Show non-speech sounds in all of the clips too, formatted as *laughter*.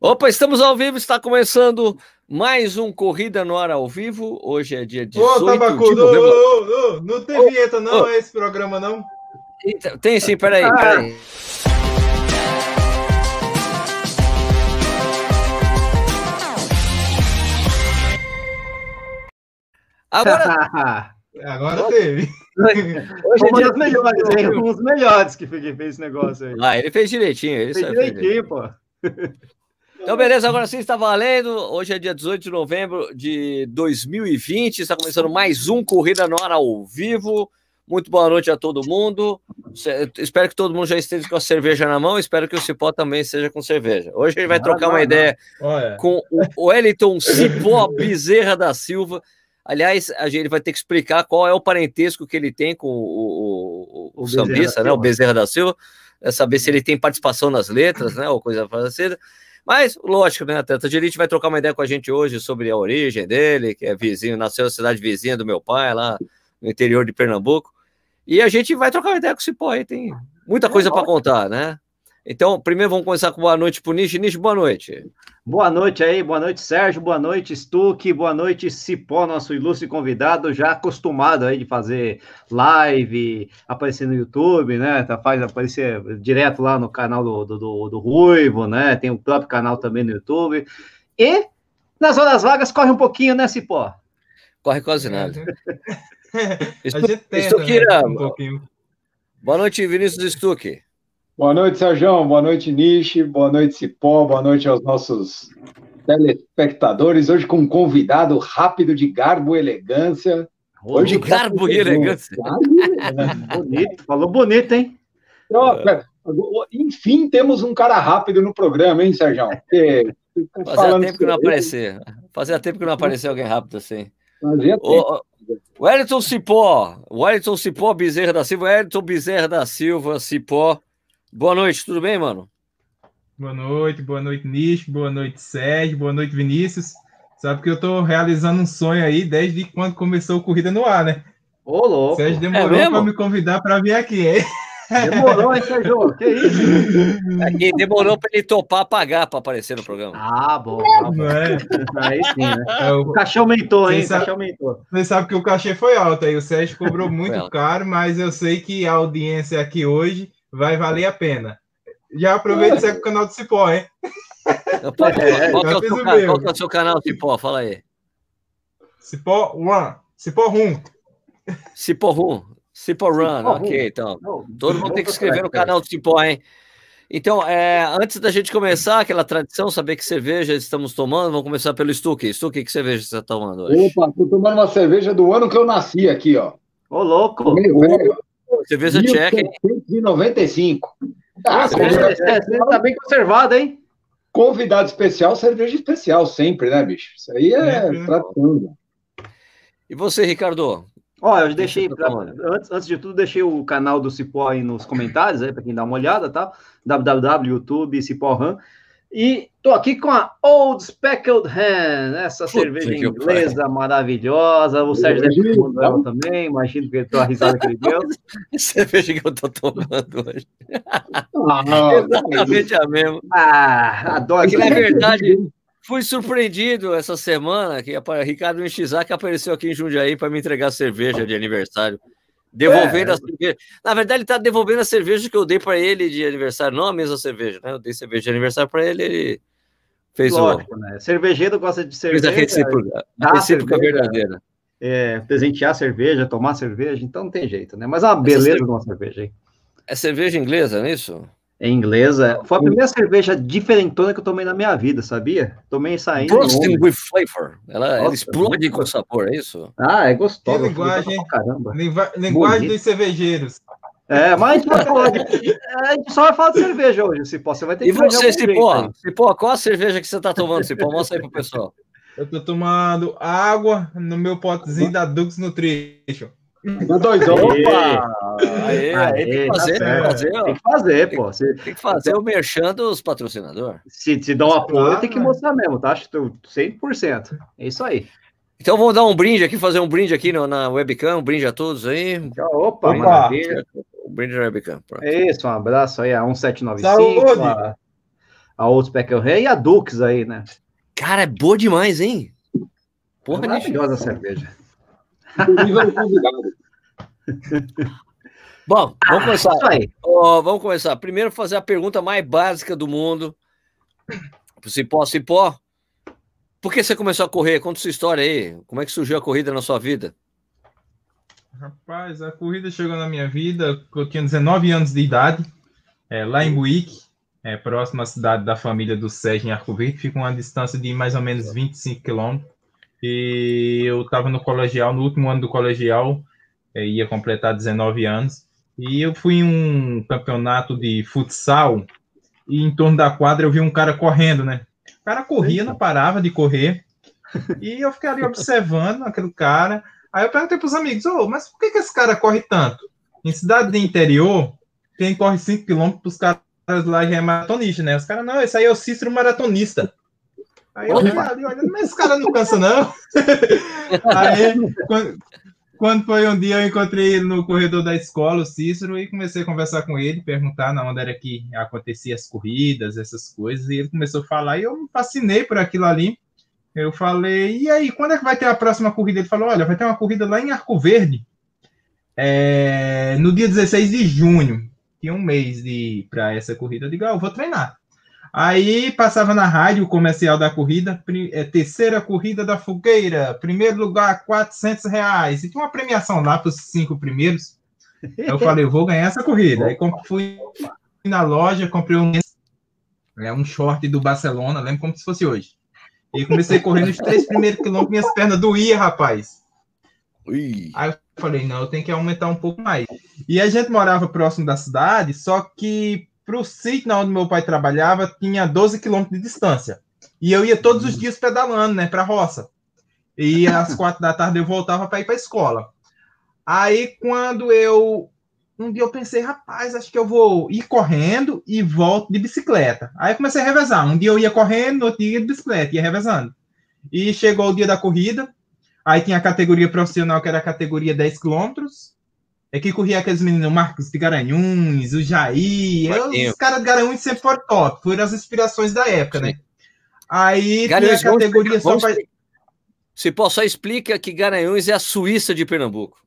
Opa, estamos ao vivo, está começando mais um Corrida no Ar ao vivo. Hoje é dia 18 Ô, Tabacudo, de novembro. ô, ô, ô, não tem Ô, vinheta não, é esse programa não? Eita, Tem sim, peraí, Ah. peraí. Agora, *laughs* Agora teve. hoje é dia... das melhores, hein? Um dos melhores que fez fez esse negócio aí. Ah, ele fez direitinho, ele Fez direitinho, pô. Então, beleza, agora sim está valendo. Hoje é dia 18 de novembro de 2020. Está começando mais um Corrida no Ar ao vivo. Muito boa noite a todo mundo. Espero que todo mundo já esteja com a cerveja na mão. Espero que o Cipó também esteja com cerveja. Hoje a gente vai trocar uma ideia Olha, com o Wellington Cipó Bezerra da Silva. Aliás, a gente vai ter que explicar qual é o parentesco que ele tem com o, o, o, O sambista, né? O. Bezerra da Silva. É saber se ele tem participação nas letras, né? Ou coisa parecida. Mas, lógico, né? Atleta de Elite vai trocar uma ideia com a gente hoje sobre a origem dele, que é vizinho, nasceu na cidade vizinha do meu pai, lá no interior de Pernambuco. E a gente vai trocar uma ideia com o Cipó aí, tem muita coisa para contar, né? Então, primeiro vamos começar com boa noite pro Nish. Nish, boa noite. Boa noite aí, boa noite, Sérgio, boa noite, Stuck, boa noite, Cipó, nosso ilustre convidado, já acostumado aí de fazer live, aparecer no YouTube, né? Tá, faz aparecer direto lá no canal do, do, do, do Ruivo, né? Tem o próprio canal também no YouTube. E nas horas vagas corre um pouquinho, né, Cipó? Corre quase nada. *laughs* a Estu- Estuqueira, né, um pouquinho. Boa noite, Vinícius Stuck. Boa noite, Sérgio. Boa noite, Nishi. Boa noite, Cipó. Boa noite aos nossos telespectadores. Hoje com um convidado rápido de garbo e elegância. De garbo e elegância. *laughs* Bonito, falou bonito, hein? Pera, Enfim, temos um cara rápido no programa, hein, Sérgio? Porque, Fazia tempo que não aparecia. Fazia tempo que não apareceu alguém rápido assim. fazia tempo. Ô, Wellington Cipó. Wellington Cipó Bezerra da Silva. Wellington Bezerra da Silva, Cipó. Boa noite, tudo bem, mano? Boa noite, boa noite, Nish, boa noite, Sérgio, boa noite, Vinícius. Sabe que eu tô realizando um sonho aí desde quando começou o Corrida no Ar, né? Ô, louco. Sérgio É demorou mesmo? para me convidar para vir aqui, hein? Demorou, hein, Sérgio? Que isso? Aqui demorou para ele topar pagar para aparecer no programa. Ah, bom. É? Aí sim, né? É, O o- caixão aumentou, hein? O sabe- caixão aumentou. Você sabe que o cachê foi alto aí, o Sérgio cobrou muito caro, mas eu sei que a audiência aqui hoje vai valer a pena. Já aproveita e segue o canal do Cipó, hein? Pô, qual, que é o seu, qual é o seu canal, Cipó? Fala aí. Cipó One, Cipó Rum. Cipó Rum. Cipó Run, Cipó Rum. ok, então. Não, Todo mundo tem que vamos escrever no canal do Cipó, hein? Então, é, antes da gente começar, aquela tradição, saber que cerveja estamos tomando, vamos começar pelo Stuque. Stuque, que cerveja você está tomando hoje? Opa, tô tomando uma cerveja do ano que eu nasci aqui, ó. Ô, louco. Meio velho, Cerveja tcheca, hein? 1795. Ah, cerveja- você você tá bem conservado, hein? Convidado especial, cerveja especial, sempre, né, bicho? Isso aí é Sempre, né? tradição. né? E você, Ricardo? Ó, eu deixei, tá pra- tomando? antes, antes de tudo, deixei o canal do Cipó aí nos comentários, aí, para quem dá uma olhada, tá? www, YouTube, Cipó Ram. E tô aqui com a Old Speckled Hand, essa Puta cerveja inglesa maravilhosa. O Sérgio deve ter ela também, imagino que a risada que ele deu. *laughs* Cerveja que eu tô tomando hoje? Ah, Exatamente a mesma. Ah, adoro. Porque, na verdade, fui surpreendido essa semana que a Ricardo Nishizaki apareceu aqui em Jundiaí para me entregar cerveja de aniversário. Devolvendo É. a cerveja. Na verdade, ele está devolvendo a cerveja que eu dei para ele de aniversário, não a mesma cerveja, né? Eu dei cerveja de aniversário para ele, ele fez o. Lógico, né? Cervejeiro gosta de Fez a cerveja, recíproca, a recíproca cerveja. verdadeira. é, presentear cerveja, tomar cerveja, então não tem jeito, né? Mas é uma beleza de uma cerveja, hein? É cerveja inglesa, não é isso? É inglesa. Foi a primeira cerveja diferentona que eu tomei na minha vida, sabia? Tomei saindo. Bursting with flavor. Ela, ela Nossa, explode muito com sabor, é isso? Ah, é gostosa. Que linguagem, Linguagem Bonito. dos cervejeiros. É, mas a gente, vai falar de, a gente só vai falar de cerveja hoje, Cipó. Você vai ter E que arranjar você, jeito Cipó? Cipó, qual a cerveja que você está tomando, Cipó? Mostra aí pro pessoal. Eu tô tomando água no meu potezinho da Dux Nutrition. Dá dois. Opa! Aê, aê, tem que Aê, tá fazer, tem que fazer, ó. Tem que fazer, pô. Se, Tem que fazer o merchan dos patrocinadores. se, se dá um apoio, tem que mostrar mesmo, tá? Acho que tu- 100%. É isso aí. Então vamos dar um brinde aqui, fazer um brinde aqui no- na webcam, um brinde a todos aí. Opa, Opa. maravilha. Um brinde na webcam. pronto. É isso, um abraço aí a 1795, Saúde. a, a Old Speckelheim e a Dux aí, né? Cara, é boa demais, hein? Porra, é maravilhosa a cerveja. Bom, vamos começar. Oh, vamos começar. Primeiro, fazer a pergunta mais básica do mundo. Cipó, Cipó, por que você começou a correr? Conta sua história aí. Como é que surgiu a corrida na sua vida? Rapaz, a corrida chegou na minha vida, eu tinha 19 anos de idade, é, lá em Buíque, é, próximo à cidade da família do Sérgio em Arco Verde, fica uma distância de mais ou menos 25 quilômetros. E eu estava no colegial, no último ano do colegial, é, ia completar 19 anos, e eu fui em um campeonato de futsal, e em torno da quadra eu vi um cara correndo, né? O cara corria, não parava de correr, e eu fiquei ali observando aquele cara. Aí eu perguntei para os amigos, oh, mas por que, que esse cara corre tanto? Em cidade de interior, quem corre 5 km, os caras lá já é maratonista, né? Os caras, não, esse aí é o Cícero maratonista. Aí eu ali olhando, mas esse cara não cansa, não. *laughs* aí, quando, quando, foi um dia, eu encontrei ele no corredor da escola, o Cícero, e comecei a conversar com ele, perguntar na onde era que acontecia as corridas, essas coisas, e ele começou a falar, e eu me fascinei por aquilo ali. Eu falei, e aí, quando é que vai ter a próxima corrida? Ele falou, olha, vai ter uma corrida lá em Arco Verde, é, no dia 16 de junho. Tinha um mês para essa corrida. Eu digo, ah, eu vou treinar. Aí passava na rádio o comercial da corrida, é, terceira corrida da fogueira, primeiro lugar, 400 reais. E tinha uma premiação lá para os cinco primeiros. Eu falei, eu vou ganhar essa corrida. Aí fui na loja, comprei um, é, um short do Barcelona, lembro como se fosse hoje. E comecei a correr nos três primeiros quilômetros, minhas pernas doíam, rapaz. Ui. Aí eu falei, não, eu tenho que aumentar um pouco mais. E a gente morava próximo da cidade, só que para o sítio onde meu pai trabalhava tinha 12 quilômetros de distância. E eu ia todos os dias pedalando, né, para a roça. E às *laughs* quatro da tarde eu voltava para ir para a escola. Aí quando eu um dia eu pensei, rapaz, acho que eu vou ir correndo e volto de bicicleta. Aí comecei a revezar. Um dia eu ia correndo, outro dia de bicicleta, ia revezando. E chegou o dia da corrida, aí tinha a categoria profissional, que era a categoria 10 quilômetros. É que corria aqueles meninos, Marcos de Garanhuns, o Jair. Os caras de Garanhuns sempre foram top, foram as inspirações da época, né? Aí Garanhuns, tinha a categoria só para. Se posso, só explica que Garanhuns é a Suíça de Pernambuco.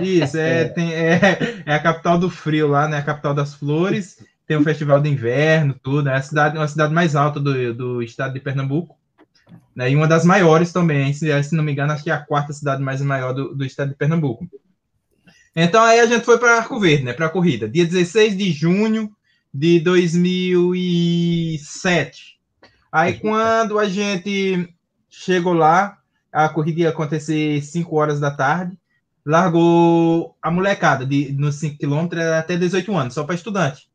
Isso, é, *laughs* é. Tem, é, é, a capital do frio lá, né? A capital das flores. Tem um festival de inverno, tudo. É a cidade, uma cidade mais alta do, do estado de Pernambuco. Né? E uma das maiores também. Se, se não me engano, acho que é a quarta cidade mais maior do, do estado de Pernambuco. Então aí a gente foi para Arco Verde, né? Para a corrida. Dia 16 de junho de 2007. Aí quando a gente chegou lá, a corrida ia acontecer 5 horas da tarde largou a molecada de, nos 5 km até 18 anos, só para estudante.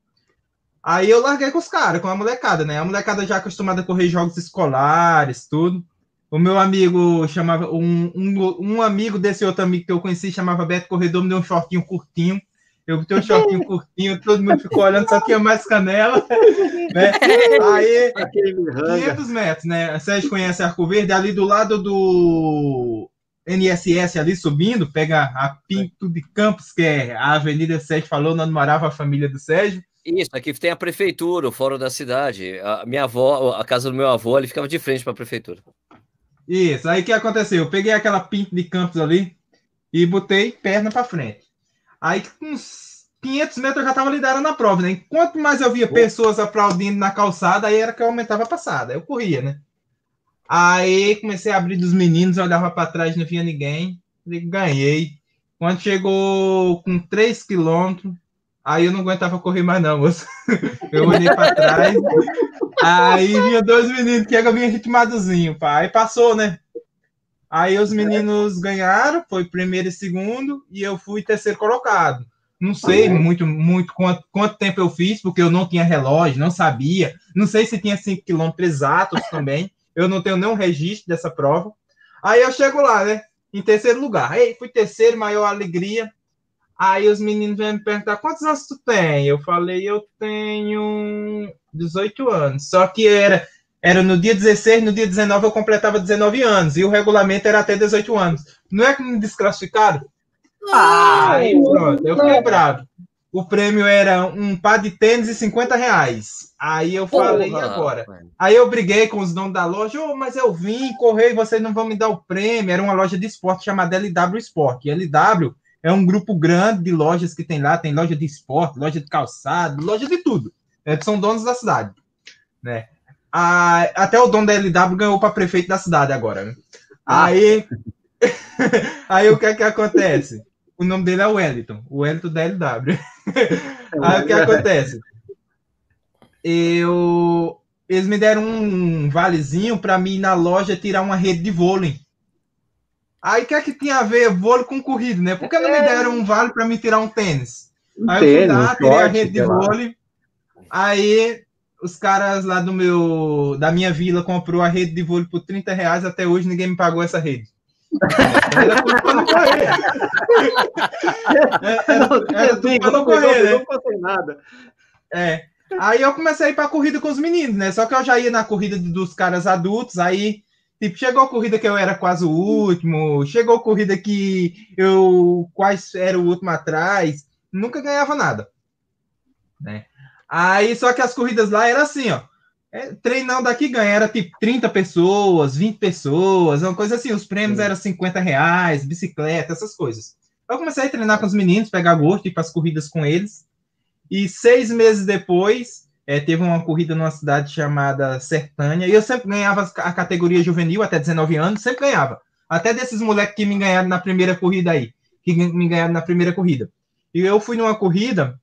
Aí eu larguei com os caras, com a molecada, né? A molecada já acostumada a correr jogos escolares, tudo. O meu amigo chamava, um, um, um amigo desse outro amigo que eu conheci chamava Beto Corredor, me deu um shortinho curtinho. Eu tenho um shortinho curtinho, todo mundo ficou olhando, só tinha mais canela. *laughs* Né? Aí, 500 metros, né? Vocês conhecem Arco Verde, ali do lado do NSS ali subindo, pega a Pinto de Campos, que é a Avenida Sérgio falou, onde morava a família do Sérgio. Isso, aqui tem a prefeitura, o fórum da cidade. A minha avó, a casa do meu avô, ele ficava de frente para a prefeitura. Isso, aí o que aconteceu? Eu peguei aquela Pinto de Campos ali e botei perna para frente. Aí com uns 500 metros eu já estava liderando a prova, né? Quanto mais eu via pessoas aplaudindo na calçada, aí era que eu aumentava a passada. Eu corria, né? Aí comecei a abrir dos meninos, olhava para trás, não via ninguém. Ganhei. Quando chegou com 3 quilômetros, aí eu não aguentava correr mais, não, moço. *laughs* Eu olhei para trás. Aí vinha dois meninos que vinha ritmadozinho, pá. Aí passou, né? Aí os meninos ganharam, foi primeiro e segundo, e eu fui terceiro colocado. Não sei muito, muito quanto, quanto tempo eu fiz, porque eu não tinha relógio, não sabia. Não sei se tinha 5 quilômetros exatos também eu não tenho nenhum registro dessa prova. Aí eu chego lá, né? Em terceiro lugar. Aí fui terceiro, maior alegria. Aí os meninos vêm me perguntar: quantos anos tu tem? Eu falei: eu tenho 18 anos. Só que era, era no dia 16, no dia 19 eu completava 19 anos. E o regulamento era até 18 anos. Não é que me desclassificaram? Ah, aí pronto, eu fiquei bravo. o prêmio era um par de tênis e 50 reais. Aí eu falei, Porra, e agora? Aí eu briguei com os donos da loja, oh, mas eu vim correr e vocês não vão me dar o prêmio. Era uma loja de esporte chamada LW Sport. E LW é um grupo grande de lojas que tem lá, tem loja de esporte, loja de calçado, loja de tudo. É, são donos da cidade. Né? A, até o dono da LW ganhou para prefeito da cidade agora. Né? Ah. Aí, *laughs* aí o que é que acontece? O nome dele é Wellington, o Wellington da LW. *laughs* aí o que acontece? Eu, eles me deram um valezinho para mim ir na loja tirar uma rede de vôlei. Aí o que é que tinha a ver vôlei com corrida, né? Por que não me é. deram um vale para me tirar um tênis? Aí eu fui lá, tirei a rede de vôlei. Aí os caras lá do meu da minha vila comprou a rede de vôlei por 30 reais, até hoje ninguém me pagou essa rede. Era tudo para não correr. Era, era tudo para não correr, né? Não nada. É. Aí eu comecei a ir para corrida com os meninos, né? Só que eu já ia na corrida dos caras adultos, aí Tipo, chegou a corrida que eu era quase o último, chegou a corrida que eu quase era o último atrás, nunca ganhava nada. Né? Aí, só que as corridas lá era assim, ó. É, treinão daqui ganha, era tipo 30 pessoas, 20 pessoas, uma coisa assim. Os prêmios Sim. eram 50 reais, bicicleta, essas coisas. Eu comecei a treinar com os meninos, pegar gosto, ir para as corridas com eles. E seis meses depois, é, teve uma corrida numa cidade chamada Sertânia, e eu sempre ganhava a categoria juvenil, até 19 anos, sempre ganhava. Até desses moleques que me ganharam na primeira corrida aí, que me ganharam na primeira corrida. E eu fui numa corrida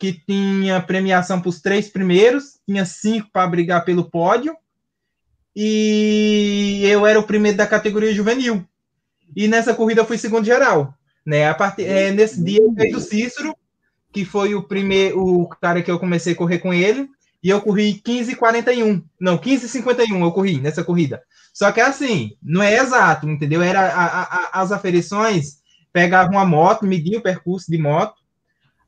que tinha premiação para os três primeiros, tinha cinco para brigar pelo pódio, e eu era o primeiro da categoria juvenil. E nessa corrida eu fui segundo geral. Né? A part... É, nesse dia eu fiz o Cícero, que foi o primeiro, o cara que eu comecei a correr com ele, e eu corri 15,41. Não, 15,51 eu corri nessa corrida. Só que é assim, não é exato, entendeu? Era a, a, as aferições, pegava uma moto, media o percurso de moto,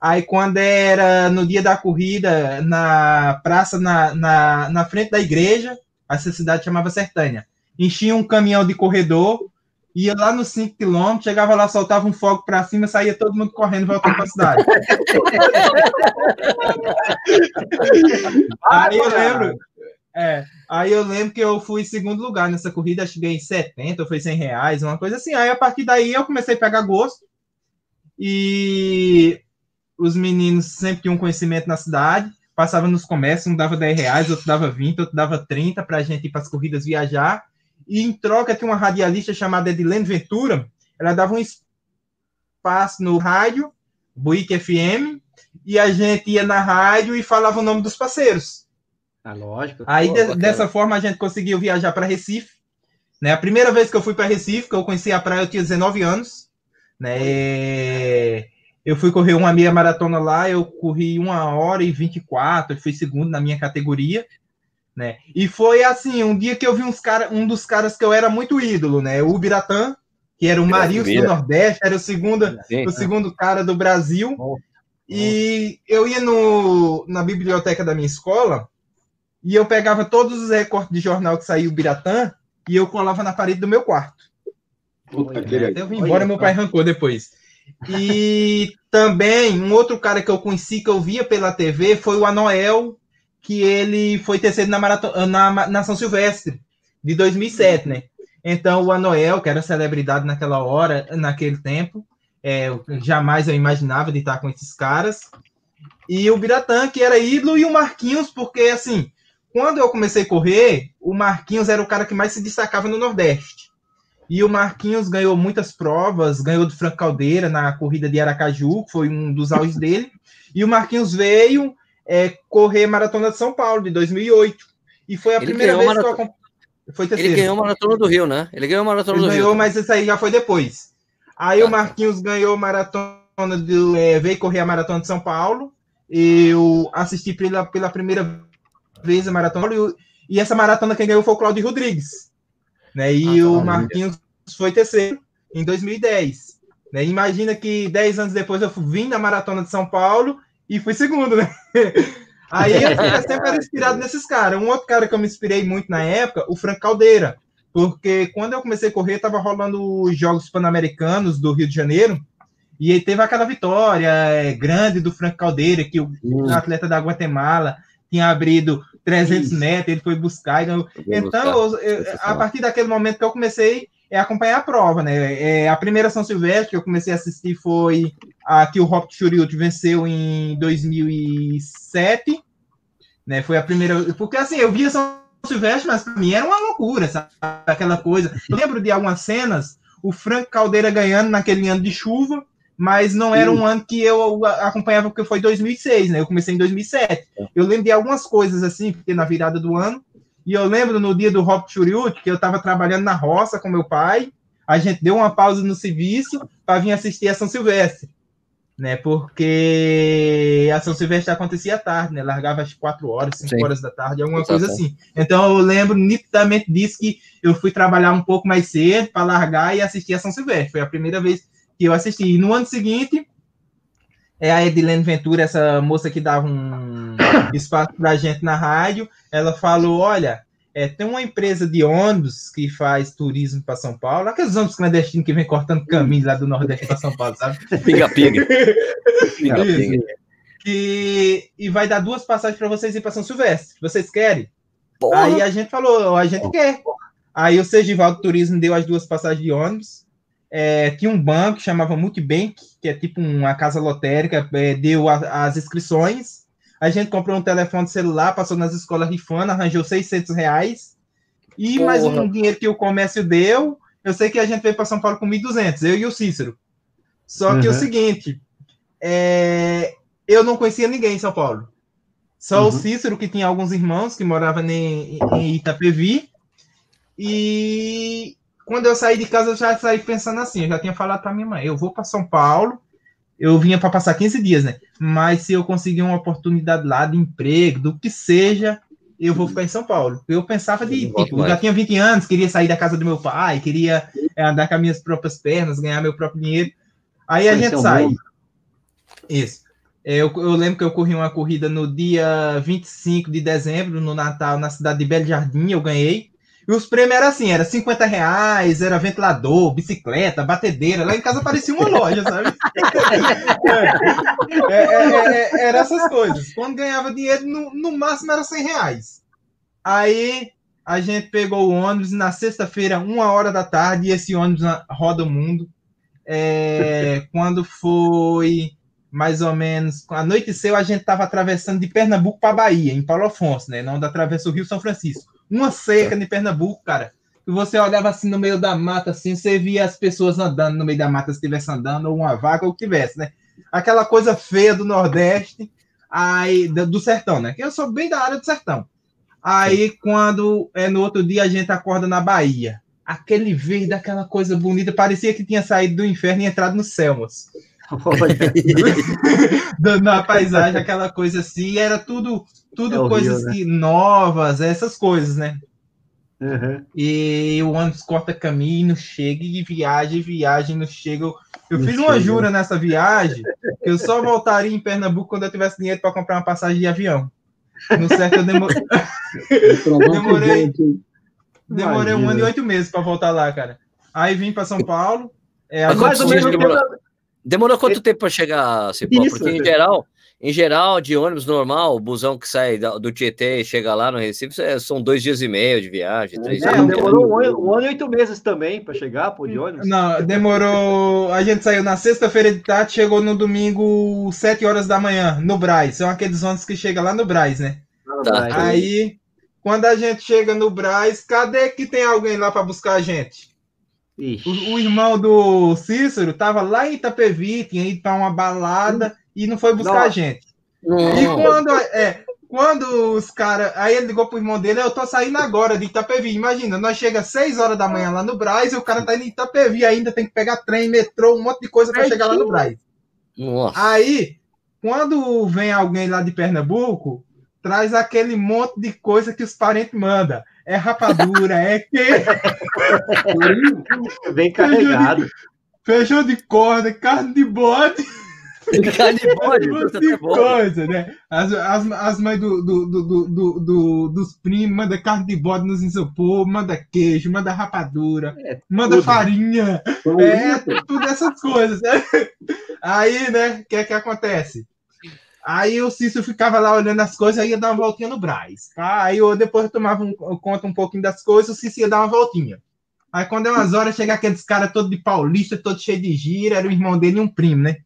aí quando era no dia da corrida, na praça, na, na, na frente da igreja, essa cidade chamava Sertânia, enchia um caminhão de corredor, ia lá nos 5 km, chegava lá, soltava um fogo para cima, saía todo mundo correndo, voltando para a cidade. *laughs* aí eu lembro, é, aí eu lembro que eu fui em segundo lugar nessa corrida, cheguei em 70, foi 100 reais, uma coisa assim. Aí a partir daí eu comecei a pegar gosto e os meninos sempre tinham conhecimento na cidade, passava nos comércios, um dava 10 reais, outro dava 20, outro dava 30 para a gente ir para as corridas viajar e em troca tinha uma radialista chamada Edilene Ventura, ela dava um espaço no rádio, Buick FM, e a gente ia na rádio e falava o nome dos parceiros. Ah, lógico. Aí de, dessa forma a gente conseguiu viajar para Recife. Né? A primeira vez que eu fui para Recife, que eu conheci a praia, eu tinha 19 anos. Né? Eu fui correr uma meia maratona lá, eu corri uma hora e 24, fui segundo na minha categoria né? E foi assim, um dia que eu vi uns cara, um dos caras que eu era muito ídolo, né? O Biratã, que era o Marius do Nordeste, era o segundo, Sim, o segundo cara do Brasil. E eu ia no, na biblioteca da minha escola e eu pegava todos os recortes de jornal que saiu o Biratã e eu colava na parede do meu quarto. Puta, eu vim embora, meu pai arrancou depois. E *laughs* também, um outro cara que eu conheci, que eu via pela TV, foi o Anoel que ele foi terceiro na, maratona, na, na São Silvestre, de 2007, né? Então, o Anoel, que era celebridade naquela hora, naquele tempo, é, jamais eu imaginava de estar com esses caras. E o Biratã, que era ídolo, e o Marquinhos, porque, assim, quando eu comecei a correr, o Marquinhos era o cara que mais se destacava no Nordeste. E o Marquinhos ganhou muitas provas, ganhou do Franco Caldeira na corrida de Aracaju, que foi um dos auges dele. E o Marquinhos veio, é, correr Maratona de São Paulo, de 2008. E foi a ele primeira vez que eu foi Ele ganhou a Maratona do Rio, né? Ele ganhou a Maratona ele do ganhou, Rio. mas isso aí já foi depois. Aí tá. o Marquinhos ganhou Maratona de. É, veio correr a Maratona de São Paulo. Eu assisti pela, pela primeira vez a maratona. E, e essa maratona quem ganhou foi o Claudio Rodrigues. Né? E ah, o tá, Marquinhos foi terceiro em 2010. Né? Imagina que 10 anos depois eu vim na maratona de São Paulo e fui segundo, né? *laughs* Aí eu sempre era inspirado nesses caras. Um outro cara que eu me inspirei muito na época, o Frank Caldeira. Porque quando eu comecei a correr, tava rolando os Jogos Pan-Americanos do Rio de Janeiro. E aí teve aquela vitória é, grande do Frank Caldeira, que o hum. atleta da Guatemala tinha abrido 300 Isso. metros, ele foi buscar. Então, então eu, a partir daquele momento que eu comecei a acompanhar a prova, né? É, a primeira São Silvestre que eu comecei a assistir foi a que o Rock Churiut venceu em 2007, né? Foi a primeira, porque assim, eu via São Silvestre, mas para mim era uma loucura, sabe? Aquela coisa. Eu lembro de algumas cenas, o Frank Caldeira ganhando naquele ano de chuva, mas não era um ano que eu acompanhava, porque foi 2006, né? Eu comecei em 2007. É. Eu lembro de algumas coisas assim, porque na virada do ano. E eu lembro no dia do Rock Churiut, que eu estava trabalhando na roça com meu pai. A gente deu uma pausa no serviço para vir assistir a São Silvestre né? Porque a São Silvestre acontecia à tarde, né? Largava às quatro horas, cinco Sim. horas da tarde, alguma Exato. coisa assim. Então eu lembro nitidamente disso que eu fui trabalhar um pouco mais cedo para largar e assistir a São Silvestre. Foi a primeira vez que eu assisti. E no ano seguinte, é a Edilene Ventura, essa moça que dava um *coughs* espaço para a gente na rádio, ela falou: olha, é, tem uma empresa de ônibus que faz turismo para São Paulo, aqueles ônibus clandestinos que vem cortando caminhos lá do Nordeste para São Paulo, sabe? *laughs* Piga-piga. Que, e vai dar duas passagens para vocês ir para São Silvestre. Vocês querem? Porra. Aí a gente falou, a gente quer. Aí o Sergival do Turismo deu as duas passagens de ônibus. É, tinha um banco que chamava Multibank, que é tipo uma casa lotérica, é, deu a, as inscrições a gente comprou um telefone celular, passou nas escolas rifando, arranjou 600 reais. E Porra. mais um dinheiro que o comércio deu. Eu sei que a gente veio para São Paulo com 1.200, eu e o Cícero. Só que uhum. é o seguinte, é... eu não conhecia ninguém em São Paulo. Só uhum. o Cícero, que tinha alguns irmãos que moravam em, em Itapevi. E quando eu saí de casa, eu já saí pensando assim, eu já tinha falado para minha mãe, eu vou para São Paulo, eu vinha para passar 15 dias, né? Mas se eu conseguir uma oportunidade lá de emprego, do que seja, eu vou ficar em São Paulo. Eu pensava de, tipo, eu já tinha 20 anos, queria sair da casa do meu pai, queria é, andar com as minhas próprias pernas, ganhar meu próprio dinheiro. Aí a gente sai. Mundo. Isso. É, eu, eu, lembro que eu corri uma corrida no dia 25 de dezembro, no Natal, na cidade de Belo Jardim, eu ganhei. E os prêmios eram assim, era 50 reais, era ventilador, bicicleta, batedeira. Lá em casa parecia uma loja, sabe? *laughs* É, é, é, é, era essas coisas. Quando ganhava dinheiro, no, no máximo era 100 reais. Aí a gente pegou o ônibus na sexta-feira, uma hora da tarde, e esse ônibus roda o mundo. É, *laughs* quando foi mais ou menos, anoiteceu, a gente estava atravessando de Pernambuco para Bahia, em Paulo Afonso, né? Não da atravessa o Rio São Francisco uma cerca em Pernambuco, cara. E você olhava assim no meio da mata, assim, você via as pessoas andando no meio da mata, se estivesse andando, ou uma vaca, ou o que tivesse, né? Aquela coisa feia do Nordeste, aí, do sertão, né? Que eu sou bem da área do sertão. Aí, quando é no outro dia a gente acorda na Bahia, aquele verde, aquela coisa bonita, parecia que tinha saído do inferno e entrado no céu, moço. Na *laughs* paisagem, aquela coisa assim, era tudo, tudo é coisas né? que, novas, essas coisas, né? Uhum. E o ônibus corta caminho, chega e viaja, viagem, não chega. Eu, eu fiz uma jura nessa viagem que eu só voltaria em Pernambuco quando eu tivesse dinheiro para comprar uma passagem de avião. No certo, eu demor... demorei. Demorei um ano e oito meses para voltar lá, cara. Aí vim para São Paulo. É, mais ou menos Demorou quanto tempo para chegar, Cipó? Isso, Porque em geral, em geral, de ônibus normal, o busão que sai do Tietê e chega lá no Recife, é, são dois dias e meio de viagem, três é, dias. Demorou um ano, um ano, e oito meses também para chegar, pô, de ônibus. Não, demorou. A gente saiu na sexta-feira de tarde, chegou no domingo, sete horas da manhã, no Braz. São aqueles ônibus que chegam lá no Braz, né? Tá. Aí, quando a gente chega no Braz, cadê que tem alguém lá para buscar a gente? O, o, irmão do Cícero tava lá em Itapevi, tinha ido para uma balada e não foi buscar não. a gente. Não. E quando, é, quando os caras. Aí ele ligou pro irmão dele, eu tô saindo agora de Itapevi. Imagina, nós chega às 6 horas da manhã lá no Braz e o cara tá indo em Itapevi ainda, tem que pegar trem, metrô, um monte de coisa para chegar lá no Braz. Nossa. Aí, quando vem alguém lá de Pernambuco, traz aquele monte de coisa que os parentes mandam é rapadura, é que. Bem carregado. Feijão de, feijão de corda, carne de bode. Carne de bode, tá coisa, né? As, as, as mães do, do, do, do, do, dos primos manda carne de bode nos isopor, manda queijo, manda rapadura, é, manda tudo. farinha, é, tudo essas coisas. Né? Aí, né, o que é que acontece? Aí o Cícero ficava lá olhando as coisas, aí ia dar uma voltinha no Braz. Tá? Aí eu depois eu tomava um, eu conta um pouquinho das coisas, o Cícero ia dar uma voltinha. Aí quando é umas horas, chega aqueles caras todo de paulista, todo cheio de gira, era o irmão dele e um primo, né?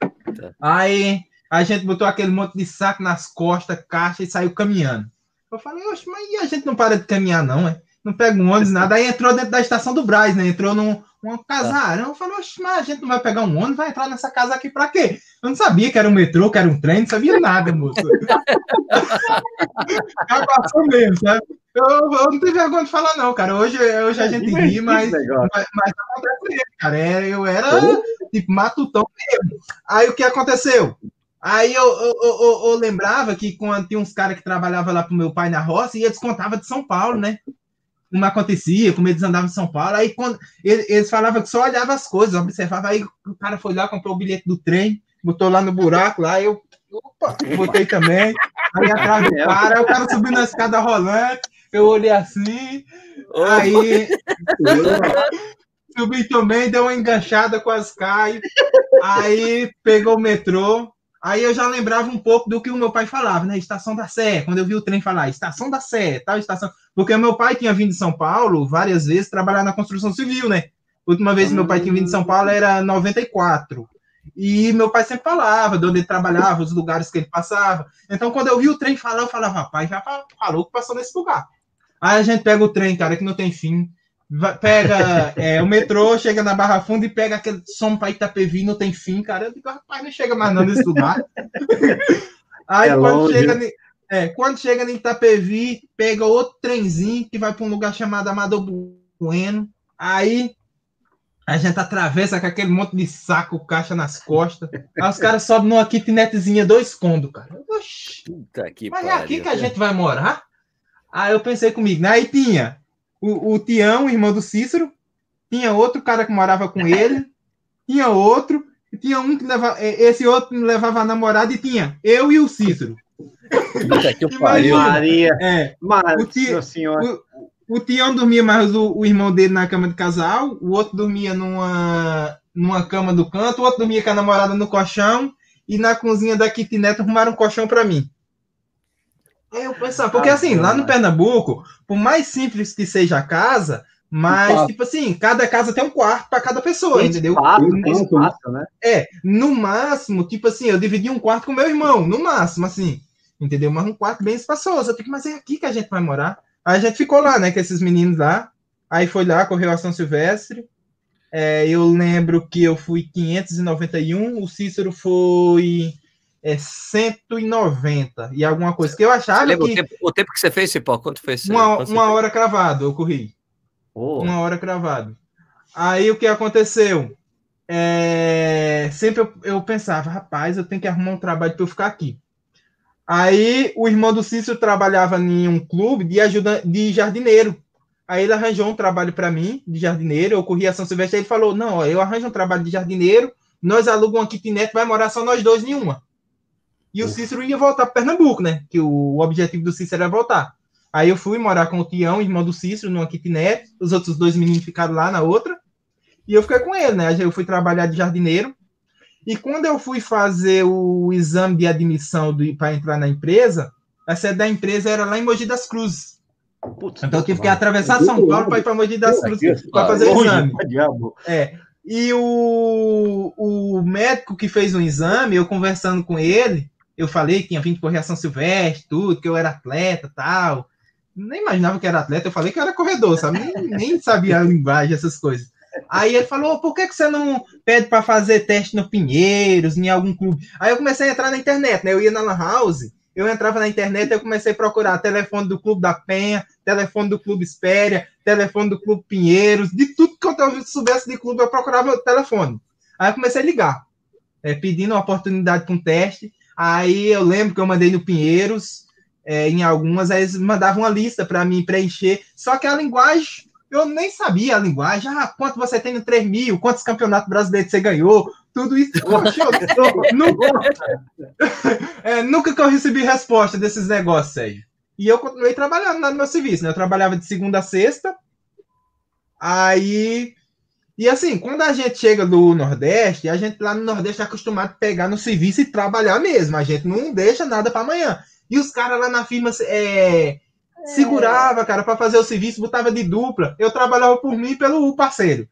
Tá. Aí a gente botou aquele monte de saco nas costas, caixa e saiu caminhando. Eu falei, oxe, mas a gente não para de caminhar, não, é? Não pega um ônibus, nada. Aí entrou dentro da estação do Braz, né? Entrou num, um casarão. Eu falei, mas a gente não vai pegar um ônibus, vai entrar nessa casa aqui pra quê? Eu não sabia que era um metrô, que era um trem, não sabia nada, moço. *laughs* Já passou mesmo, sabe? Eu, eu, não tenho vergonha de falar, não, cara. Hoje, hoje a gente ri, mas, mas, mas acontece cara. É, eu era tipo matutão mesmo. Aí o que aconteceu? Aí eu, eu, eu, eu lembrava que quando tinha uns caras que trabalhavam lá pro meu pai na roça, e eles contavam de São Paulo, né? Como acontecia, como eles andavam em São Paulo. Aí quando eles falavam que só olhava as coisas, observava. Aí o cara foi lá, comprou o bilhete do trem, botou lá no buraco, lá eu opa, botei também. Aí atrás do cara, o cara subindo na escada rolante, eu olhei assim, aí subi também, deu uma enganchada, quase cai. Aí pegou o metrô, Aí eu já lembrava um pouco do que o meu pai falava, né? Estação da Sé, quando eu vi o trem falar, Estação da Sé, tal estação. Porque o meu pai tinha vindo de São Paulo várias vezes trabalhar na construção civil, né? A última vez que meu pai tinha vindo de São Paulo era 94. E meu pai sempre falava de onde ele trabalhava, os lugares que ele passava. Então, quando eu vi o trem falar, eu falava, rapaz, já falou que passou nesse lugar. Aí a gente pega o trem, cara, que não tem fim pega é, o metrô, chega na Barra Funda e pega aquele som para Itapevi, não tem fim, cara. Eu digo, rapaz, não chega mais não nesse lugar. *laughs* Aí é quando, chega, é, quando chega em Itapevi, pega outro trenzinho que vai para um lugar chamado Amador Bueno. Aí a gente atravessa com aquele monte de saco, caixa nas costas. Aí os caras sobem numa kitnetzinha dois condos, cara. Oxi, Puta que mas é aqui que a gente vai morar? Aí eu pensei comigo, né? Aí tinha o, o Tião, irmão do Cícero, tinha outro cara que morava com ele, *laughs* tinha outro, tinha um que levava, é, esse outro levava a namorada e tinha eu e o Cícero. Puta que *laughs* pariu. Maria. É, o, tia, o, o Tião dormia mais o, o, irmão dele na cama de casal, o outro dormia numa, numa cama do canto, o outro dormia com a namorada no colchão, e na cozinha da kitnet arrumaram um colchão para mim. Aí eu pensava, porque assim, lá no Pernambuco, por mais simples que seja a casa, mas, tipo assim, cada casa tem um quarto para cada pessoa, tem entendeu? Espaço, tem espaço, né? É, no máximo, tipo assim, eu dividi um quarto com meu irmão, no máximo, assim, entendeu? Mas um quarto bem espaçoso. Eu fico, mas é aqui que a gente vai morar. Aí a gente ficou lá, né, com esses meninos lá. Aí foi lá, correu a São Silvestre. É, eu lembro que eu fui 591, o Cícero foi é 190 e alguma coisa. Que eu achava que. O tempo, o tempo, que você fez, Cipó? Quanto foi? Uma, uma hora cravado, eu corri. Oh. Uma hora cravado. Aí o que aconteceu? É... Sempre eu, eu, pensava, rapaz, eu tenho que arrumar um trabalho para eu ficar aqui. Aí o irmão do Cícero trabalhava em um clube de ajuda de jardineiro. Aí ele arranjou um trabalho para mim de jardineiro. Eu corri a São Silvestre. Ele falou: Não, ó, eu arranjo um trabalho de jardineiro. Nós alugamos uma kitnet, vai morar só nós dois em uma. E o Cícero ia voltar para Pernambuco, né? Que o objetivo do Cícero era voltar. Aí eu fui morar com o Tião, irmão do Cícero, numa kitnet. Os outros dois meninos ficaram lá na outra. E eu fiquei com ele, né? Eu fui trabalhar de jardineiro. E quando eu fui fazer o exame de admissão para entrar na empresa, a sede da empresa era lá em Mogi das Cruzes. Putz, então eu tive que atravessar São Paulo para ir para Mogi das Cruzes para fazer o exame. É. E o, o médico que fez o exame, eu conversando com ele, eu falei que tinha vindo correr São Silvestre, tudo, que eu era atleta tal. Nem imaginava que era atleta, eu falei que eu era corredor, sabe? Nem, *laughs* nem sabia a linguagem, essas coisas. Aí ele falou: por que, que você não pede para fazer teste no Pinheiros, em algum clube? Aí eu comecei a entrar na internet, né? Eu ia na Lan House, eu entrava na internet eu comecei a procurar telefone do Clube da Penha, telefone do Clube Espéria, telefone do Clube Pinheiros, de tudo que eu soubesse de clube, eu procurava o telefone. Aí eu comecei a ligar, é, pedindo uma oportunidade para um teste. Aí eu lembro que eu mandei no Pinheiros, é, em algumas, aí eles mandavam uma lista para mim preencher. Só que a linguagem, eu nem sabia a linguagem. Ah, quanto você tem no 3 mil? Quantos campeonatos brasileiros você ganhou? tudo isso. *laughs* Oxe, eu, nunca, *laughs* é, nunca que eu recebi resposta desses negócios, Sérgio. E eu continuei trabalhando no meu serviço, né? Eu trabalhava de segunda a sexta. Aí. E assim, quando a gente chega do Nordeste, a gente lá no Nordeste é acostumado a pegar no serviço e trabalhar mesmo. A gente não deixa nada para amanhã. E os caras lá na firma é, segurava, cara, para fazer o serviço, botava de dupla. Eu trabalhava por mim e pelo parceiro.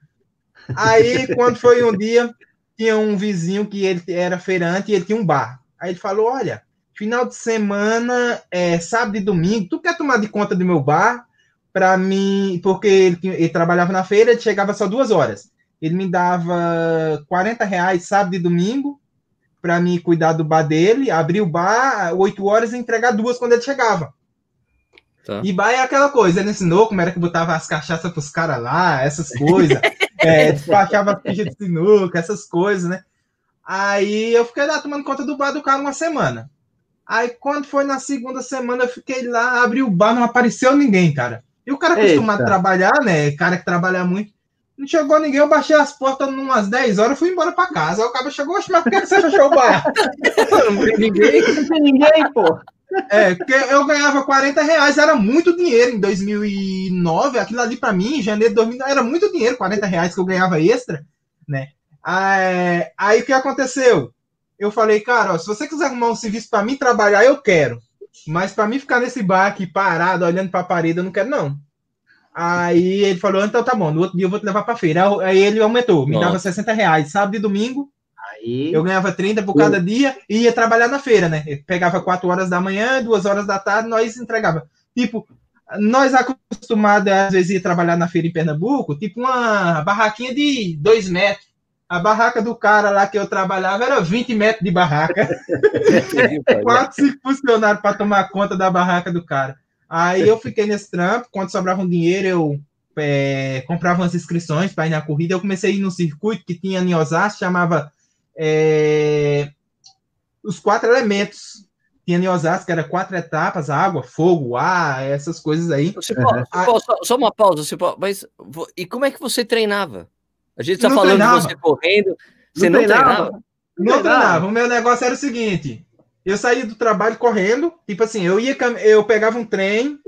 Aí, *laughs* quando foi um dia, tinha um vizinho que ele era feirante e ele tinha um bar. Aí ele falou: Olha, final de semana, é, sábado e domingo, tu quer tomar de conta do meu bar? Para mim, porque ele, ele, trabalhava na feira, ele chegava só duas horas. Ele me dava 40 reais sábado e domingo para mim cuidar do bar dele, abrir o bar 8 horas e entregar duas quando ele chegava. Tá. E bar é aquela coisa, ele ensinou como era que botava as cachaças pros caras lá, essas coisas. *laughs* é, despachava ficha de sinuca, essas coisas, né? Aí eu fiquei lá tomando conta do bar do cara uma semana. Aí quando foi na segunda semana, eu fiquei lá, abri o bar, não apareceu ninguém, cara. E o cara acostumado a trabalhar, né? Cara que trabalha muito. Não chegou ninguém, eu baixei as portas umas 10 horas, fui embora pra casa. Aí o cara chegou, mas por que você fechou o bar? *laughs* não tem ninguém, não tem ninguém, pô. É, porque eu ganhava 40 reais, era muito dinheiro em 2009. Aquilo ali para mim, em janeiro de 2009, era muito dinheiro, 40 reais que eu ganhava extra, né? Aí, aí o que aconteceu? Eu falei, cara, ó, se você quiser arrumar um serviço para mim trabalhar, eu quero. Mas para mim ficar nesse bar aqui parado, olhando para a parede, eu não quero, não. Aí ele falou, então tá bom, no outro dia eu vou te levar para feira. Aí ele aumentou, me Nossa. dava 60 reais, sábado e domingo, Aí... Eu ganhava 30 por cada dia e ia trabalhar na feira, né? Eu pegava 4 horas da manhã, 2 horas da tarde, nós entregava. Tipo, nós acostumados, às vezes, ir trabalhar na feira em Pernambuco, tipo uma barraquinha de 2 metros. A barraca do cara lá que eu trabalhava era 20 metros de barraca. *laughs* Quatro, cinco funcionários para tomar conta da barraca do cara. Aí eu fiquei nesse trampo, quando sobrava um dinheiro, eu é, comprava umas inscrições para ir na corrida. Eu comecei a ir no circuito que tinha em Osasco, chamava é, os quatro elementos. Tinha em Osasco, que era quatro etapas, água, fogo, ar, essas coisas aí. Pode, uhum. só, só, uma pausa, você pode, mas e como é que você treinava? A gente está falando treinava. de você correndo, você não, não treinava? treinava? Não treinava. O meu negócio era o seguinte: eu saía do trabalho correndo, tipo assim, eu ia, eu pegava um trem,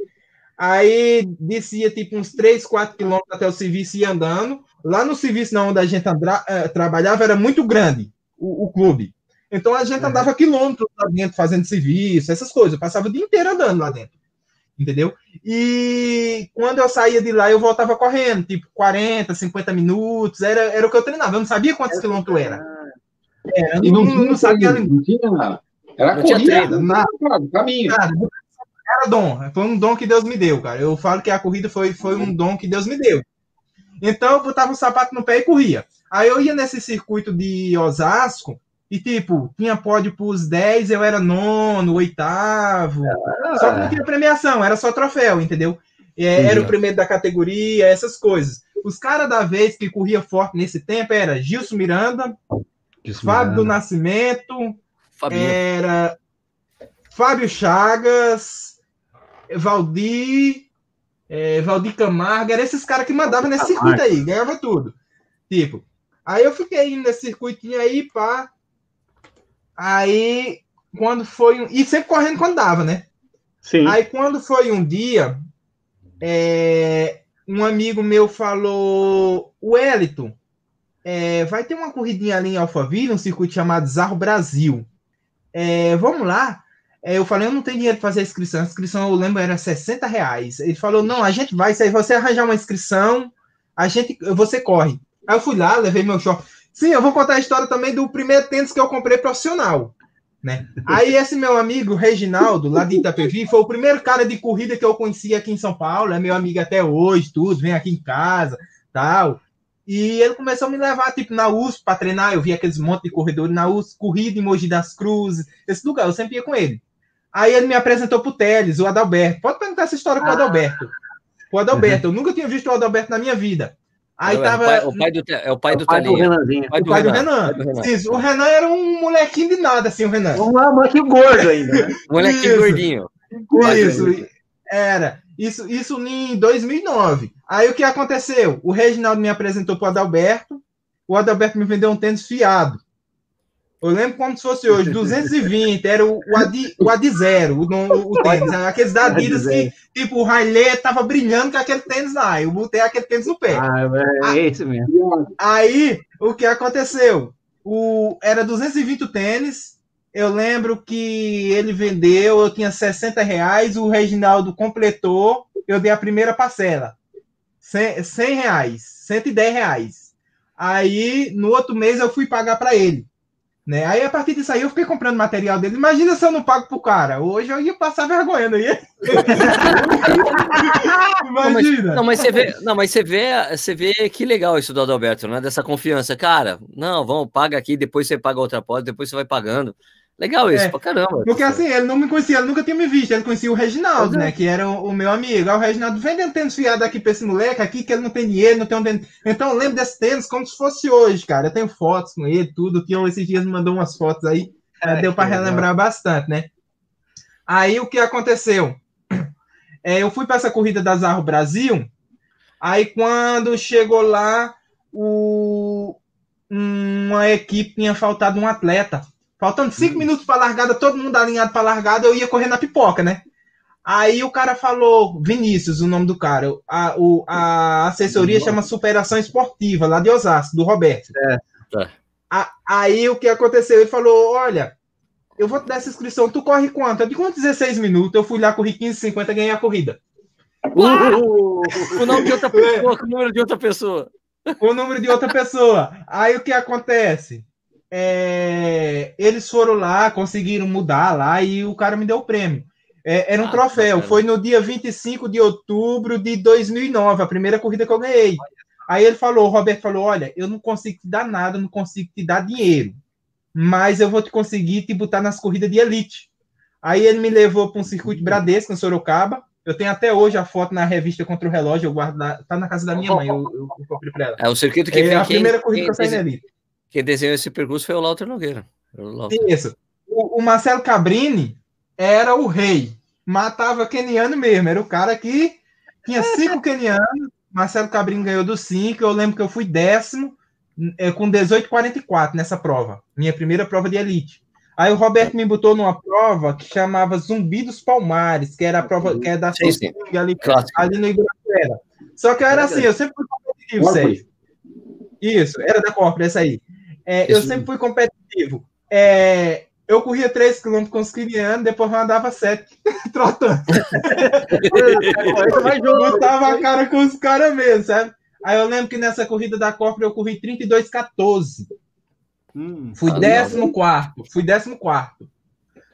aí descia tipo uns 3, 4 quilômetros até o serviço e ia andando. Lá no serviço onde a gente andra, uh, trabalhava era muito grande o, o clube. Então a gente uhum. andava quilômetros lá dentro fazendo serviço, essas coisas. Eu passava o dia inteiro andando lá dentro. Entendeu? E quando eu saía de lá, eu voltava correndo, tipo 40, 50 minutos. Era, era o que eu treinava. Eu não sabia quantos quilômetros era. É, e não, não, não sabia. Não tinha, era não corrida, tinha nada, caminho. Nada, era dom. Foi um dom que Deus me deu, cara. Eu falo que a corrida foi, foi um dom que Deus me deu. Então eu botava um sapato no pé e corria. Aí eu ia nesse circuito de Osasco e, tipo, tinha pódio pros 10, eu era nono, oitavo. Ah. Só que não tinha premiação, era só troféu, entendeu? É, era o primeiro da categoria, essas coisas. Os caras da vez que corria forte nesse tempo era Gilson Miranda, Gilson Fábio Miranda. do Nascimento, Fabinho. era Fábio Chagas, Valdir, é, Valdir Camargo, eram esses caras que mandavam nesse circuito aí, ganhava tudo. Tipo, Aí eu fiquei nesse circuitinho aí, pá. Aí, quando foi um. E sempre correndo quando dava, né? Sim. Aí, quando foi um dia, é... um amigo meu falou: Wellington, é... vai ter uma corridinha ali em Alphaville, um circuito chamado Zarro Brasil. É... Vamos lá. É, eu falei, eu não tenho dinheiro para fazer a inscrição. A inscrição, eu lembro, era 60 reais. Ele falou, não, a gente vai, se você arranjar uma inscrição, a gente, você corre. Aí eu fui lá, levei meu short. Sim, eu vou contar a história também do primeiro tênis que eu comprei profissional. Né? Aí esse meu amigo Reginaldo, lá de Itapevi, foi o primeiro cara de corrida que eu conheci aqui em São Paulo, é meu amigo até hoje, tudo, vem aqui em casa, tal. E ele começou a me levar, tipo, na USP para treinar, eu vi aqueles montes de corredores na USP, corrida em Mogi das Cruzes, esse lugar, eu sempre ia com ele. Aí ele me apresentou pro Teles, o Adalberto. Pode perguntar essa história pro ah. Adalberto. O Adalberto, eu nunca tinha visto o Adalberto na minha vida. Aí tava. É o pai, do, é o pai do, o pai do Renanzinho. O pai do, o pai do Renan. Renan. Isso, o Renan era um molequinho de nada, assim, o Renan. Um molequinho gordo ainda. Né? *laughs* molequinho gordinho. Isso, era. Isso, isso em 2009. Aí o que aconteceu? O Reginaldo me apresentou para o Adalberto. O Adalberto me vendeu um tênis fiado. Eu lembro como se fosse hoje, 220, era o, o, Adi, o Adi Zero, o, o, o tênis. Aqueles da Adidas que, tipo, o Hailey tava brilhando com aquele tênis lá. Eu botei aquele tênis no pé. Ah, é esse mesmo. Aí, o que aconteceu? O, era 220 o tênis. Eu lembro que ele vendeu, eu tinha 60 reais, o Reginaldo completou, eu dei a primeira parcela. 100, 100 reais, 110 reais. Aí, no outro mês, eu fui pagar para ele. Né? Aí, a partir disso aí, eu fiquei comprando material dele. Imagina se eu não pago pro cara. Hoje eu ia passar vergonha, não ia? *laughs* Imagina. Não, mas, não, mas, você vê, não, mas você vê, você vê que legal isso do Adalberto, né? Dessa confiança. Cara, não, vamos, paga aqui, depois você paga outra porta, depois você vai pagando. Legal isso, é, pra caramba. Porque assim, ele não me conhecia, ele nunca tinha me visto. Ele conhecia o Reginaldo, né? Que era o, o, meu amigo. Aí o Reginaldo vendendo tênis fiado aqui pra esse moleque aqui, que ele não tem dinheiro, não tem onde. Então eu lembro desse tênis como se fosse hoje, cara. Eu tenho fotos com ele, tudo. O Tião esses dias me mandou umas fotos aí. É, deu para relembrar legal. bastante, né? Aí o que aconteceu? É, eu fui para essa corrida da Zarro Brasil. Aí quando chegou lá, o, uma equipe tinha faltado um atleta. Faltando cinco hum. minutos para largada, todo mundo alinhado para largada, eu ia correr na pipoca, né? Aí o cara falou, Vinícius, o nome do cara, a, o, a assessoria chama Superação Esportiva, lá de Osasco, do Roberto. É, tá. a, aí o que aconteceu? Ele falou: Olha, eu vou te dar essa inscrição, tu corre quanto? Eu digo 16 minutos, eu fui lá, corri 15, 50, ganhei a corrida. Uh, o nome de outra pessoa, o número de outra pessoa. O número de outra pessoa. Aí o que acontece? É, eles foram lá, conseguiram mudar lá e o cara me deu o prêmio. É, era um ah, troféu. Foi no dia 25 de outubro de 2009, a primeira corrida que eu ganhei. Aí ele falou, o Roberto falou: Olha, eu não consigo te dar nada, não consigo te dar dinheiro, mas eu vou te conseguir te botar nas corridas de elite. Aí ele me levou para um circuito Bradesco em Sorocaba. Eu tenho até hoje a foto na revista Contra o Relógio, eu guardo lá, tá na casa da minha mãe, eu, eu, eu comprei para ela. É o circuito que é vem a primeira corrida que eu saí na elite. Quem desenhou esse percurso foi o Lauter Nogueira. O Isso. O, o, Marcelo Cabrini era o rei. Matava keniano mesmo. Era o cara que tinha cinco kenianos. Marcelo Cabrini ganhou dos cinco. Eu lembro que eu fui décimo é, com 18,44 nessa prova. Minha primeira prova de elite. Aí o Roberto me botou numa prova que chamava Zumbi dos Palmares, que era a prova que é da sim, sim. ali, ali no Ibirapuera. Só que eu era assim, eu sempre fui competitivo, Sérgio. Isso, era da Corpora, essa aí. É, eu sempre fui competitivo. É, eu corria 3 km com os crianças, depois eu andava 7 *laughs* trotando. *laughs* eu tava a cara com os caras mesmo, sabe? Aí eu lembro que nessa corrida da Copa eu corri 32,14. Hum, fui 14. Fui 14.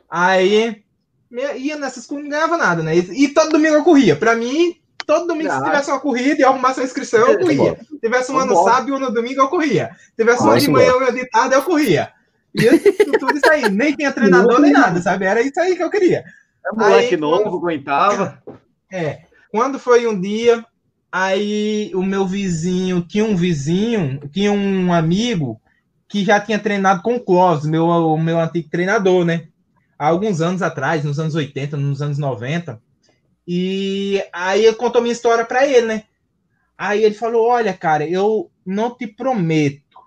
Aí ia nessas não ganhava nada, né? E, e todo domingo eu corria. Pra mim, todo domingo, se tivesse uma corrida e arrumasse uma inscrição, eu corria. Se tivesse uma no sábado ou no domingo, eu corria. Se tivesse uma de manhã ou de tarde, eu corria. E eu, tudo isso aí. Nem tinha treinador nem nada, sabe? Era isso aí que eu queria. É moleque aí, novo, quando... aguentava. É. Quando foi um dia, aí o meu vizinho, tinha um vizinho, tinha um amigo que já tinha treinado com o Clóvis, meu, o meu antigo treinador, né? Há alguns anos atrás, nos anos 80, nos anos 90. E aí eu contou minha história para ele, né? Aí ele falou: Olha, cara, eu não te prometo,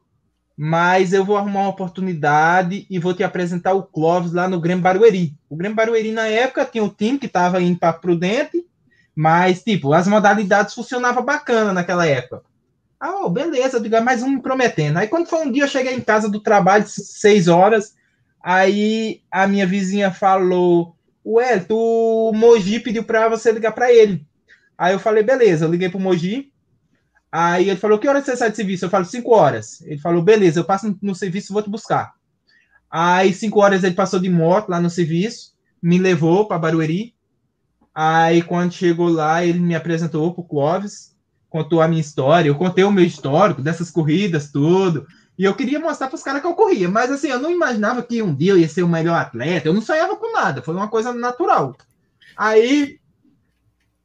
mas eu vou arrumar uma oportunidade e vou te apresentar o Clóvis lá no Grêmio Barueri. O Grêmio Barueri, na época, tinha um time que estava indo para Prudente, mas, tipo, as modalidades funcionavam bacana naquela época. Ah, oh, beleza, eu digo, ah, mais um me prometendo. Aí, quando foi um dia, eu cheguei em casa do trabalho, seis horas, aí a minha vizinha falou Ué, tu Moji pediu para você ligar para ele. Aí eu falei, beleza, eu liguei pro Moji. Aí ele falou, que hora você sai de serviço? Eu falo, 5 horas. Ele falou, beleza, eu passo no serviço e vou te buscar. Aí, 5 horas, ele passou de moto lá no serviço, me levou para Barueri. Aí, quando chegou lá, ele me apresentou pro Clóvis, contou a minha história, eu contei o meu histórico dessas corridas, tudo. E eu queria mostrar para os caras que eu corria. Mas assim, eu não imaginava que um dia eu ia ser o melhor atleta. Eu não sonhava com nada. Foi uma coisa natural. Aí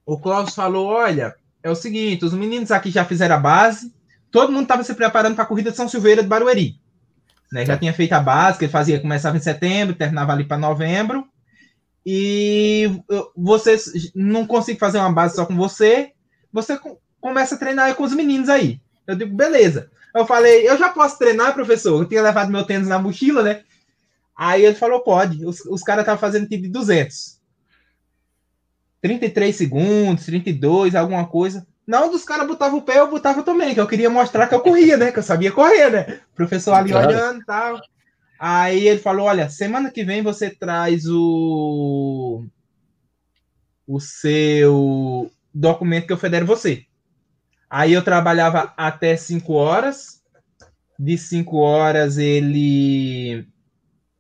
o Klaus falou: olha, é o seguinte, os meninos aqui já fizeram a base. Todo mundo estava se preparando para a corrida de São Silveira de Barueri. Né? Já tinha feito a base, que ele fazia, começava em setembro, terminava ali para novembro. E vocês não consigo fazer uma base só com você. Você começa a treinar com os meninos aí. Eu digo, beleza. Eu falei, eu já posso treinar, professor? Eu tinha levado meu tênis na mochila, né? Aí ele falou, pode. Os, os caras estavam fazendo tipo de 200. 33 segundos, 32, alguma coisa. Não, dos caras botava o pé, eu botava também, que eu queria mostrar que eu corria, né? Que eu sabia correr, né? O professor ali claro. olhando e tal. Aí ele falou: olha, semana que vem você traz o. o seu documento que eu federo você. Aí eu trabalhava até 5 horas. De 5 horas ele.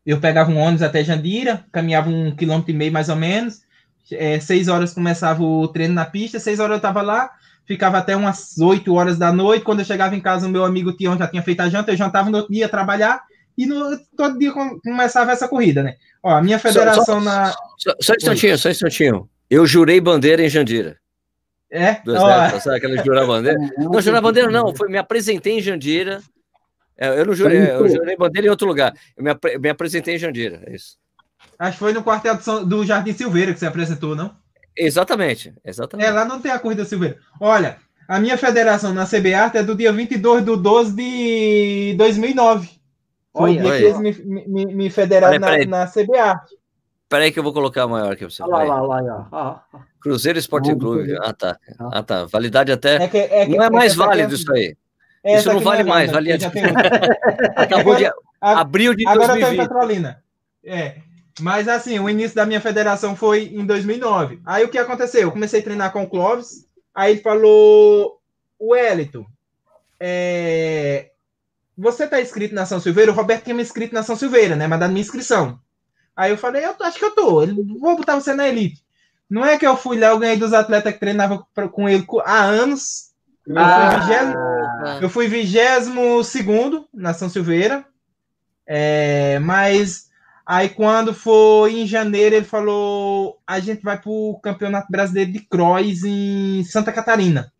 Eu pegava um ônibus até Jandira, caminhava um quilômetro e meio mais ou menos. É, seis horas começava o treino na pista, seis horas eu estava lá, ficava até umas 8 horas da noite. Quando eu chegava em casa, o meu amigo Tião já tinha feito a janta, eu jantava no outro dia trabalhar e no, todo dia começava essa corrida, né? Ó, a minha federação só, só, na. Só, só um instantinho, só um instantinho. Eu jurei bandeira em Jandira. É? Do exército, sabe aquela jurar bandeira? *laughs* Não, jurar bandeira não, foi, me apresentei em Jandira. É, eu não jurei, eu jurei bandeira em outro lugar. Eu me, me apresentei em Jandira, é isso. Acho que foi no quartel do Jardim Silveira que você apresentou, não? Exatamente, exatamente. É, lá não tem a corrida Silveira. Olha, a minha federação na CBA é do dia 22 de 12 de 2009. Foi o dia que eles me, me, me federaram peraí, peraí. na, na CBA. Peraí que eu vou colocar maior aqui pra você. Olha lá, lá, lá, lá. Cruzeiro Esporte Clube. Ah, tá. Ah, tá. Validade até. É que, é que, não é mais válido isso aí. Isso não vale mais. Valia... *laughs* Acabou de. Abril de Agora 2020. Agora tá em Petrolina. É. Mas assim, o início da minha federação foi em 2009. Aí o que aconteceu? Eu comecei a treinar com o Clóvis. Aí ele falou: Wellington, é... você está inscrito na São Silveira? O Roberto tinha me inscrito na São Silveira, né? Mas da minha inscrição. Aí eu falei: Eu acho que eu tô. Ele, vou botar você na elite. Não é que eu fui lá, eu ganhei dos atletas que treinavam com ele há anos. Eu ah. fui vigésimo segundo na São Silveira. É, mas Aí quando foi em janeiro, ele falou: a gente vai para o Campeonato Brasileiro de Cross em Santa Catarina.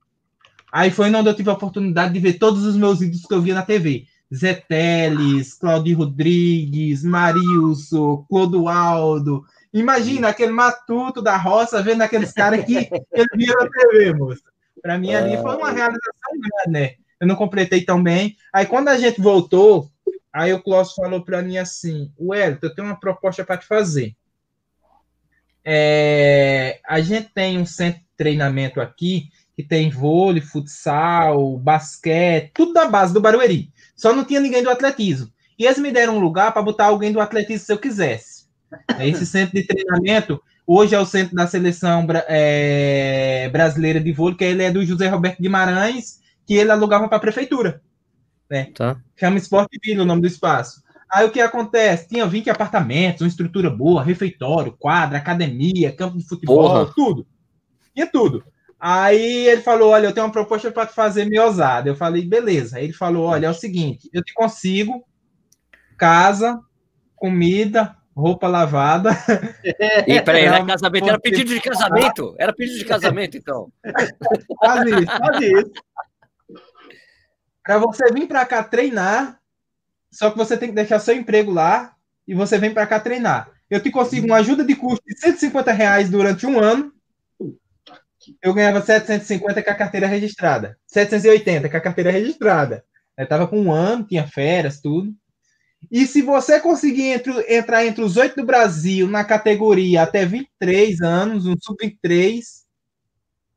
Aí foi onde eu tive a oportunidade de ver todos os meus vídeos que eu via na TV. Zé Teles, Claudio Rodrigues, Marilson, Clodoaldo. Imagina aquele matuto da roça vendo aqueles caras que ele via na TV, moço. Para mim ali foi uma realização né? Eu não completei tão bem. Aí quando a gente voltou, Aí o Klaus falou para mim assim: Wellington, eu tenho uma proposta para te fazer. É, a gente tem um centro de treinamento aqui que tem vôlei, futsal, basquete, tudo da base do Barueri. Só não tinha ninguém do atletismo. E eles me deram um lugar para botar alguém do atletismo se eu quisesse. Esse centro de treinamento hoje é o centro da seleção é, brasileira de vôlei, que ele é do José Roberto Guimarães, que ele alugava para a prefeitura né? Tá. Chama Sport Vila o nome do espaço. Aí o que acontece? Tinha 20 apartamentos, uma estrutura boa, refeitório, quadra, academia, campo de futebol, Porra. tudo. Tinha tudo. Aí ele falou: Olha, eu tenho uma proposta para fazer miosada. Eu falei: Beleza. Aí ele falou: Olha, é o seguinte, eu te consigo casa, comida, roupa lavada. E peraí, *laughs* era casamento, era pedido de casamento? Era pedido de casamento, então. *laughs* Quase isso, quase isso para você vir para cá treinar, só que você tem que deixar seu emprego lá e você vem para cá treinar. Eu te consigo uma ajuda de custo de 150 reais durante um ano. Eu ganhava 750 com a carteira registrada. 780 com a carteira registrada. Eu estava com um ano, tinha férias, tudo. E se você conseguir entre, entrar entre os oito do Brasil na categoria até 23 anos, um sub-23,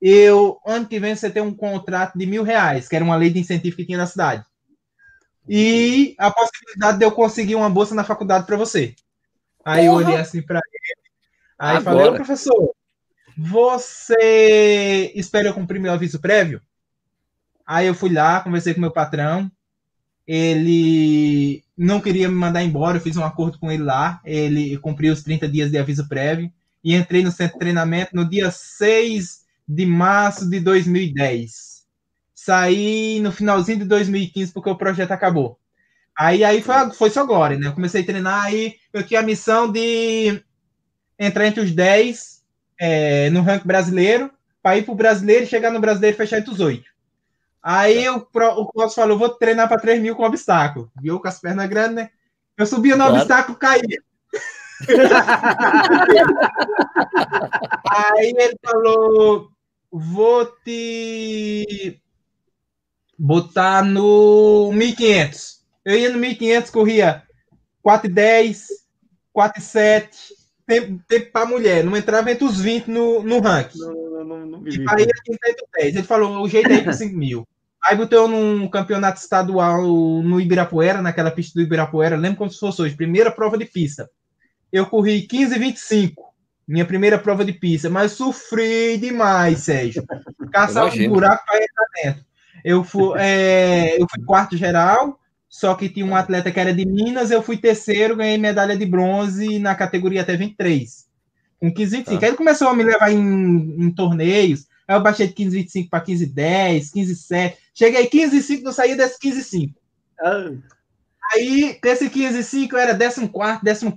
eu, ano que vem, você tem um contrato de mil reais, que era uma lei de incentivo que tinha na cidade. E a possibilidade de eu conseguir uma bolsa na faculdade para você. Aí Porra. eu olhei assim para ele, aí Agora. falei, professor, você espera eu cumprir meu aviso prévio? Aí eu fui lá, conversei com meu patrão, ele não queria me mandar embora, eu fiz um acordo com ele lá, ele cumpriu os 30 dias de aviso prévio, e entrei no centro de treinamento no dia 6 de março de 2010. Saí no finalzinho de 2015 porque o projeto acabou. Aí, aí foi, foi só glória, né? Eu comecei a treinar, aí eu tinha a missão de entrar entre os 10 é, no ranking brasileiro, para ir para o brasileiro, chegar no brasileiro e fechar entre os 8. Aí o, o Clóvis falou: vou treinar para 3 mil com obstáculo. Viu com as pernas grandes, né? Eu subia no claro. obstáculo, caía. *laughs* Aí ele falou: vou te botar no 1500. Eu ia no 1500, corria 4 e 10, 4 e 7, tempo, tempo para mulher, não entrava entre os 20 no, no ranking. Não, não, não, e aí ele entre 10. Ele falou, o jeito é ir para 5 mil. Aí botou num campeonato estadual no Ibirapuera, naquela pista do Ibirapuera, lembro como se fosse hoje, primeira prova de pista. Eu corri 15 e 25, minha primeira prova de pista, mas sofri demais, Sérgio. *laughs* Caçar um buraco para entrar dentro. Eu fui, é, eu fui quarto geral, só que tinha um atleta que era de Minas, eu fui terceiro, ganhei medalha de bronze na categoria até 23. Com 15 25. Tá. Aí ele começou a me levar em, em torneios. Aí eu baixei de 15 25 para 15 10, 15 7. Cheguei 15 5, não saía desse 15 5. Ah. Aí, desse 15 5, eu era 14,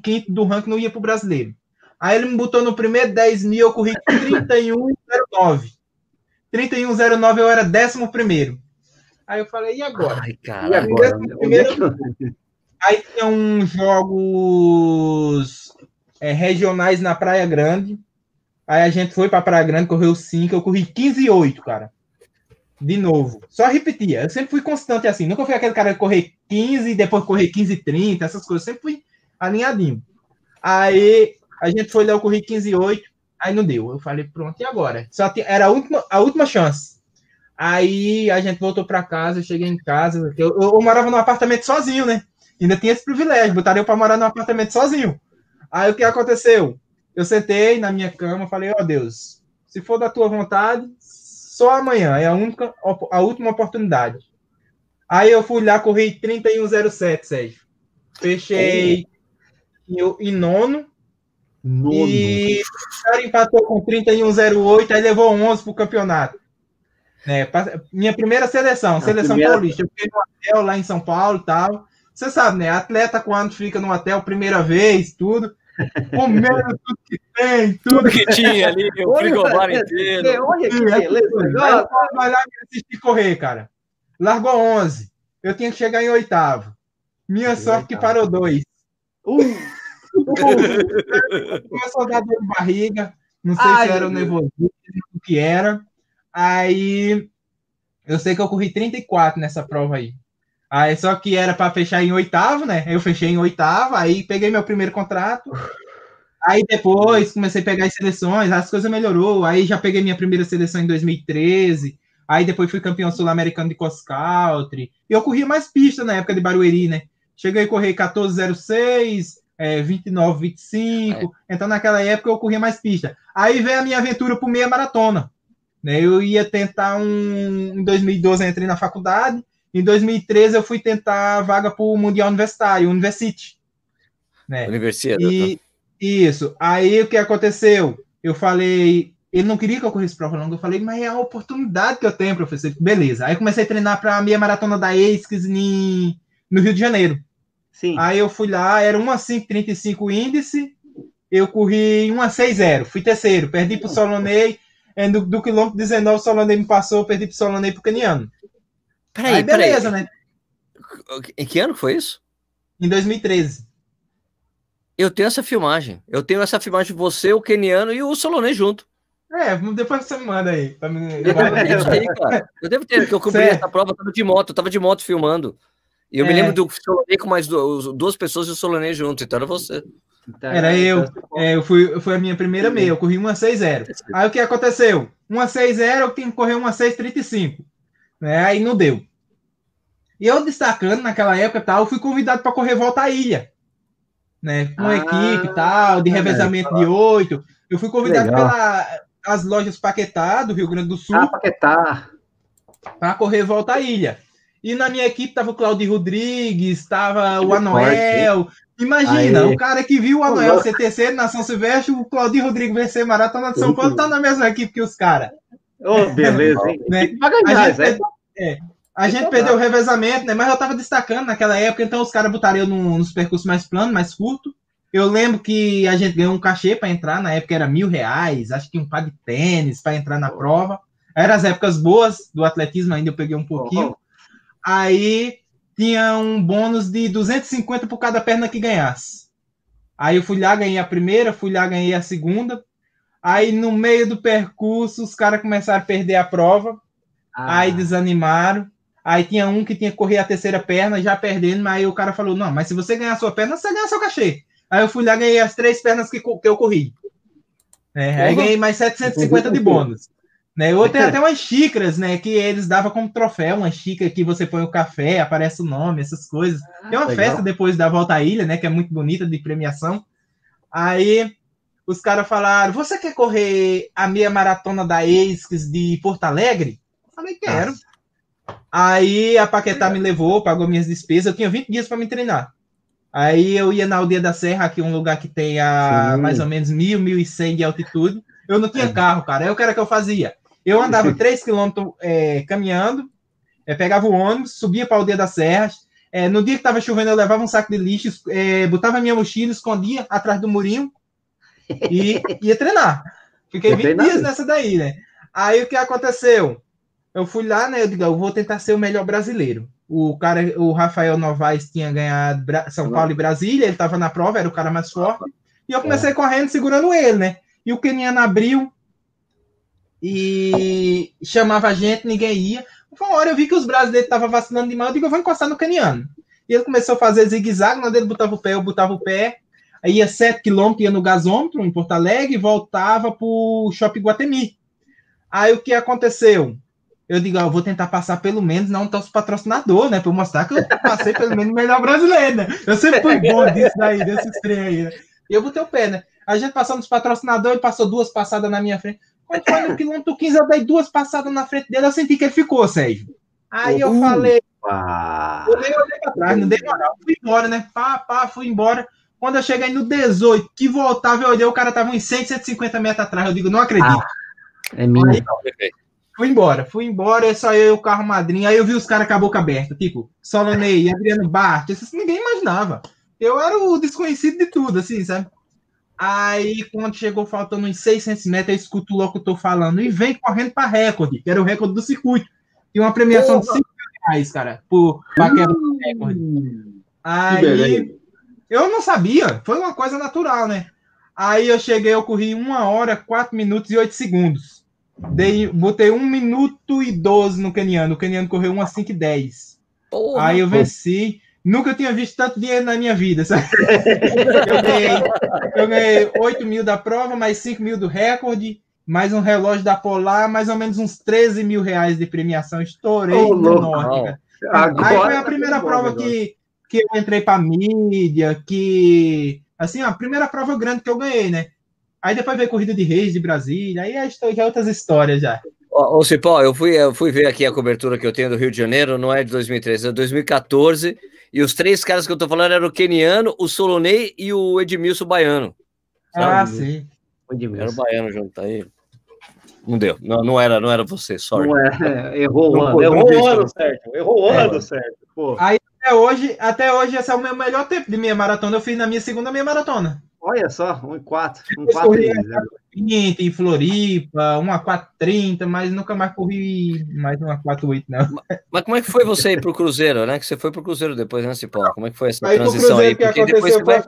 15 do ranking, não ia pro brasileiro. Aí ele me botou no primeiro 10 mil, eu corri 31,09. 31,09 eu era 11. Aí eu falei, e agora? Ai, cara, e agora? Primeiro... Aí tinha uns jogos é, regionais na Praia Grande. Aí a gente foi para Praia Grande, correu 5, eu corri 15 e 8, cara. De novo. Só repetia. Eu sempre fui constante assim. Nunca fui aquele cara que correr 15 e depois correr 15 e 30, essas coisas. Eu sempre fui alinhadinho. Aí a gente foi lá, eu corri 15 e 8. Aí não deu. Eu falei, pronto, e agora? Só tinha, era a última, a última chance. Aí a gente voltou para casa, eu cheguei em casa. Eu, eu, eu, morava num apartamento sozinho, né? Ainda tinha esse privilégio, botaria eu para morar num apartamento sozinho. Aí o que aconteceu? Eu sentei na minha cama, falei: Ó oh, Deus, se for da tua vontade, só amanhã é a única, a última oportunidade. Aí eu fui lá, corri 3107, Sérgio. Fechei em, em nono. Nono. E o cara empatou com 3108, aí levou 11 para o campeonato. É, minha primeira seleção, seleção primeira... paulista. Eu fiquei no hotel lá em São Paulo e tal. Você sabe, né? Atleta, quando fica no hotel primeira vez, tudo. Comendo tudo que tem, tudo, tudo que tinha ali, o frigobar inteiro. Olha que beleza. Vai lá e assistir correr, cara. Largou 11. Eu tinha que chegar em oitavo. Minha sorte que parou dois. Uh. Uh. Começou a dar dor de barriga. Não sei Ai, se era o nervosismo, o que era. Aí eu sei que eu corri 34 nessa prova aí. Aí só que era para fechar em oitavo, né? Eu fechei em oitavo, aí peguei meu primeiro contrato. Aí depois comecei a pegar as seleções, as coisas melhorou. Aí já peguei minha primeira seleção em 2013. Aí depois fui campeão sul-americano de cross country. E eu corria mais pista na época de Barueri, né? Cheguei a correr 1406, é, 2925. É. Então naquela época eu corria mais pista. Aí veio a minha aventura por meia maratona. Né? Eu ia tentar um. Em 2012 eu entrei na faculdade. Em 2013 eu fui tentar a vaga para o Mundial Universitário, University. Né? Universidade. E, isso. Aí o que aconteceu? Eu falei, ele não queria que eu corresse prova longa. Eu falei, mas é a oportunidade que eu tenho, professor. Beleza. Aí comecei a treinar para a minha maratona da ASICS no Rio de Janeiro. Sim. Aí eu fui lá, era 1,535 índice. Eu corri 1,60. Fui terceiro. Perdi para o Solonei. É, do, do quilômetro 19, o Solonei me passou, perdi pro Solonei pro Caniano. Peraí, Aí, beleza, peraí. né? Em que ano foi isso? Em 2013. Eu tenho essa filmagem. Eu tenho essa filmagem de você, o Keniano e o Solonei junto. É, depois você me manda aí. Me... Eu, devo ter, cara. eu devo ter, porque eu cobri essa prova, eu tava de moto, eu tava de moto filmando. E eu é. me lembro do Solonei com mais duas pessoas e o Solonei junto, então era você. Então, Era eu. Então, é, eu fui, foi a minha primeira meia, eu corri uma 6-0. Aí o que aconteceu? Uma 6-0, eu tinha que correr uma 6-35. Né? Aí não deu. E eu destacando naquela época tal, eu fui convidado para correr volta à ilha. Né? Com ah, equipe tal, de revezamento é, de oito. Eu fui convidado pelas lojas Paquetá, do Rio Grande do Sul. Ah, Paquetá. Para correr volta à ilha. E na minha equipe tava o Claudio Rodrigues, estava o Anoel, Imagina, Aí. o cara que viu o Anoel ser terceiro na São Silvestre, o Claudio Rodrigo vencer Maratona de São Paulo, tá na mesma equipe que os caras. Oh, beleza, hein? né? A gente, perde... é. A gente perdeu o revezamento, né? Mas eu tava destacando naquela época, então os caras botariam no, nos percursos mais planos, mais curto. Eu lembro que a gente ganhou um cachê para entrar, na época era mil reais, acho que um par de tênis para entrar na prova. Eram as épocas boas do atletismo, ainda eu peguei um pouquinho. Aí tinha um bônus de 250 por cada perna que ganhasse. Aí eu fui lá, ganhei a primeira, fui lá, ganhei a segunda. Aí no meio do percurso, os caras começaram a perder a prova. Ah. Aí desanimaram. Aí tinha um que tinha que correr a terceira perna, já perdendo, mas aí o cara falou: Não, mas se você ganhar a sua perna, você ganha seu cachê. Aí eu fui lá ganhei as três pernas que, que eu corri. É, aí ganhei mais 750 de bônus. Né? Eu tenho até umas xícaras, né? Que eles davam como troféu, uma xícara que você põe o café, aparece o nome, essas coisas. Tem uma Legal. festa depois da volta à ilha, né? Que é muito bonita de premiação. Aí os caras falaram: Você quer correr a meia maratona da ASICS de Porto Alegre? Eu falei, quero. Nossa. Aí a Paquetá me levou, pagou minhas despesas. Eu tinha 20 dias para me treinar. Aí eu ia na Aldeia da Serra, que é um lugar que tem a Sim. mais ou menos 1.000, 1.100 de altitude. Eu não tinha é. carro, cara. Aí o que era que eu fazia? Eu andava *laughs* 3 quilômetros é, caminhando, é, pegava o ônibus, subia para a Aldeia das Serras. É, no dia que estava chovendo, eu levava um saco de lixo, é, botava minha mochila, escondia atrás do murinho e ia treinar. Fiquei 20 dias nessa daí, né? Aí o que aconteceu? Eu fui lá, né? Eu digo, eu vou tentar ser o melhor brasileiro. O cara, o Rafael Novaes tinha ganhado São Paulo e Brasília, ele estava na prova, era o cara mais forte. E eu comecei é. correndo, segurando ele, né? E o Keniano abriu e chamava a gente, ninguém ia. Uma hora eu vi que os brasileiros estavam vacinando demais, eu digo, eu vou encostar no Keniano. E ele começou a fazer zigue-zague, quando ele botava o pé, eu botava o pé. Aí ia 7 quilômetros, ia no gasômetro, em Porto Alegre, e voltava para o Shopping Guatemi. Aí o que aconteceu? Eu digo, eu vou tentar passar pelo menos, não os patrocinador, né? Para mostrar que eu passei pelo menos melhor brasileiro, né? Eu sempre fui bom disso daí, desse trem aí, né? E eu botei o pé, né? A gente passou nos patrocinadores, ele passou duas passadas na minha frente. Quando foi no quilômetro 15, eu dei duas passadas na frente dele, eu senti que ele ficou, Sérgio. Aí eu falei, eu olhei pra trás, não dei moral, fui embora, né? Pá, pá, fui embora. Quando eu cheguei no 18, que voltava, eu olhei, o cara tava uns 100, 150 metros atrás. Eu digo, não acredito. Ah, é minha. Aí, Fui embora, fui embora, só eu e o carro madrinha. Aí eu vi os caras com a boca aberta, tipo, Solonei, Adriano Bart, esses ninguém imaginava. Eu era o desconhecido de tudo, assim, sabe? Aí, quando chegou faltando uns 600 metros, eu escuto o locutor falando e vem correndo para recorde, que era o recorde do circuito. E uma premiação Porra. de 5 reais, cara, por paquera do recorde. Aí, eu não sabia, foi uma coisa natural, né? Aí eu cheguei, eu corri uma hora, 4 minutos e 8 segundos. Dei, botei 1 minuto e 12 no Keniano. O Keniano correu 1 a 5 e 10. Porra, Aí eu venci. Nunca tinha visto tanto dinheiro na minha vida. Sabe? *laughs* Eu, ganhei, eu ganhei 8 mil da prova, mais 5 mil do recorde, mais um relógio da Polar, mais ou menos uns 13 mil reais de premiação. Estourei oh, no norte. Aí foi a primeira prova que, que eu entrei para mídia, que. Assim, a primeira prova grande que eu ganhei, né? Aí depois veio Corrida de Reis de Brasília, aí é, é outras histórias já. Ô, Cipó, eu fui, eu fui ver aqui a cobertura que eu tenho do Rio de Janeiro, não é de 2013, é de 2014, e os três caras que eu tô falando eram o Keniano, o Solonei e o Edmilson Baiano. Sabe? Ah, sim. O era o Baiano junto, tá aí. Não deu, não, não, era, não era você, sorry. Não é, errou o ano, errou o ano certo, errou o ano certo. Pô. Aí até hoje, até hoje, esse é o meu melhor tempo de meia maratona, eu fiz na minha segunda meia maratona. Olha só, 1,4. 1,4 em Floripa, 1 a 4,30, mas nunca mais corri mais 1 a 4,8, não. Mas como é que foi você ir para o Cruzeiro, né? Que você foi para o Cruzeiro depois, né, Cipó? Como é que foi essa aí, transição aí? Porque depois você vai...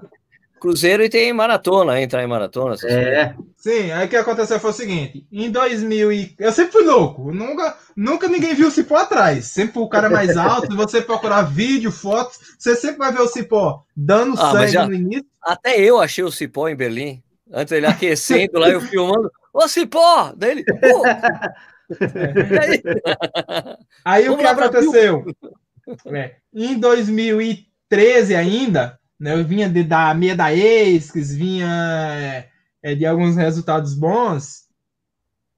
Cruzeiro e tem maratona, entrar em maratona. É. Sim, aí o que aconteceu foi o seguinte: em 2000 e... eu sempre fui louco, nunca, nunca ninguém viu o Cipó atrás. Sempre o cara mais alto, você procurar vídeo, fotos, você sempre vai ver o Cipó dando ah, sangue já, no início. Até eu achei o Cipó em Berlim. Antes ele aquecendo lá, eu filmando. Ô Cipó! Daí ele. aí? *laughs* *laughs* aí o que aconteceu? É, em 2013 ainda né? Eu vinha de, da meia da Esques, vinha é, de alguns resultados bons.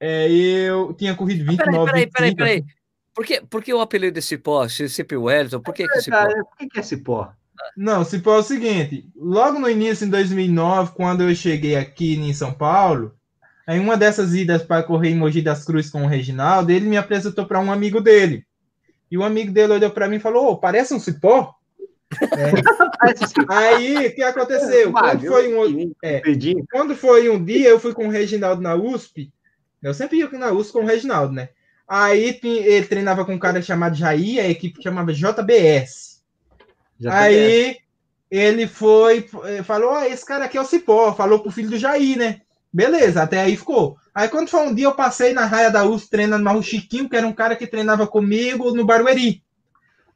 É, eu tinha corrido 29 Peraí, peraí, peraí, peraí. Por que, por que o apelido desse Cipó? Cip Wellington, por que, é, que Cipó? Por que, é Cipó? Não, Cipó é o seguinte: logo no início, em 2009, quando eu cheguei aqui em São Paulo, em uma dessas idas para correr em Mogi das Cruzes com o Reginaldo, ele me apresentou para um amigo dele. E o amigo dele olhou para mim e falou: oh, parece um cipó. É. *laughs* Aí, o que aconteceu? Quando foi, um, é, quando foi um dia, eu fui com o Reginaldo na USP. Eu sempre ia na USP com o Reginaldo, né? Aí ele treinava com um cara chamado Jair, a equipe chamava JBS. JBS. Aí ele foi, eh, falou: oh, esse cara aqui é o Cipó, falou pro filho do Jair, né? Beleza, até aí ficou. Aí quando foi um dia, eu passei na raia da USP treinando mais o Chiquinho, que era um cara que treinava comigo no Barueri.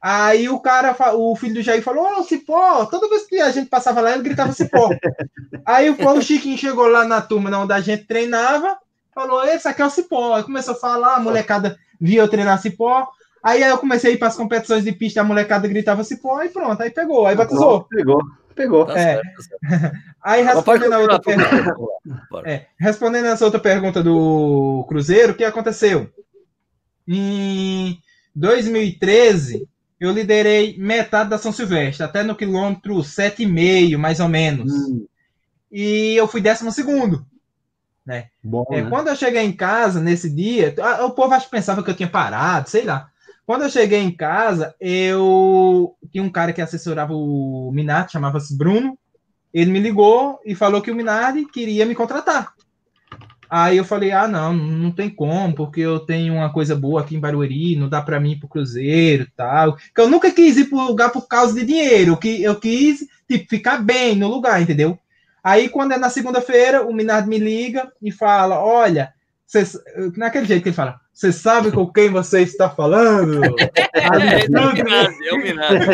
Aí o cara, o filho do Jair falou, ô, oh, Cipó, toda vez que a gente passava lá, ele gritava Cipó. *laughs* Aí o Chiquinho chegou lá na turma onde a gente treinava, falou, esse aqui é o Cipó. Aí começou a falar, a molecada via eu treinar Cipó. Aí eu comecei a ir para as competições de pista, a molecada gritava Cipó e pronto, aí pegou, aí batizou. Pegou, pegou. Tá é. certo, tá *laughs* Aí respondendo a outra pergunta, é, respondendo essa outra pergunta do Cruzeiro, o que aconteceu? Em 2013, eu liderei metade da São Silvestre, até no quilômetro 7,5, mais ou menos. Hum. E eu fui décimo segundo. Né? Bom, é, né? Quando eu cheguei em casa, nesse dia, o povo acho que pensava que eu tinha parado, sei lá. Quando eu cheguei em casa, eu tinha um cara que assessorava o Minardi, chamava-se Bruno. Ele me ligou e falou que o Minardi queria me contratar. Aí eu falei, ah, não, não tem como, porque eu tenho uma coisa boa aqui em Barueri, não dá para mim ir pro Cruzeiro tal. Que eu nunca quis ir pro lugar por causa de dinheiro, que eu quis tipo, ficar bem no lugar, entendeu? Aí quando é na segunda-feira, o Minardi me liga e fala, olha, cês... naquele jeito que ele fala, você sabe com quem você está falando? *laughs* é, é o Minardi.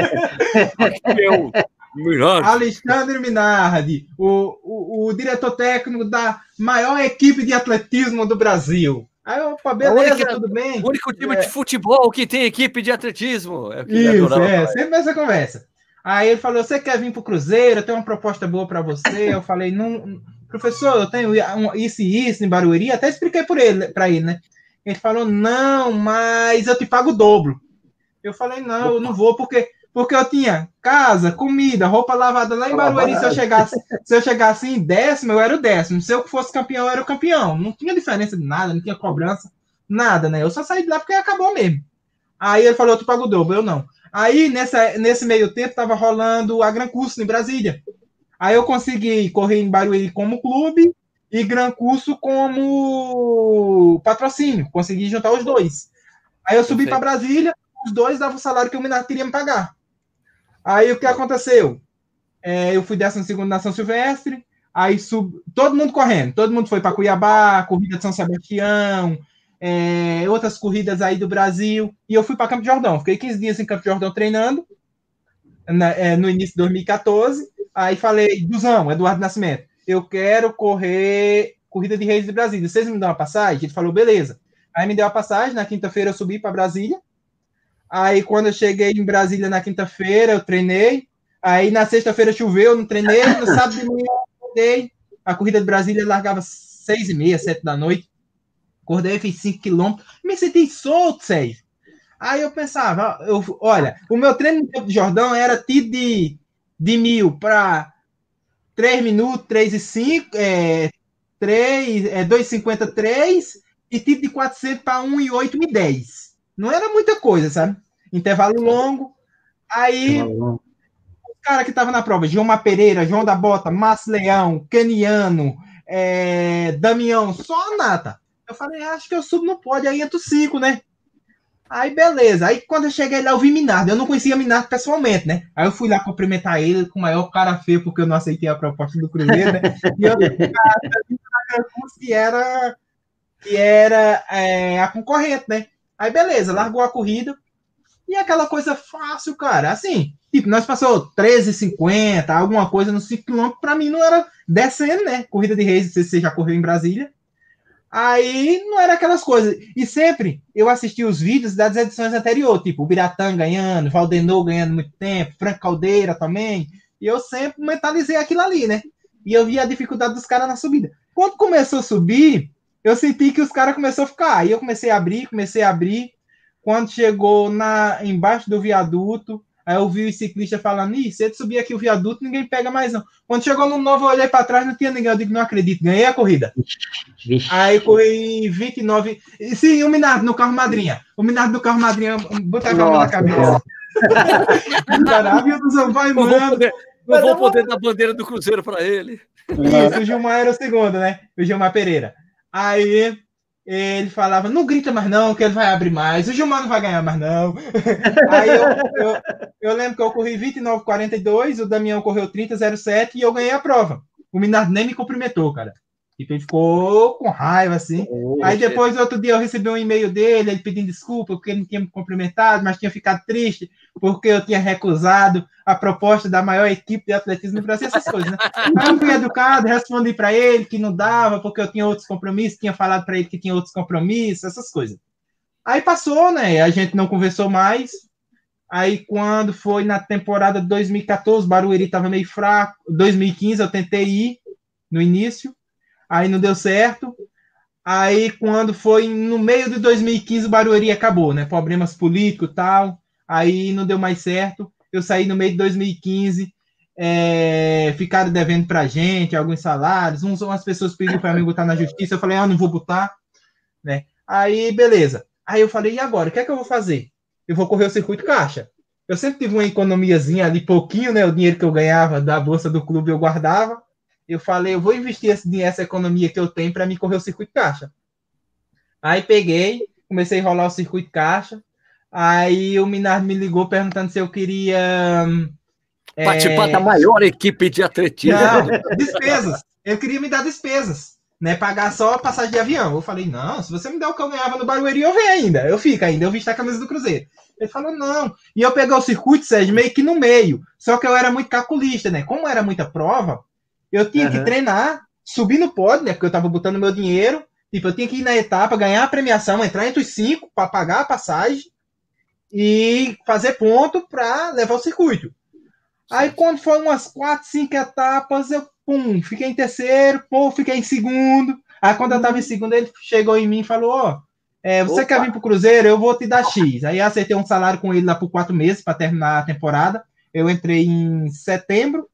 *laughs* Eu. Minardi. Alexandre Minardi, o, o, o, diretor técnico da maior equipe de atletismo do Brasil. Aí eu, falei, beleza, única, tudo bem. O único time é. de futebol que tem equipe de atletismo. É Isso, é, sempre essa conversa. Aí ele falou: Você quer vir para o Cruzeiro? Eu tenho uma proposta boa para você. Eu falei: Não, professor, eu tenho isso e isso em Barueri. Até expliquei para ele, para ele, né? Ele falou: Não, mas eu te pago o dobro. Eu falei: Não, eu não vou, porque porque eu tinha casa, comida, roupa lavada lá em Barueri. Se eu chegasse, se eu chegasse em décimo, eu era o décimo. Se eu fosse campeão, eu era o campeão. Não tinha diferença de nada, não tinha cobrança, nada, né? Eu só saí de lá porque acabou mesmo. Aí ele falou: Tu paga o dobro, eu não. Aí, nessa, nesse meio tempo, tava rolando a Gran Curso em Brasília. Aí eu consegui correr em Barueri como clube e Gran Curso como patrocínio. Consegui juntar os dois. Aí eu subi para Brasília, os dois davam o salário que o Minar queria me pagar. Aí o que aconteceu? É, eu fui décimo segundo na São Silvestre, aí sub... todo mundo correndo, todo mundo foi para Cuiabá, corrida de São Sebastião, é, outras corridas aí do Brasil, e eu fui para Campo de Jordão. Fiquei 15 dias em Campo de Jordão treinando, na, é, no início de 2014. Aí falei, Duzão, Eduardo Nascimento, eu quero correr corrida de reis de Brasília. Vocês me dão uma passagem? Ele falou, beleza. Aí me deu a passagem, na quinta-feira eu subi para Brasília. Aí quando eu cheguei em Brasília na quinta-feira, eu treinei. Aí na sexta-feira choveu, eu não treinei. No sábado de manhã eu acordei. A corrida de Brasília largava seis e meia, sete da noite. Acordei, fiz 5 quilômetros. Me senti solto, Sérgio. Aí eu pensava, eu, olha, o meu treino no de Jordão era tido de, de mil para 3 minutos, 3 e 5, é, 3, é, 2,53 e tido de 400 para 1 e 8 e 10. Não era muita coisa, sabe? Intervalo longo. Aí, o cara que estava na prova, João Pereira, João da Bota, Márcio Leão, Caniano, é, Damião, só a nata. Eu falei, acho que eu subo no pódio, aí entro cinco, né? Aí beleza. Aí quando eu cheguei lá, eu vi Minardo. Eu não conhecia Minardo pessoalmente, né? Aí eu fui lá cumprimentar ele com o maior cara feio, porque eu não aceitei a proposta do Cruzeiro, né? *laughs* E eu que era, que era é, a concorrente, né? Aí beleza, largou a corrida. E aquela coisa fácil, cara. Assim, tipo, nós passou 13,50, alguma coisa no 5 km, pra mim não era descendo, né? Corrida de reis, você já correu em Brasília. Aí não era aquelas coisas. E sempre eu assisti os vídeos das edições anteriores, tipo o Biratã ganhando, Valdenor ganhando muito tempo, Franco Caldeira também. E eu sempre mentalizei aquilo ali, né? E eu vi a dificuldade dos caras na subida. Quando começou a subir, eu senti que os caras começaram a ficar. Aí eu comecei a abrir, comecei a abrir. Quando chegou na embaixo do viaduto, Aí eu vi os ciclistas falando, Ih, se ele subir aqui o viaduto, ninguém pega mais não. Quando chegou no novo, eu olhei para trás, não tinha ninguém. Eu digo, não acredito, ganhei a corrida. Vixe. Aí corri 29. Sim, o Minardo no carro madrinha. O Minardo no carro madrinha, botar a mão na cabeça. Caralho, vai, mano. Não vou poder, não vou poder dar bandeira do Cruzeiro para ele. Isso, o Gilmar era o segundo, né? O Gilmar Pereira. Aí ele falava, não grita mais não, que ele vai abrir mais, o Gilmar não vai ganhar mais não. *laughs* Aí eu, eu, eu, lembro que eu corri 29,42, o Damião correu 30,07 e eu ganhei a prova. O Minardo nem me cumprimentou, cara. Tipo, ele ficou com raiva, assim. Oh, Aí depois, outro dia, eu recebi um e-mail dele, ele pedindo desculpa porque ele não tinha me cumprimentado, mas tinha ficado triste porque eu tinha recusado a proposta da maior equipe de atletismo do Brasil, essas coisas, né? *laughs* Aí eu fui educado, respondi para ele que não dava, porque eu tinha outros compromissos, tinha falado para ele que tinha outros compromissos, essas coisas. Aí passou, né? A gente não conversou mais. Aí quando foi na temporada de 2014, Barueri estava meio fraco. 2015 eu tentei ir no início aí não deu certo. Aí, quando foi no meio de 2015, o Barueri acabou, né? Problemas políticos e tal. Aí não deu mais certo. Eu saí no meio de 2015. É, ficaram devendo pra gente alguns salários. Uns, umas pessoas pediram para mim botar na justiça. Eu falei, ah, não vou botar. Né? Aí, beleza. Aí eu falei, e agora? O que é que eu vou fazer? Eu vou correr o circuito caixa. Eu sempre tive uma economiazinha ali, pouquinho, né? O dinheiro que eu ganhava da bolsa do clube eu guardava eu falei, eu vou investir esse, essa economia que eu tenho para me correr o circuito caixa. Aí peguei, comecei a enrolar o circuito caixa. Aí o Minardi me ligou perguntando se eu queria. Participar é... da maior equipe de atletismo. Não, despesas. Eu queria me dar despesas. Né, pagar só a passagem de avião. Eu falei, não, se você me der o que eu ganhava no Barueri, eu venho ainda. Eu fico ainda, eu visto a camisa do Cruzeiro. Ele falou, não. E eu peguei o circuito, Sérgio, meio que no meio. Só que eu era muito calculista, né? Como era muita prova, eu tinha uhum. que treinar, subir no pódio, né? Porque eu tava botando meu dinheiro. Tipo, eu tinha que ir na etapa, ganhar a premiação, entrar entre os cinco para pagar a passagem e fazer ponto para levar o circuito. Aí quando foi umas quatro, cinco etapas, eu pum, fiquei em terceiro, pô, fiquei em segundo. Aí quando eu tava em segundo, ele chegou em mim e falou: Ó, oh, é, você Opa. quer vir pro Cruzeiro? Eu vou te dar X. Aí acertei um salário com ele lá por quatro meses para terminar a temporada. Eu entrei em setembro,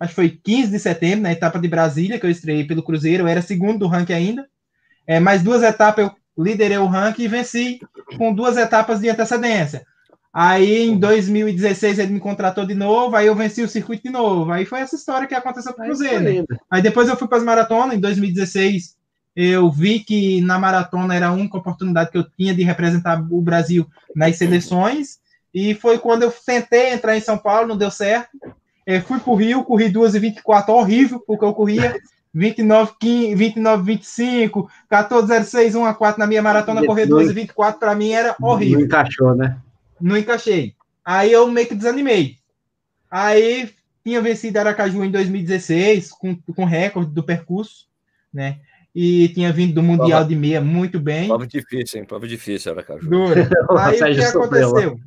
acho que foi 15 de setembro, na etapa de Brasília, que eu estreiei pelo Cruzeiro, eu era segundo do ranking ainda. É, mais duas etapas eu liderei o ranking e venci com duas etapas de antecedência. Aí em 2016 ele me contratou de novo, aí eu venci o circuito de novo. Aí foi essa história que aconteceu com o Cruzeiro. Né? Aí depois eu fui para as maratonas, em 2016 eu vi que na maratona era a única oportunidade que eu tinha de representar o Brasil nas seleções. E foi quando eu tentei entrar em São Paulo, não deu certo. É, fui pro Rio, corri 2 e 24, horrível, porque eu corria 29, 15, 29, 25, 14, 06, 1 a 4 na minha maratona, correr 2 e 24 para mim era horrível. Não encaixou, né? Não encaixei. Aí eu meio que desanimei. Aí tinha vencido Aracaju em 2016, com, com recorde do percurso, né? E tinha vindo do Mundial prova, de Meia muito bem. Prova difícil, hein? Prova difícil, Aracaju. Dura. *laughs* Aí o que aconteceu?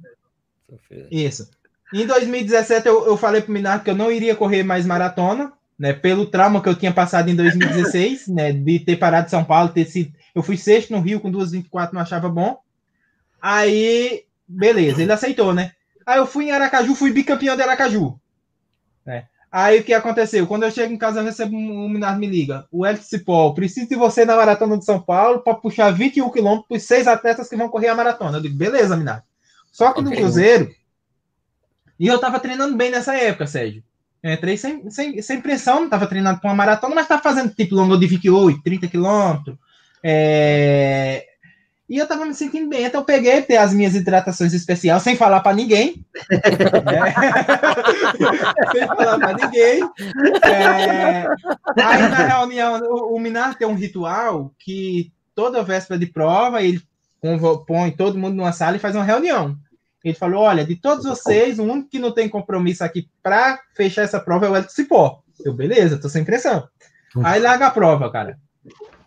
Isso. Em 2017, eu, eu falei para o Minardo que eu não iria correr mais maratona, né? Pelo trauma que eu tinha passado em 2016, *laughs* né? De ter parado de São Paulo, ter sido. Eu fui sexto no Rio com 2,24, não achava bom. Aí, beleza, ele aceitou, né? Aí eu fui em Aracaju, fui bicampeão de Aracaju. Né? Aí o que aconteceu? Quando eu chego em casa, eu recebo um, um Minardo me liga. O Elton Cipol, preciso de você na maratona de São Paulo para puxar 21 quilômetros para os seis atletas que vão correr a maratona. Eu digo, beleza, Minardo. Só que okay. no Cruzeiro e eu tava treinando bem nessa época, Sérgio. Eu entrei sem, sem, sem pressão, tava treinando para uma maratona, mas tava fazendo tipo longo de 28, 30 quilômetros. É... E eu tava me sentindo bem, então eu peguei ter as minhas hidratações especiais, sem falar para ninguém. né? *laughs* sem falar para ninguém. É... Aí na reunião, o, o Minar tem um ritual que toda véspera de prova ele põe todo mundo numa sala e faz uma reunião. Ele falou: olha, de todos vocês, o único que não tem compromisso aqui para fechar essa prova é o Elton Cipó. Eu, beleza, tô sem pressão. Aí larga a prova, cara.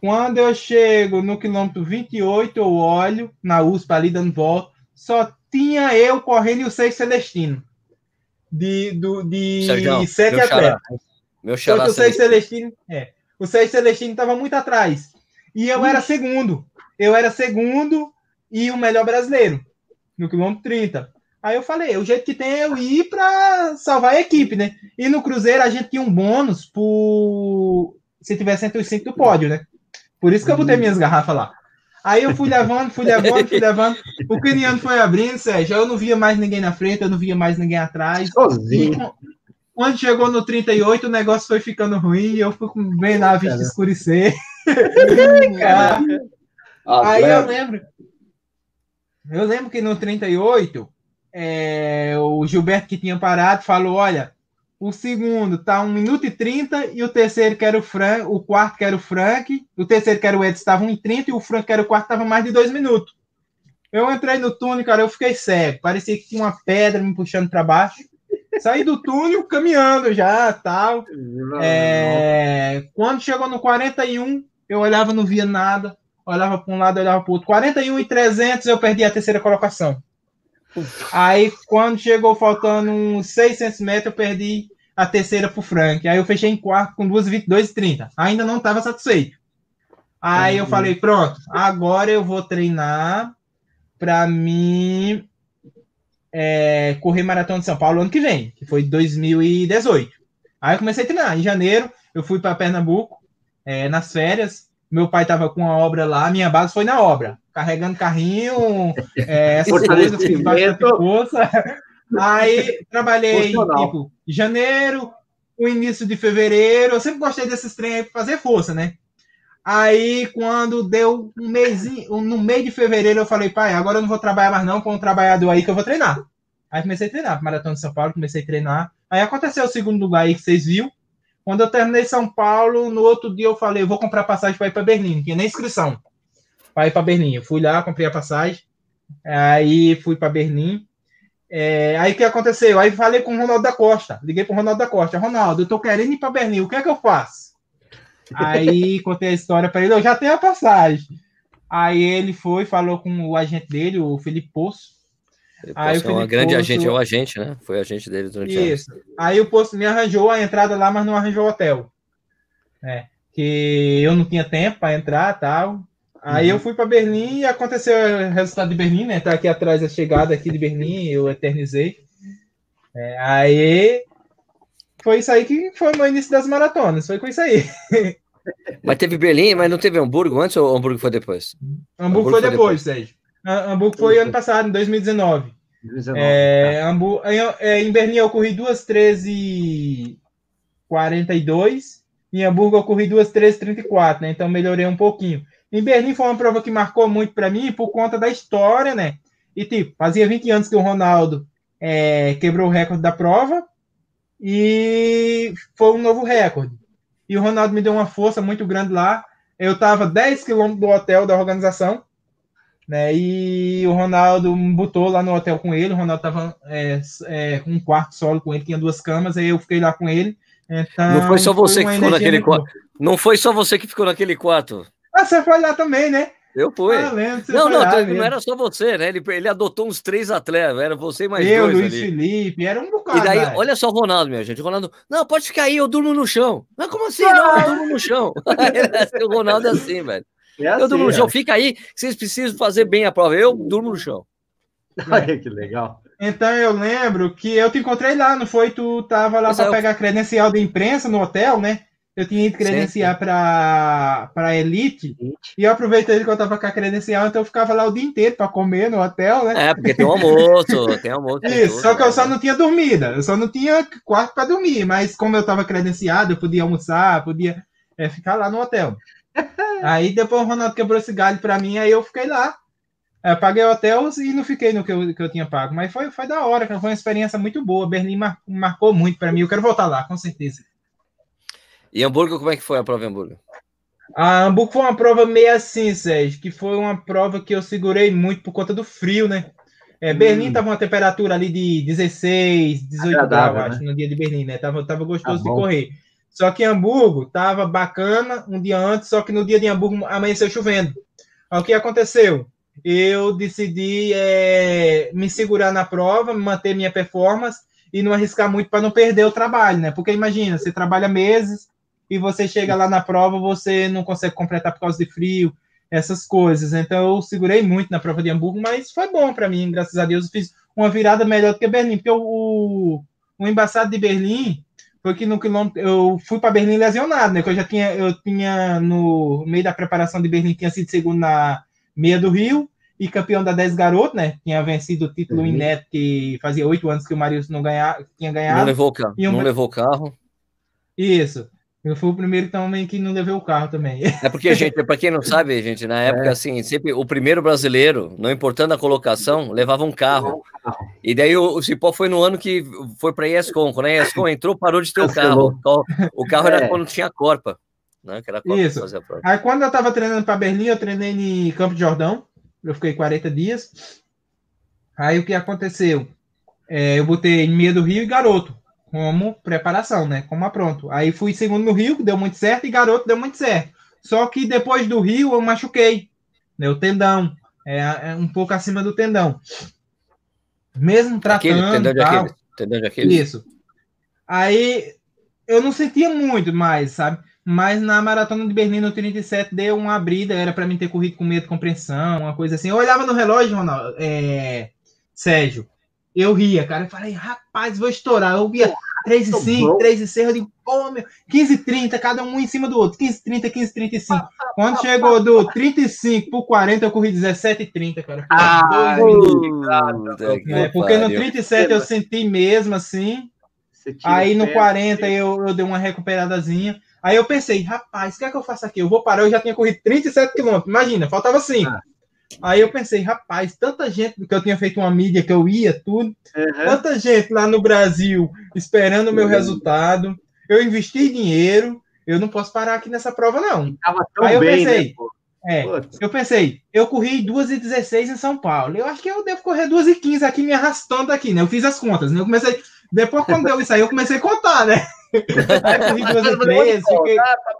Quando eu chego no quilômetro 28, eu olho na USP ali dando volta, só tinha eu correndo e o seis Celestino. De, do, de Sérgio, sete atletas. Meu xará o seis Celestino, é, o seis Celestino estava muito atrás. E eu era segundo. Eu era segundo e o melhor brasileiro no quilômetro 30. Aí eu falei, o jeito que tem é eu ir para salvar a equipe, né? E no Cruzeiro a gente tinha um bônus por se tiver 105 do pódio, né? Por isso que eu botei minhas garrafas lá. Aí eu fui levando, fui levando, fui levando. O Keniano foi abrindo, Sérgio. Eu não via mais ninguém na frente, eu não via mais ninguém atrás. Sozinho. quando chegou no 38, o negócio foi ficando ruim e eu fui bem na vista escurecer. *laughs* Aí eu lembro, eu lembro que no 38, é, o Gilberto que tinha parado falou: olha, o segundo tá 1 minuto e 30 e o terceiro que era o Frank, o quarto que era o Frank, o terceiro que era o Edson estava 1 e 30 e o Frank que era o quarto estava mais de dois minutos. Eu entrei no túnel, cara, eu fiquei cego, parecia que tinha uma pedra me puxando para baixo. Saí do túnel caminhando já, tal. É... Quando chegou no 41, eu olhava, não via nada. Olhava para um lado, olhava para o outro. 41 e 300, eu perdi a terceira colocação. Aí, quando chegou faltando uns 600 metros, eu perdi a terceira para o Frank. Aí eu fechei em quarto com 2,22 e 30. Ainda não estava satisfeito. Aí eu falei, pronto, agora eu vou treinar para mim é, correr Maratona de São Paulo ano que vem, que foi 2018. Aí eu comecei a treinar. Em janeiro, eu fui para Pernambuco, é, nas férias. Meu pai estava com a obra lá, minha base foi na obra, carregando carrinho, *laughs* é, essas coisas, fiz bastante força. Aí trabalhei, tipo, janeiro, o início de fevereiro. Eu sempre gostei desses treinos para fazer força, né? Aí, quando deu um mês, no meio de fevereiro, eu falei, pai, agora eu não vou trabalhar mais não, com um trabalhador aí que eu vou treinar. Aí comecei a treinar, Maratona de São Paulo, comecei a treinar. Aí aconteceu o segundo lugar aí que vocês viram. Quando eu terminei São Paulo, no outro dia eu falei, eu vou comprar passagem para ir para Berlim, não tinha nem inscrição para ir para Berlim. Eu fui lá, comprei a passagem, aí fui para Berlim. É, aí o que aconteceu? Aí falei com o Ronaldo da Costa, liguei para o Ronaldo da Costa, Ronaldo, eu estou querendo ir para Berlim, o que é que eu faço? Aí *laughs* contei a história para ele, eu já tenho a passagem. Aí ele foi, falou com o agente dele, o Felipe Poço. Aí é uma grande Poço... agente, é o agente, né? Foi agente dele durante Isso. Anos. Aí o Poço me arranjou a entrada lá, mas não arranjou o hotel. É, que eu não tinha tempo para entrar tal. Aí uhum. eu fui para Berlim e aconteceu o resultado de Berlim, né? Tá aqui atrás a chegada aqui de Berlim, eu eternizei. É, aí foi isso aí que foi o meu início das maratonas, foi com isso aí. *laughs* Mas teve Berlim, mas não teve Hamburgo antes ou Hamburgo foi depois? Hamburgo, Hamburgo foi, depois, Sérgio. Hamburgo foi ano passado, em 2019. 2019 é, tá. Hamburgo, é, em Berlim eu corri 2:13:42 42 em Hamburgo eu corri 2:13:34, né? Então melhorei um pouquinho. Em Berlim foi uma prova que marcou muito para mim por conta da história, né? E tipo, fazia 20 anos que o Ronaldo é, quebrou o recorde da prova e foi um novo recorde. E o Ronaldo me deu uma força muito grande lá. Eu estava 10 quilômetros do hotel da organização, né? E o Ronaldo me botou lá no hotel com ele. O Ronaldo estava é, é, com um quarto solo com ele, tinha duas camas, aí eu fiquei lá com ele. Então, não foi só você que ficou naquele quarto. Não foi só você que ficou naquele quarto. Ah, você foi lá também, né? Eu fui. Ah, não, não, lá, não era só você, né? Ele, ele adotou uns três atletas, era você e mais eu, dois. Eu, Luiz ali. Felipe, era um bocado. E daí, né? olha só o Ronaldo, minha gente. O Ronaldo, não, pode ficar aí, eu durmo no chão. Não, como assim? Não, eu durmo no chão. *laughs* *laughs* o Ronaldo é assim, velho. É assim, eu durmo no chão, fica aí, vocês precisam fazer bem a prova. Eu durmo no chão. Olha que legal. Então eu lembro que eu te encontrei lá, não foi? Tu tava lá para pegar credencial da imprensa no hotel, né? eu tinha ido credenciar para a Elite, e eu aproveitei que eu estava com a credencial, então eu ficava lá o dia inteiro para comer no hotel, né? É, porque tem um almoço, *laughs* tem almoço. Isso, tudo, só que né? eu só não tinha dormida, eu só não tinha quarto para dormir, mas como eu estava credenciado, eu podia almoçar, podia é, ficar lá no hotel. Aí depois o Ronaldo quebrou esse galho para mim, aí eu fiquei lá. Eu é, paguei hotel e não fiquei no que eu, que eu tinha pago, mas foi, foi da hora, foi uma experiência muito boa. Berlim mar, marcou muito para mim, eu quero voltar lá, com certeza. E Hamburgo, como é que foi a prova em Hamburgo? A Hamburgo foi uma prova meio assim, Sérgio, que foi uma prova que eu segurei muito por conta do frio, né? É, hum. Berlim tava uma temperatura ali de 16, 18 graus, acho, né? no dia de Berlim, né? Tava, tava gostoso tá de correr. Só que Hamburgo tava bacana um dia antes, só que no dia de Hamburgo amanheceu chovendo. O que aconteceu? Eu decidi é, me segurar na prova, manter minha performance e não arriscar muito para não perder o trabalho, né? Porque imagina, você trabalha meses, e você chega lá na prova, você não consegue completar por causa de frio, essas coisas. Então eu segurei muito na prova de Hamburgo, mas foi bom para mim, graças a Deus. Eu fiz uma virada melhor do que Berlim, porque o, o embaçado de Berlim foi que no quilômetro eu fui para Berlim lesionado, né? Que eu já tinha, eu tinha no meio da preparação de Berlim tinha sido segundo na meia do Rio e campeão da 10 garoto, né? Tinha vencido o título uhum. inédito que fazia oito anos que o Marius não ganha, tinha ganhado. Não levou, carro. Um... não levou carro. Isso. Eu fui o primeiro também que não levei o carro também. *laughs* É porque, gente, para quem não sabe, gente, na época, é. assim, sempre o primeiro brasileiro, não importando a colocação, levava um carro. E daí o, o Cipó foi no ano que foi para a ESCOM. Quando a ESCOM entrou, parou de ter o carro. O carro era é. quando tinha Corpa. Né? Que era Corpa Isso. Aí quando eu estava treinando para Berlim, eu treinei em Campo de Jordão. Eu fiquei 40 dias. Aí o que aconteceu? É, eu botei em meia do Rio e garoto como preparação, né? Como pronto. Aí fui segundo no Rio, que deu muito certo, e garoto deu muito certo. Só que depois do Rio eu machuquei, né? O tendão, é, é um pouco acima do tendão. Mesmo tratando. Aquele, tendão de tal. Tendão de Aquiles. Isso. Aí eu não sentia muito mais, sabe? Mas na maratona de Berlim no 37 deu uma abrida, era para mim ter corrido com medo de compreensão, uma coisa assim. Eu olhava no relógio, Ronaldo, é, Sérgio, eu ria, cara. Eu falei, rapaz, vou estourar. Eu via 3 e 5, 3 e 6, eu digo, pô, meu, 15 e 30, cada um em cima do outro. 15 e 30, 15 e 35. Quando chegou do 35 pro 40, eu corri 17 e 30, cara. Ah, é, porque no 37 eu senti mesmo assim. Aí no 40 eu, eu dei uma recuperadazinha. Aí eu pensei, rapaz, o que é que eu faço aqui? Eu vou parar, eu já tinha corrido 37 quilômetros. Imagina, faltava 5. Ah. Aí eu pensei, rapaz, tanta gente que eu tinha feito uma mídia que eu ia, tudo, uhum. tanta gente lá no Brasil esperando o meu uhum. resultado. Eu investi dinheiro, eu não posso parar aqui nessa prova, não. Aí eu bem, pensei, né, é, eu pensei, eu corri 2h16 em São Paulo. Eu acho que eu devo correr 2h15 aqui me arrastando aqui, né? Eu fiz as contas, né? Eu comecei. Depois, quando deu isso aí, eu comecei a contar, né? *laughs* Aí corri 2h13, fiquei,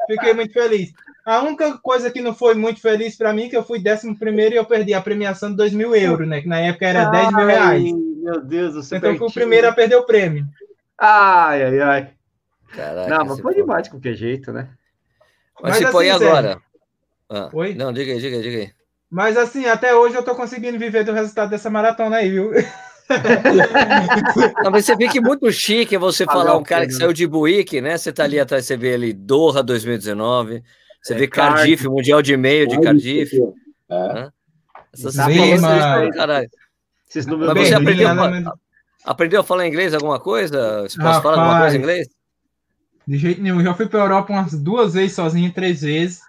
fiquei muito feliz. A única coisa que não foi muito feliz para mim é que eu fui décimo primeiro e eu perdi a premiação de 2 mil euros, né? Que na época era ai, 10 mil reais. Meu Deus do céu. Então eu fui o primeiro a perder o prêmio. Ai, ai, ai. Caraca, não, mas foi demais de qualquer jeito, né? Mas, mas se assim, agora. Ah, Oi? Não, diga aí, diga aí, diga aí. Mas assim, até hoje eu tô conseguindo viver do resultado dessa maratona aí, viu? *laughs* Não, mas você vê que muito chique você falar um cara que saiu de Buíque, né? Você tá ali atrás, você vê ali Doha 2019, você é, vê Cardiff, Cardiff, Mundial de Meio de Cardiff. É. Né? Essas coisas, caralho. Esses números Mas você aprendeu, aprendeu a falar inglês alguma coisa? Você pode falar alguma coisa em inglês? De jeito nenhum. Já fui para a Europa umas duas vezes sozinho, três vezes.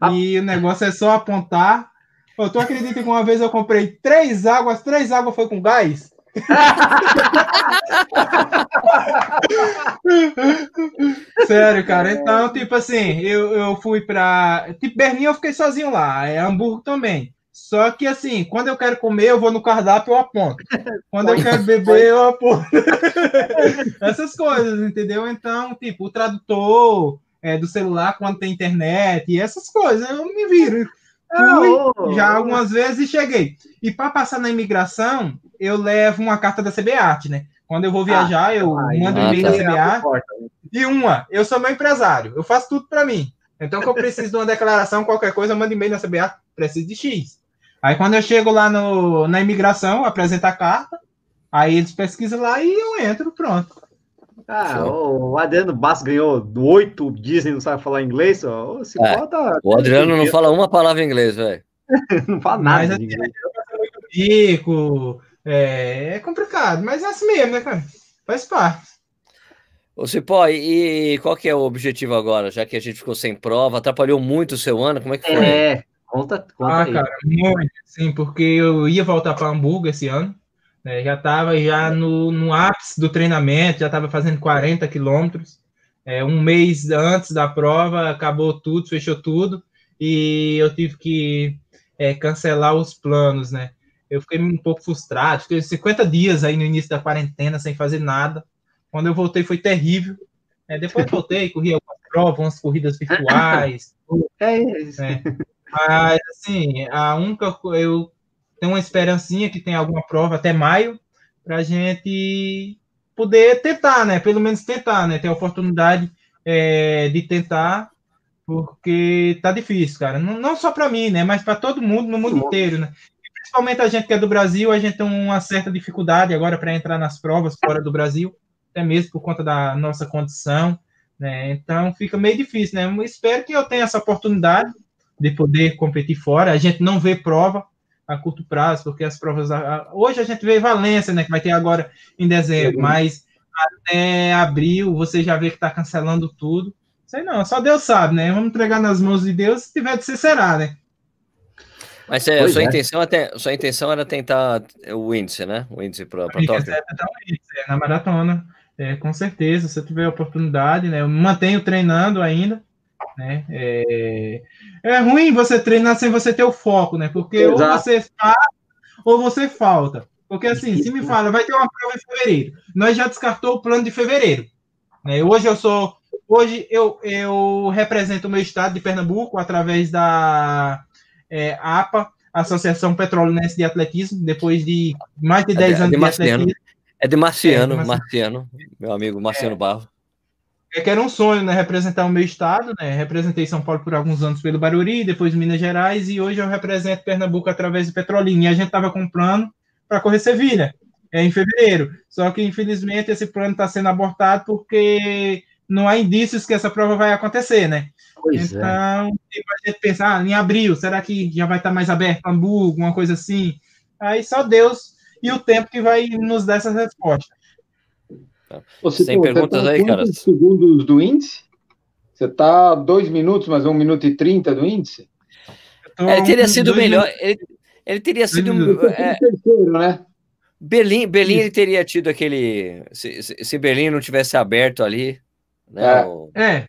Ah. E o negócio é só apontar. Eu tô acreditando que uma vez eu comprei três águas, três águas foi com gás. *laughs* Sério, cara. Então, tipo assim, eu, eu fui pra. Tipo, Berlim eu fiquei sozinho lá. É Hamburgo também. Só que assim, quando eu quero comer, eu vou no cardápio, eu aponto. Quando eu quero beber, eu aponto. *laughs* Essas coisas, entendeu? Então, tipo, o tradutor é, do celular quando tem internet e essas coisas, eu me viro. Fui já algumas vezes e cheguei. E para passar na imigração, eu levo uma carta da CBAT, né? Quando eu vou viajar, ah, eu ah, mando um e-mail da CBAT. E uma, eu sou meu empresário, eu faço tudo para mim. Então, que eu preciso de uma declaração, qualquer coisa, eu mando e-mail na CBAT, preciso de X. Aí, quando eu chego lá no, na imigração, apresento a carta, aí eles pesquisam lá e eu entro, pronto. Ah, o Adriano Bass ganhou oito Disney, não sabe falar inglês. Ó, se é, bota, o Adriano não fala uma palavra em inglês, velho. *laughs* não fala nada. Mas, de inglês. É rico, é, é, complicado, mas é assim mesmo, né, cara? Faz parte. Ô Cipó, e qual que é o objetivo agora? Já que a gente ficou sem prova, atrapalhou muito o seu ano, como é que foi? É, conta, conta Ah, aí. cara, muito, sim, porque eu ia voltar para Hamburgo esse ano, né, já estava já no, no ápice do treinamento, já estava fazendo 40 quilômetros, é, um mês antes da prova, acabou tudo, fechou tudo, e eu tive que é, cancelar os planos, né? Eu fiquei um pouco frustrado, fiquei 50 dias aí no início da quarentena sem fazer nada. Quando eu voltei foi terrível. É, depois voltei, *laughs* corri algumas provas, umas corridas virtuais. é isso. É. Mas, assim, a única eu tenho uma esperancinha que tem alguma prova até maio para a gente poder tentar, né? Pelo menos tentar, né? Ter a oportunidade é, de tentar, porque tá difícil, cara. Não, não só para mim, né? Mas para todo mundo no mundo inteiro, né? principalmente a gente que é do Brasil, a gente tem uma certa dificuldade agora para entrar nas provas fora do Brasil, até mesmo por conta da nossa condição, né? Então fica meio difícil, né? Eu espero que eu tenha essa oportunidade de poder competir fora. A gente não vê prova a curto prazo, porque as provas hoje a gente vê Valência, né? Que vai ter agora em dezembro, uhum. mas até abril você já vê que está cancelando tudo. Sei não, só Deus sabe, né? Vamos entregar nas mãos de Deus, se tiver de ser, será, né? Mas é, sua, é. Intenção até, sua intenção era tentar o índice, né? O índice para Tóquio. É tentar o índice, é, na maratona. É, com certeza, se eu tiver oportunidade, né? Eu mantenho treinando ainda, né? É, é ruim você treinar sem você ter o foco, né? Porque Exato. ou você faz ou você falta. Porque assim, se me fala, vai ter uma prova em fevereiro. Nós já descartou o plano de fevereiro. Né? Hoje eu sou. Hoje eu, eu represento o meu estado de Pernambuco através da é, APA, Associação Petrolinense de Atletismo, depois de mais de 10 é de, anos de, de atletismo. É de Marciano, é, Marciano, meu amigo Marciano é, Barro. É que era um sonho, né? Representar o meu estado, né? Representei São Paulo por alguns anos pelo Baruri, depois Minas Gerais, e hoje eu represento Pernambuco através do Petrolina. E a gente estava com um plano para correr Sevilha, é, em fevereiro. Só que, infelizmente, esse plano está sendo abortado porque não há indícios que essa prova vai acontecer, né? Pois é. então, é. tipo, a gente pensa, ah, em abril, será que já vai estar mais aberto Hamburgo, alguma coisa assim? Aí só Deus e o tempo que vai nos dar essa resposta. Você, Sem perguntas tá aí, cara. segundos do índice? Você está dois minutos, mas um minuto e trinta do índice? É, teria sido melhor. Ele, ele, teria sido. É, terceiro, né? Berlim, Berlim ele teria tido aquele. Se, se Berlim não tivesse aberto ali. Né, é. O... é.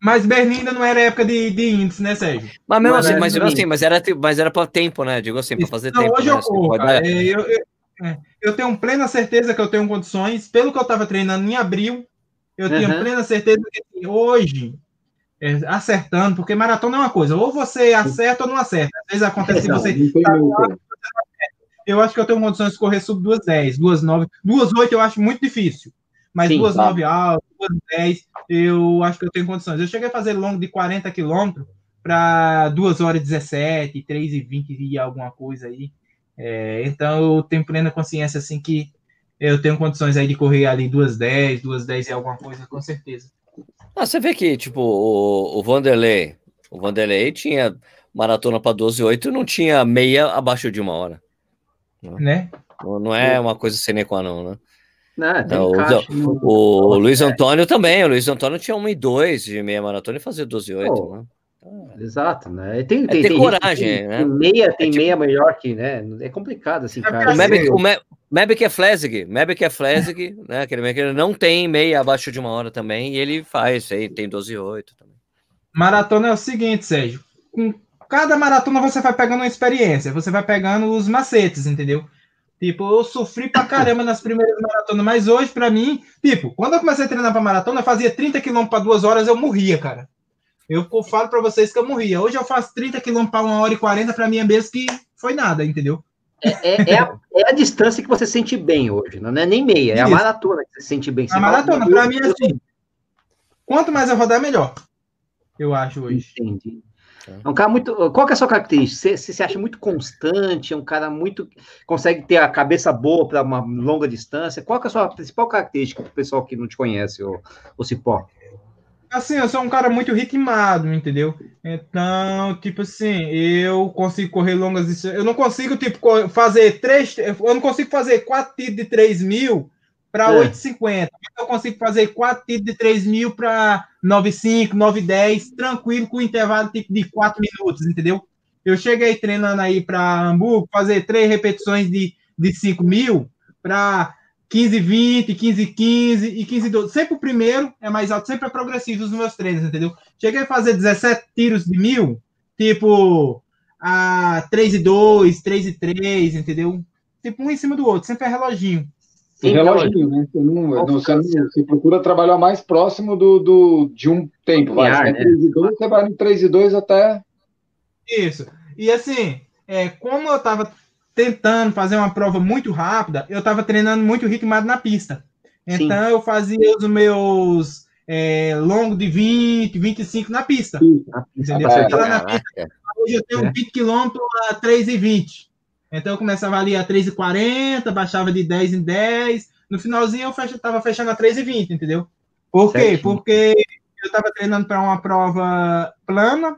Mas Berlim ainda não era época de, de índice, né, Sérgio? Mas mesmo assim, mas, assim mas era, mas era para tempo, né? Digo assim, para fazer não, tempo. Hoje né? eu, corro, pode... é, eu, eu, é, eu, tenho plena certeza que eu tenho condições. Pelo que eu estava treinando em abril, eu uhum. tenho plena certeza que assim, hoje, é, acertando, porque maratona é uma coisa, ou você acerta ou não acerta. Às vezes acontece não, você. Tá eu acho que eu tenho condições de correr sub 2,10, 2,9, 2,8 eu acho muito difícil. Mas 2,9 tá. alto, 2,10, eu acho que eu tenho condições. Eu cheguei a fazer longo de 40 quilômetros para 2 horas e 17, 3 e 20 e alguma coisa aí. É, então eu tenho plena consciência assim que eu tenho condições aí de correr ali 2,10, 2,10 e alguma coisa, com certeza. Ah, você vê que, tipo, o, o Vanderlei, o Vanderlei tinha maratona para 12,8 e não tinha meia abaixo de uma hora. Né? Não, não é uma coisa sine qua non, né? Não, então, o, o, o, Luiz Antônio também, o Luiz Antônio tinha 1 e 2 de meia maratona e fazia 12 e 8, oh, né? Exato, né? Tem, é tem, é ter coragem, tem, né? Tem meia, tem é tipo... meia melhor que, né? É complicado, assim, cara. O Mavic, o Mavic é Flesig, Mavic é Flesig, *laughs* né? Aquele ele não tem meia abaixo de uma hora também, e ele faz, aí tem 12 e 8 também. Maratona é o seguinte, Sérgio, com cada maratona você vai pegando uma experiência, você vai pegando os macetes, entendeu? Tipo, eu sofri pra caramba nas primeiras maratonas, mas hoje, pra mim, tipo, quando eu comecei a treinar pra maratona, eu fazia 30 km para duas horas, eu morria, cara. Eu falo para vocês que eu morria. Hoje eu faço 30 km para uma hora e 40, para mim é mesmo que foi nada, entendeu? É, é, é, a, é, a, distância que você sente bem hoje, não é nem meia, é Isso. a maratona que você sente bem. Você a maratona, para mim, é assim. Quanto mais eu rodar, melhor. Eu acho hoje. Entendi. É um cara muito. Qual que é a sua característica? Você, se acha muito constante? É um cara muito. consegue ter a cabeça boa para uma longa distância? Qual que é a sua principal característica para o pessoal que não te conhece, o, o Cipó? Assim, eu sou um cara muito ritmado, entendeu? Então, tipo assim, eu consigo correr longas distâncias. Eu não consigo, tipo, fazer três. Eu não consigo fazer quatro tiros de 3 mil para é. 8,50. Eu consigo fazer quatro tiros de 3 mil para 9,5, 9,10, tranquilo, com intervalo tipo de 4 minutos, entendeu? Eu cheguei treinando aí para Hamburgo, fazer três repetições de, de 5 mil para 15, 20, 15, 15 e 15, 12. Sempre o primeiro é mais alto, sempre é progressivo os meus treinos, entendeu? Cheguei a fazer 17 tiros de mil, tipo a 3 e 2, 3 e 3, entendeu? Tipo um em cima do outro, sempre é reloginho. Sim, reloginho, né? Você, não, não, você, não, você, procura trabalhar mais próximo do, do, de um tempo. Vai. Ar, né? 3 e 2, você vai no 3 e 2 até. Isso. E assim, é, como eu estava tentando fazer uma prova muito rápida, eu estava treinando muito ritmado na pista. Então Sim. eu fazia os meus é, longos de 20, 25 na pista. Sim, entendeu? É, na pista, hoje eu tenho é. 20 km a 3,20. Então eu começava ali a 3,40, baixava de 10 em 10. No finalzinho eu fecha, tava fechando a 3,20, entendeu? Por quê? Porque eu estava treinando para uma prova plana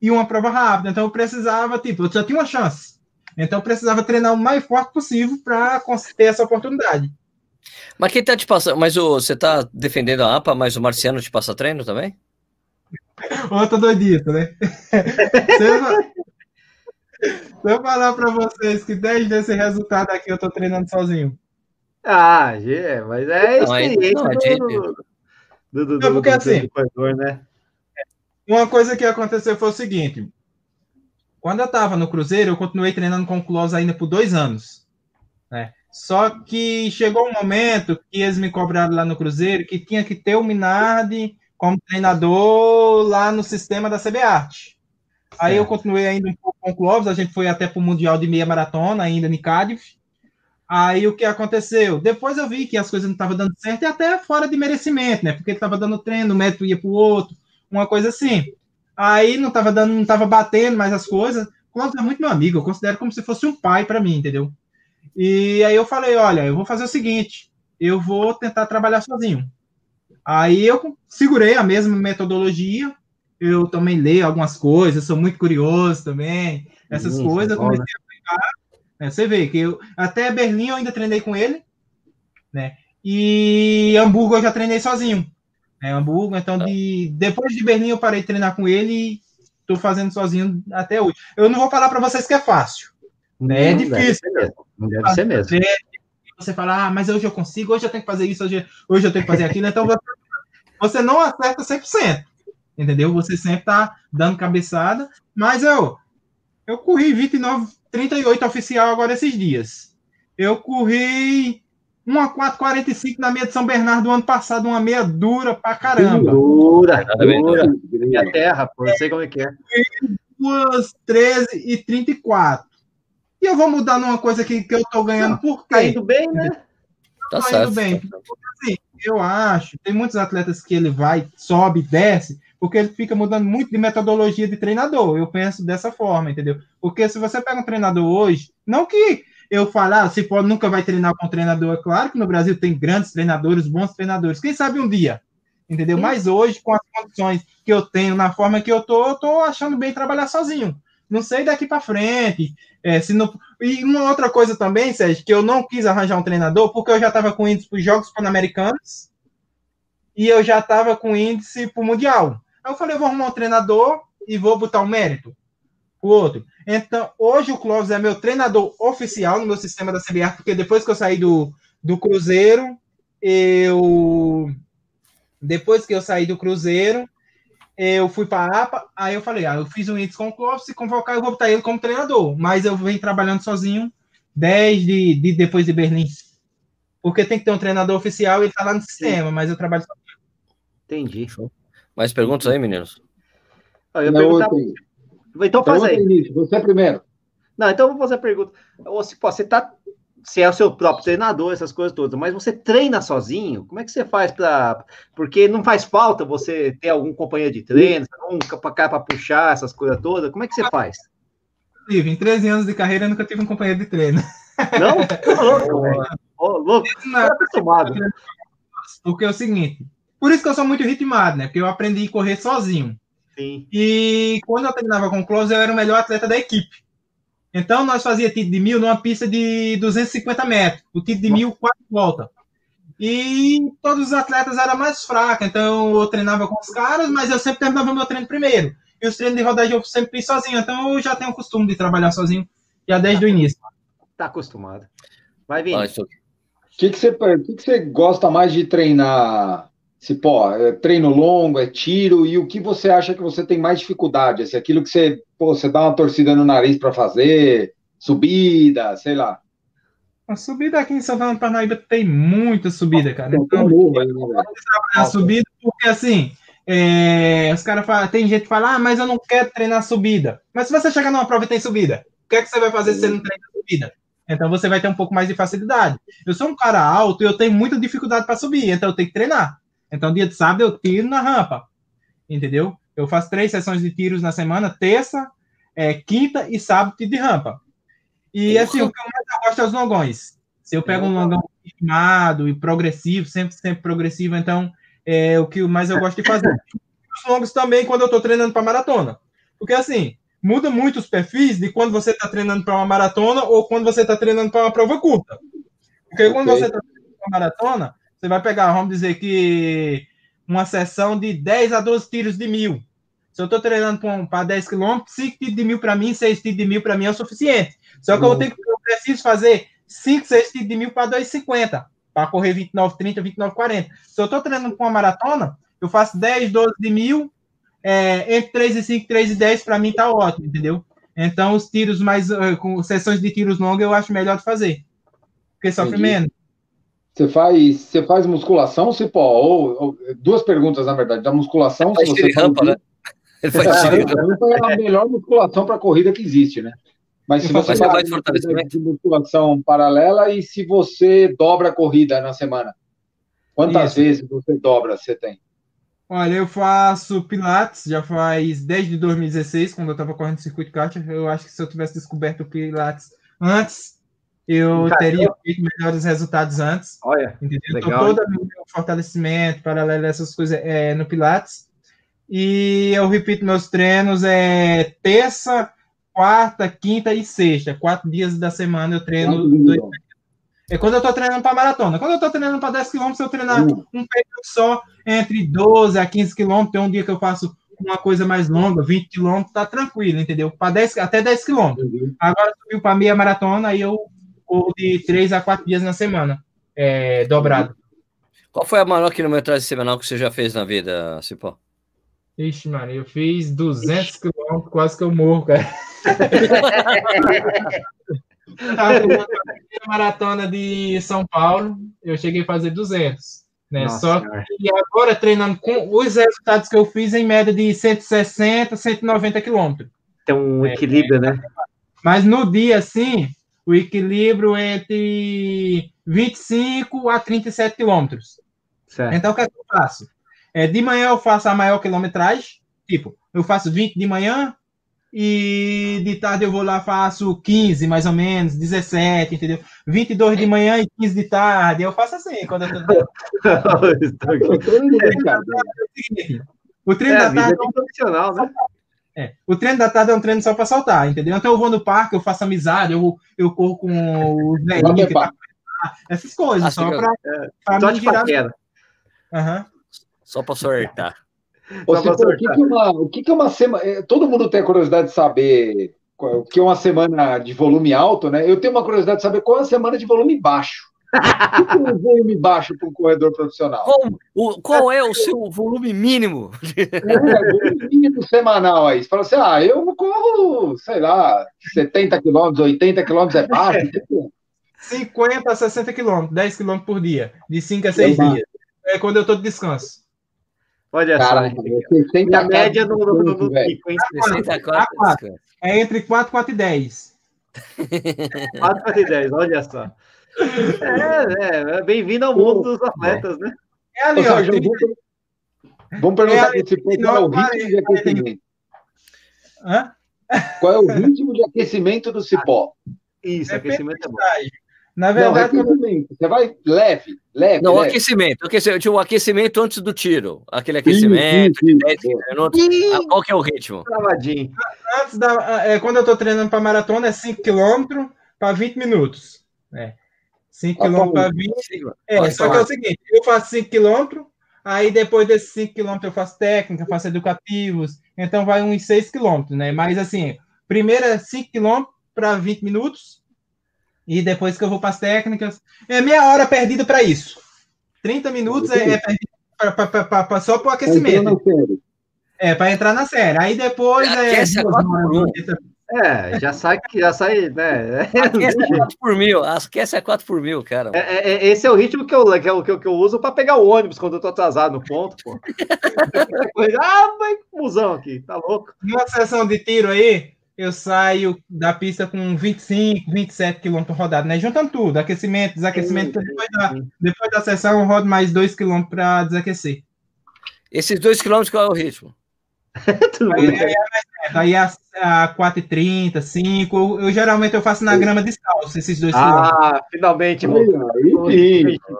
e uma prova rápida. Então eu precisava, tipo, eu só tinha uma chance. Então eu precisava treinar o mais forte possível para ter essa oportunidade. Mas quem tá te passando? Mas o, você tá defendendo a APA, mas o Marciano te passa treino também? *laughs* Outra doidita, né? *laughs* Se eu, se eu falar para vocês que desde esse resultado aqui eu tô treinando sozinho. Ah, é, mas é Não, aí- experiência não, a do, do, do, do, porque do- assim- do corredor, né? Uma coisa que aconteceu foi o seguinte: quando eu estava no Cruzeiro, eu continuei treinando com o Close ainda por dois anos. Né? Só que chegou um momento que eles me cobraram lá no Cruzeiro que tinha que ter o Minardi como treinador lá no sistema da CBArt. Aí eu continuei ainda um pouco com o Clóvis, a gente foi até para o Mundial de Meia Maratona, ainda em Cardiff. Aí o que aconteceu? Depois eu vi que as coisas não estavam dando certo, e até fora de merecimento, né? Porque ele estava dando treino, o método ia para o outro, uma coisa assim. Aí não estava dando, não estava batendo mais as coisas. Clóvis é muito meu amigo, eu considero como se fosse um pai para mim, entendeu? E aí eu falei, olha, eu vou fazer o seguinte, eu vou tentar trabalhar sozinho. Aí eu segurei a mesma metodologia, eu também leio algumas coisas, sou muito curioso também, essas coisas, né? comecei a aplicar. né? Você vê que eu até Berlim eu ainda treinei com ele, né? E Hamburgo eu já treinei sozinho. Né? Hamburgo, então de depois de Berlim eu parei de treinar com ele e tô fazendo sozinho até hoje. Eu não vou falar para vocês que é fácil. Né? É Não deve difícil. mesmo, Não deve ser mesmo. Você fala, ah, mas hoje eu consigo, hoje eu tenho que fazer isso, hoje, hoje eu tenho que fazer aquilo. Então você, você não acerta 100%. Entendeu? Você sempre tá dando cabeçada. Mas eu, eu corri 29, 38 oficial agora esses dias. Eu corri uma 4,45 na meia de São Bernardo ano passado, uma meia dura pra caramba. Dura, dura. Minha terra, pô, eu sei como é que é. Duas 13 e 34. E eu vou mudar numa coisa que, que eu tô ganhando por quê? Tá indo bem, né? Tá Tá certo. indo bem. Assim, eu acho, tem muitos atletas que ele vai, sobe, desce, porque ele fica mudando muito de metodologia de treinador. Eu penso dessa forma, entendeu? Porque se você pega um treinador hoje, não que eu falar, se pode nunca vai treinar com um treinador, é claro que no Brasil tem grandes treinadores, bons treinadores. Quem sabe um dia, entendeu? Sim. Mas hoje, com as condições que eu tenho, na forma que eu tô, eu tô achando bem trabalhar sozinho. Não sei daqui para frente. É, se não... E uma outra coisa também, Sérgio, que eu não quis arranjar um treinador, porque eu já estava com índice para os Jogos Pan-Americanos e eu já estava com índice para o Mundial. Aí eu falei, eu vou arrumar um treinador e vou botar um mérito o outro. Então, hoje o Clóvis é meu treinador oficial no meu sistema da CBR, porque depois que eu saí do, do Cruzeiro, eu. Depois que eu saí do Cruzeiro, eu fui para a APA, aí eu falei, ah, eu fiz um índice com o Clóvis, se convocar, eu vou botar ele como treinador. Mas eu venho trabalhando sozinho desde de, depois de Berlim. Porque tem que ter um treinador oficial e ele tá lá no sistema, mas eu trabalho sozinho. Entendi. Mais perguntas aí, meninos? Ó, Eu ia Não, perguntar. Tem- Então faz aí. Vinícius, Você primeiro. Não, então eu vou fazer a pergunta. Pô, você tá. Você é o seu próprio treinador, essas coisas todas, mas você treina sozinho? Como é que você faz para. Porque não faz falta você ter algum companheiro de treino, um para puxar, essas coisas todas. Como é que você faz? Inclusive, Em 13 anos de carreira, eu nunca tive um companheiro de treino. Não? Ô, *laughs* louco, velho. Ô, louco, Não, tá acostumado. Porque é o seguinte, por isso que eu sou muito ritmado, né? Porque eu aprendi a correr sozinho. Sim. E quando eu treinava com o Close, eu era o melhor atleta da equipe. Então, nós fazia tiro de mil numa pista de 250 metros. O tiro de mil, quatro voltas. E todos os atletas eram mais fracos. Então, eu treinava com os caras, mas eu sempre terminava meu treino primeiro. E os treinos de rodagem eu sempre fiz sozinho. Então, eu já tenho o costume de trabalhar sozinho já desde o início. Tá acostumado. Vai vir. Isso aqui. O que, que, você, que, que você gosta mais de treinar? Se, pô, é treino longo, é tiro, e o que você acha que você tem mais dificuldade? Assim, aquilo que você, pô, você dá uma torcida no nariz para fazer, subida, sei lá. A subida aqui em Santana do Parnaíba tem muita subida, cara. Então, um morro aí, né, a subida, porque assim, é, os caras falam, tem gente que fala, ah, mas eu não quero treinar subida. Mas se você chegar numa prova e tem subida, o que é que você vai fazer se você não treina subida? Então você vai ter um pouco mais de facilidade. Eu sou um cara alto e eu tenho muita dificuldade para subir, então eu tenho que treinar. Então, dia de sábado, eu tiro na rampa. Entendeu? Eu faço três sessões de tiros na semana, terça, é, quinta e sábado de rampa. E assim, o que eu mais gosto é os longões. Se eu pego um longão ritmado e progressivo, sempre, sempre progressivo, então é o que mais eu gosto de fazer. *laughs* Os longos também quando eu estou treinando para maratona. Porque assim, muda muito os perfis de quando você está treinando para uma maratona ou quando você está treinando para uma prova curta. Porque quando Ok. você está treinando para maratona, você vai pegar, vamos dizer que uma sessão de 10 a 12 tiros de mil. Se eu estou treinando para 10 km, 5 tiros de mil para mim, 6 tiros de mil para mim é o suficiente. Só que eu, tenho, eu preciso fazer 5, 6 tiros de mil para 2,50 para correr 29, 30, 29, 40. Se eu estou treinando com uma maratona, eu faço 10, 12 de mil, é, entre 3 e 5, 3 e 10, para mim tá ótimo, entendeu? Então, os tiros mais, uh, com sessões de tiros longas, eu acho melhor de fazer. Porque sofre Entendi. menos. Você faz, você faz musculação, Cipó? Ou, ou, duas perguntas, na verdade. Da musculação, se você rampa, né? Ele faz é, rampa é a melhor musculação para corrida que existe, né? Mas se você faz de musculação paralela e se você dobra a corrida na semana? Quantas Isso. vezes você dobra você tem? Olha, eu faço Pilates já faz desde 2016, quando eu estava correndo circuito kart. Eu acho que se eu tivesse descoberto o Pilates antes, eu teria feito melhores resultados antes. Olha, entendeu? Legal, então, todo o meu fortalecimento, paralelo a essas coisas, é no Pilates. E eu repito meus treinos é terça, quarta, quinta e sexta. Quatro dias da semana eu treino dois, é quando eu estou treinando para maratona. Quando eu estou treinando para 10 km, eu treinar uhum. um período só entre 12 a 15 km, tem um dia que eu faço uma coisa mais longa, 20 km, tá tranquilo, entendeu? Para 10 até 10 km. Uhum. Agora subiu para meia maratona, aí eu vou de 3 a 4 dias na semana, é, dobrado. Qual foi a maior quilometragem semanal que você já fez na vida, Cipó? Ixi, mano, eu fiz 200 km, quase que eu morro, cara. *laughs* a maratona de São Paulo, eu cheguei a fazer 200. Né? Nossa, Só que agora treinando com os resultados que eu fiz em média de 160, 190 quilômetros. Tem um é, equilíbrio, é, né? Mas no dia, assim, o equilíbrio entre 25 a 37 quilômetros. Então, o que, é que eu faço? É, de manhã eu faço a maior quilometragem, tipo, eu faço 20 de manhã, e de tarde eu vou lá, faço 15, mais ou menos, 17, entendeu? 22 de manhã e 15 de tarde. Eu faço assim, quando eu tô. *laughs* *laughs* o treino é, da tarde é um profissional, né? É, o treino da tarde é um treino só para saltar, entendeu? Então eu vou no parque, eu faço amizade, eu, eu corro com os velhinhos que tá, essas coisas, Acho só para é, me virar. Uhum. Só para sortar. Pô, o, que, que, uma, o que, que é uma semana. Eh, todo mundo tem a curiosidade de saber o que é uma semana de volume alto, né? Eu tenho uma curiosidade de saber qual é a semana de volume baixo. O que é um volume baixo para um corredor profissional? Qual, o, qual é o seu volume mínimo? É, volume mínimo semanal aí. Você fala assim: ah, eu corro, sei lá, 70 quilômetros, 80 quilômetros é baixo. 50 a 60 quilômetros, 10 quilômetros por dia, de 5 a 6 dias. É quando eu estou de descanso. Olha Cara, só. A média no, no, no, no pico, hein? 64. É entre 4, 4 e 10. 4, 4 e 10, olha só. É, é bem-vindo ao mundo dos atletas, né? É ali, ó. Vamos perguntar é esse qual é o ritmo de aquecimento. Hã? Qual é o ritmo de aquecimento do cipó? Isso, é aquecimento é bom. Na verdade, não, você vai leve, leve. Não, leve. aquecimento, aquecimento. o aquecimento antes do tiro. Aquele aquecimento sim, sim, de 10 minutos. Ah, qual que é o ritmo? Travadinho. Antes da, é, quando eu estou treinando para maratona, é 5 km para 20 minutos. É. 5 km para 20. É, só que é o seguinte: eu faço 5 km, aí depois desses 5 km eu faço técnica, faço educativos, então vai uns 6 km, né? Mas assim, primeiro é 5 km para 20 minutos e depois que eu vou para as técnicas, é meia hora perdida para isso. 30 minutos é, é pra, pra, pra, só para o aquecimento. É, para entrar na série. Aí depois é. É, já sai, já sai, né? *laughs* Aquece é 4 por mil, aquece é 4 por mil, cara. É, é, é, esse é o ritmo que eu, que eu, que eu, uso para pegar o ônibus quando eu tô atrasado no ponto, pô. *laughs* ah, vai musão aqui, tá louco. Uma sessão de tiro aí, eu saio da pista com 25, 27 quilômetros rodados, né? Juntando tudo, aquecimento, desaquecimento. Depois da, depois da sessão, eu rodo mais 2 quilômetros para desaquecer. Esses 2 quilômetros, qual é o ritmo? *laughs* aí, aí, aí a, a 4,30, 5. Eu, eu, geralmente eu faço na grama descalço, esses dois ah, quilômetros. Ah, finalmente,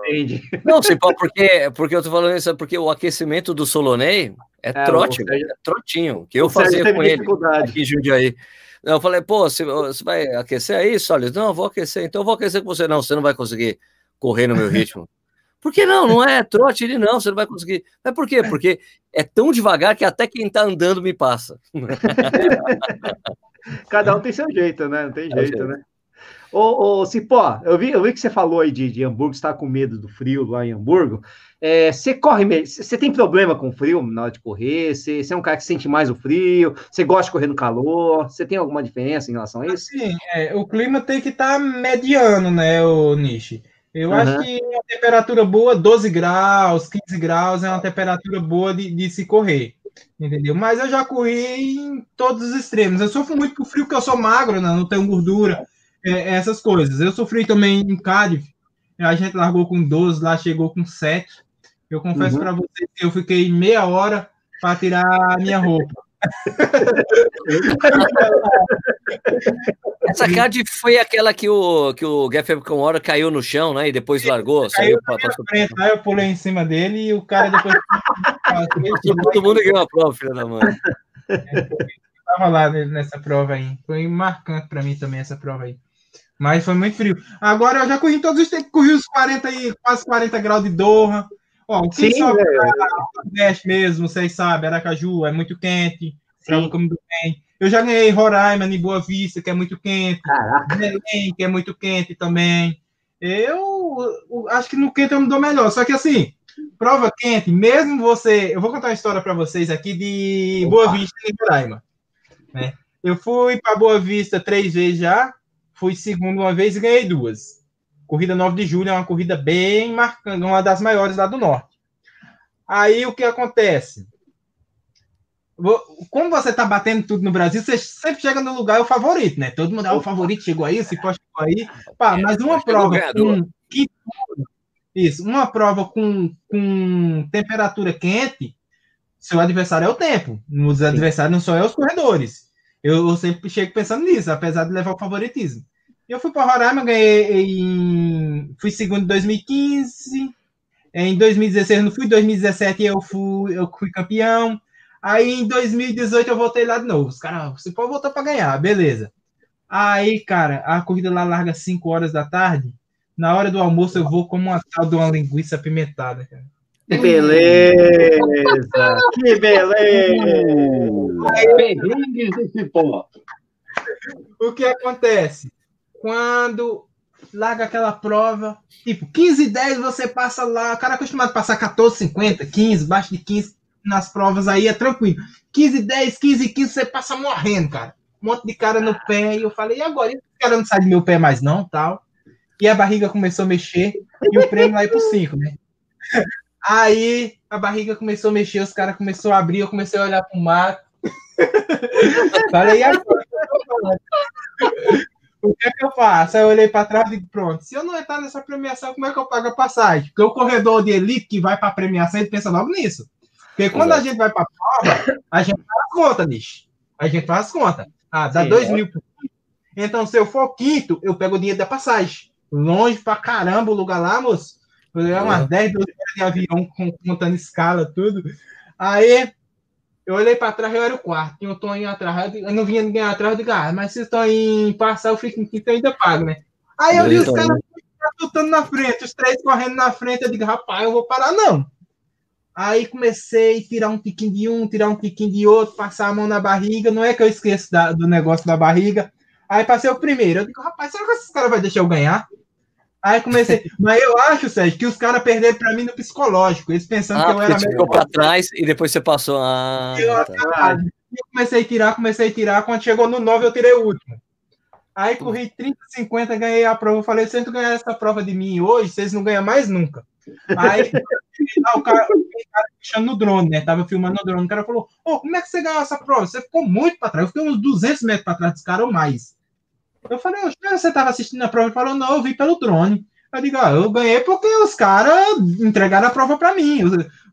Entendi. *laughs* Não, sei porque, porque eu tô falando isso, porque o aquecimento do Solonei é, é trote, é trotinho, que eu fazia com ele aqui em Jundiaí. Eu falei, pô, você, você vai aquecer aí, Sólido? Não, eu vou aquecer, então eu vou aquecer com você. Não, você não vai conseguir correr no meu ritmo. Por que não? Não é trote ele não, você não vai conseguir. Mas por quê? Porque é tão devagar que até quem tá andando me passa. *laughs* Cada um tem seu jeito, né? Não tem jeito, né? Ô, ô Cipó, eu vi, eu vi que você falou aí de, de Hamburgo, você está com medo do frio lá em Hamburgo. É, você corre, você tem problema com frio na hora de correr? Você, você, é um cara que sente mais o frio? Você gosta de correr no calor? Você tem alguma diferença em relação a isso? Sim, é, o clima tem que estar tá mediano, né, o Nishi? Eu uhum. acho que uma temperatura boa, 12 graus, 15 graus, é uma temperatura boa de, de se correr entendeu? Mas eu já corri em todos os extremos. Eu sofro muito com frio, porque eu sou magro, né? não tenho gordura é, essas coisas. Eu sofri também em Cardiff, a gente largou com 12, lá chegou com 7. Eu confesso uhum. para vocês que eu fiquei meia hora para tirar a minha roupa. *laughs* Essa card foi aquela que o, que o com hora caiu no chão, né? E depois largou. Saiu pra, frente, aí eu pulei em cima dele e o cara depois. *laughs* Todo mundo ganhou a prova, filha da mãe. Eu tava lá nessa prova aí. Foi marcante para mim também essa prova aí. Mas foi muito frio. Agora eu já corri todos os tempos, corri os 40 e quase 40 graus de Doha. Ó, o que Sim, é. mesmo, vocês sabem, Aracaju é muito quente, muito bem. Eu já ganhei Roraima em Boa Vista, que é muito quente. Belém, que é muito quente também. Eu, eu, acho que no quente eu me dou melhor. Só que assim, prova quente, mesmo você. Eu vou contar uma história para vocês aqui de Opa. Boa Vista e Roraima. Né? Eu fui para Boa Vista três vezes já fui segundo uma vez e ganhei duas. Corrida 9 de julho é uma corrida bem marcante, uma das maiores lá do norte. Aí o que acontece? Como você está batendo tudo no Brasil, você sempre chega no lugar é o favorito, né? Todo mundo é o favorito, chegou aí, se chegou aí. Pá, mas uma prova com isso, uma prova com, com temperatura quente, seu adversário é o tempo. Os adversários não são é os corredores. Eu, eu, sempre chego pensando nisso, apesar de levar o favoritismo. Eu fui para Roraima, ganhei em. Fui segundo em 2015. Em 2016 eu não fui, em 2017 eu fui, eu fui campeão. Aí em 2018 eu voltei lá de novo. Os caras, você pode voltar para ganhar, beleza. Aí, cara, a corrida lá larga 5 horas da tarde. Na hora do almoço eu vou como uma tal de uma linguiça apimentada, cara. Que beleza! que beleza! O que acontece? Quando larga aquela prova, tipo, 15 e 10 você passa lá, o cara é acostumado a passar 14, 50, 15, baixo de 15 nas provas aí é tranquilo. 15, 10, 15, 15 você passa morrendo, cara. Um monte de cara no pé, e eu falei, e agora? E o cara não sai do meu pé mais não, tal. E a barriga começou a mexer, e o prêmio lá ia pro 5, né? *laughs* Aí a barriga começou a mexer, os caras começaram a abrir, eu comecei a olhar pro mar. *laughs* falei, e agora? O que é que eu faço? Aí eu olhei para trás e digo, pronto, se eu não entrar nessa premiação, como é que eu pago a passagem? Porque o corredor de elite que vai para a premiação, ele pensa logo nisso. Porque quando a gente vai para a prova, a gente faz conta, nisso. A gente faz conta. Ah, dá Sim, dois é. mil por Então, se eu for quinto, eu pego o dinheiro da passagem. Longe pra caramba o lugar lá, moço. É umas 10, 12 horas de avião, contando escala, tudo. Aí, eu olhei para trás, eu era o quarto. Tinha o Toninho atrás. Eu não vinha ninguém atrás. Eu digo, ah, mas se o Toninho passar, eu fico em quinto ainda pago, né? Aí eu vi os caras lutando na frente, os três correndo na frente. Eu digo, rapaz, eu vou parar, não. Aí comecei a tirar um tiquinho de um, tirar um tiquinho de outro, passar a mão na barriga. Não é que eu esqueço da, do negócio da barriga. Aí passei o primeiro. Eu digo, rapaz, será que esses caras vão deixar eu ganhar? Aí comecei. Mas eu acho, Sérgio, que os caras perderam para mim no psicológico. Eles pensando ah, que eu era melhor. ficou para trás e depois você passou. Ah, eu, tá. eu comecei a tirar, comecei a tirar. Quando chegou no 9, eu tirei o último. Aí corri 30, 50, ganhei a prova. Eu falei, se tu ganhar essa prova de mim hoje, vocês não ganham mais nunca. Aí *laughs* o cara, puxando no drone, né? Tava filmando no drone. O cara falou: Ô, oh, como é que você ganhou essa prova? Você ficou muito para trás. Eu fiquei uns 200 metros para trás dos caras ou mais. Eu falei, você estava assistindo a prova? Ele falou, não, eu vi pelo drone. Eu digo, ah, eu ganhei porque os caras entregaram a prova para mim.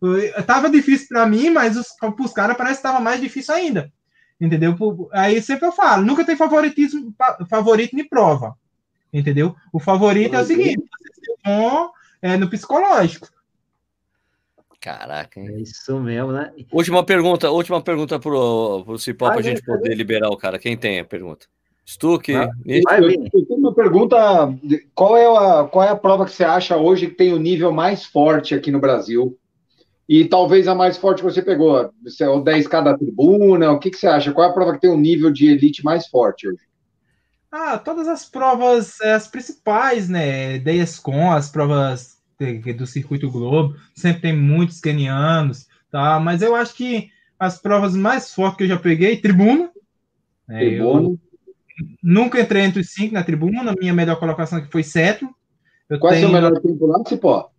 Eu, tava difícil para mim, mas os, os caras parece que estava mais difícil ainda. Entendeu? Aí sempre eu falo, nunca tem favoritismo, favorito de prova. Entendeu? O favorito é o seguinte, bom é, no psicológico. Caraca, hein? É isso mesmo, né? Última pergunta, última pergunta pro, pro Cipó, para a gente poder liberar o cara. Quem tem a pergunta? Stuck, Ah, Eu, eu tenho uma pergunta: qual é, a, qual é a prova que você acha hoje que tem o nível mais forte aqui no Brasil? E talvez a mais forte que você pegou, se é o 10K da tribuna, o que, que você acha? Qual é a prova que tem o nível de elite mais forte hoje? Ah, todas as provas, eh, as principais, né? DSCOM, as provas do Circuito Globo, sempre tem muitos kenianos, tá? Mas eu acho que as provas mais fortes que eu já peguei, tribuna. né, eu Tribuna. Nunca entrei entre os cinco na tribuna, minha melhor colocação aqui foi sétimo. Eu Qual é o tenho, seu melhor tempo lá, Cipó?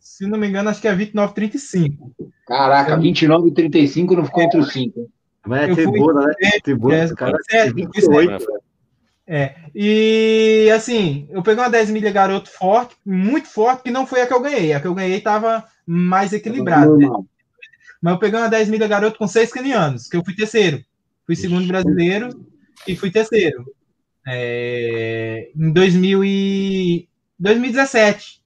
se não me engano, acho que é 29,35. Caraca, 29 e 35 não ficou entre os cinco. Mas é Eu fui- tribuna, né? Tribuna, é, cara. é, 28. E assim, eu peguei uma 10 milha garoto forte, muito forte, que não foi a que eu ganhei. A que eu ganhei estava mais equilibrada. né? Mas eu peguei uma 10 milha garoto com seis canianos, que eu fui terceiro. Fui segundo brasileiro e fui terceiro. É, em 2000 e 2017,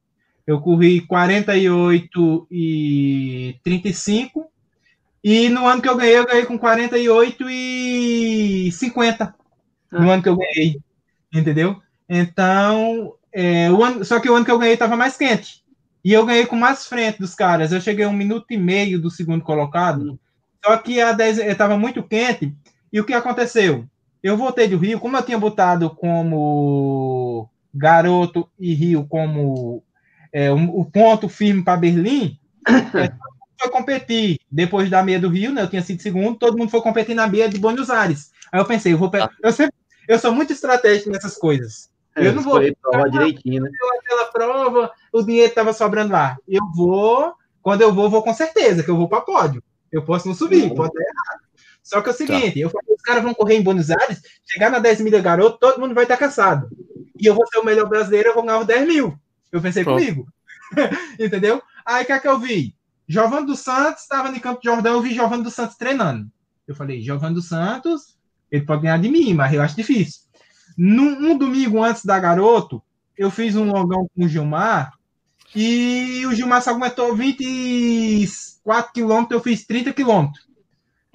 eu corri 48 e 35. E no ano que eu ganhei, eu ganhei com 48 e 50. No ano que eu ganhei. Entendeu? Então, é, o ano, só que o ano que eu ganhei estava mais quente. E eu ganhei com mais frente dos caras. Eu cheguei um minuto e meio do segundo colocado. Só que a 10 estava muito quente. E o que aconteceu? Eu voltei do Rio, como eu tinha botado como garoto e Rio como é, um- o ponto firme para Berlim, é, *coughs* foi competir. Depois da meia do Rio, né? Eu tinha sido segundo, todo mundo foi competir na meia de Buenos Aires. Aí eu pensei, eu vou pe- eu sempre, eu sou muito estratégico nessas coisas. Eu não vou- prova direitinho, né? aquela prova, o dinheiro estava sobrando lá. Eu vou, quando eu vou, vou com certeza, que eu vou para pódio. Eu posso não subir, Uhum. pode errado. Só que é o seguinte, eu falei, os caras vão correr em Buenos Aires, chegar na 10 milha garoto, todo mundo vai estar cansado. E eu vou ser o melhor brasileiro, eu vou ganhar os 10 mil. Eu pensei Pronto. comigo. *laughs* Entendeu? Aí o que é que eu vi? Giovanni dos Santos estava no Campo de Jordão, eu vi Giovanni dos Santos treinando. Eu falei, Giovanni dos Santos, ele pode ganhar de mim, mas eu acho difícil. Num, um domingo antes da garoto, eu fiz um longão com o Gilmar e o Gilmar só aguentou 24 quilômetros, eu fiz 30 quilômetros.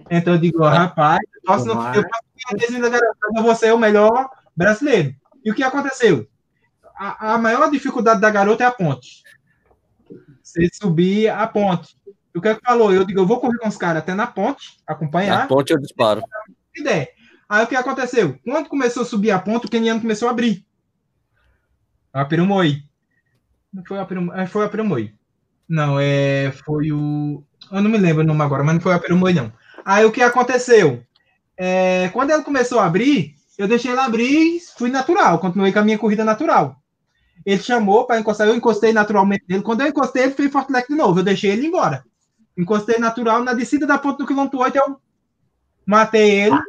Então eu digo, ó, rapaz, eu posso não eu posso ganhar 10 mil da garoto, mas eu vou ser o melhor brasileiro. E o que aconteceu? A, a maior dificuldade da garota é a ponte. Você subir a ponte. O que é que falou? Eu digo, eu vou correr com os caras até na ponte, acompanhar Na ponte eu disparo. ideia. Aí o que aconteceu? Quando começou a subir a ponta, o Keniano começou a abrir. A Perumoi. Não foi a Perumoi. Foi a Perumoi. Não, é, foi o. Eu não me lembro o nome agora, mas não foi a Perumoi, não. Aí o que aconteceu? É, quando ela começou a abrir, eu deixei ela abrir e fui natural, continuei com a minha corrida natural. Ele chamou para encostar, eu encostei naturalmente nele. Quando eu encostei, ele fez fortlec de novo. Eu deixei ele embora. Encostei natural. Na descida da ponta do quilômetro 8, eu matei ele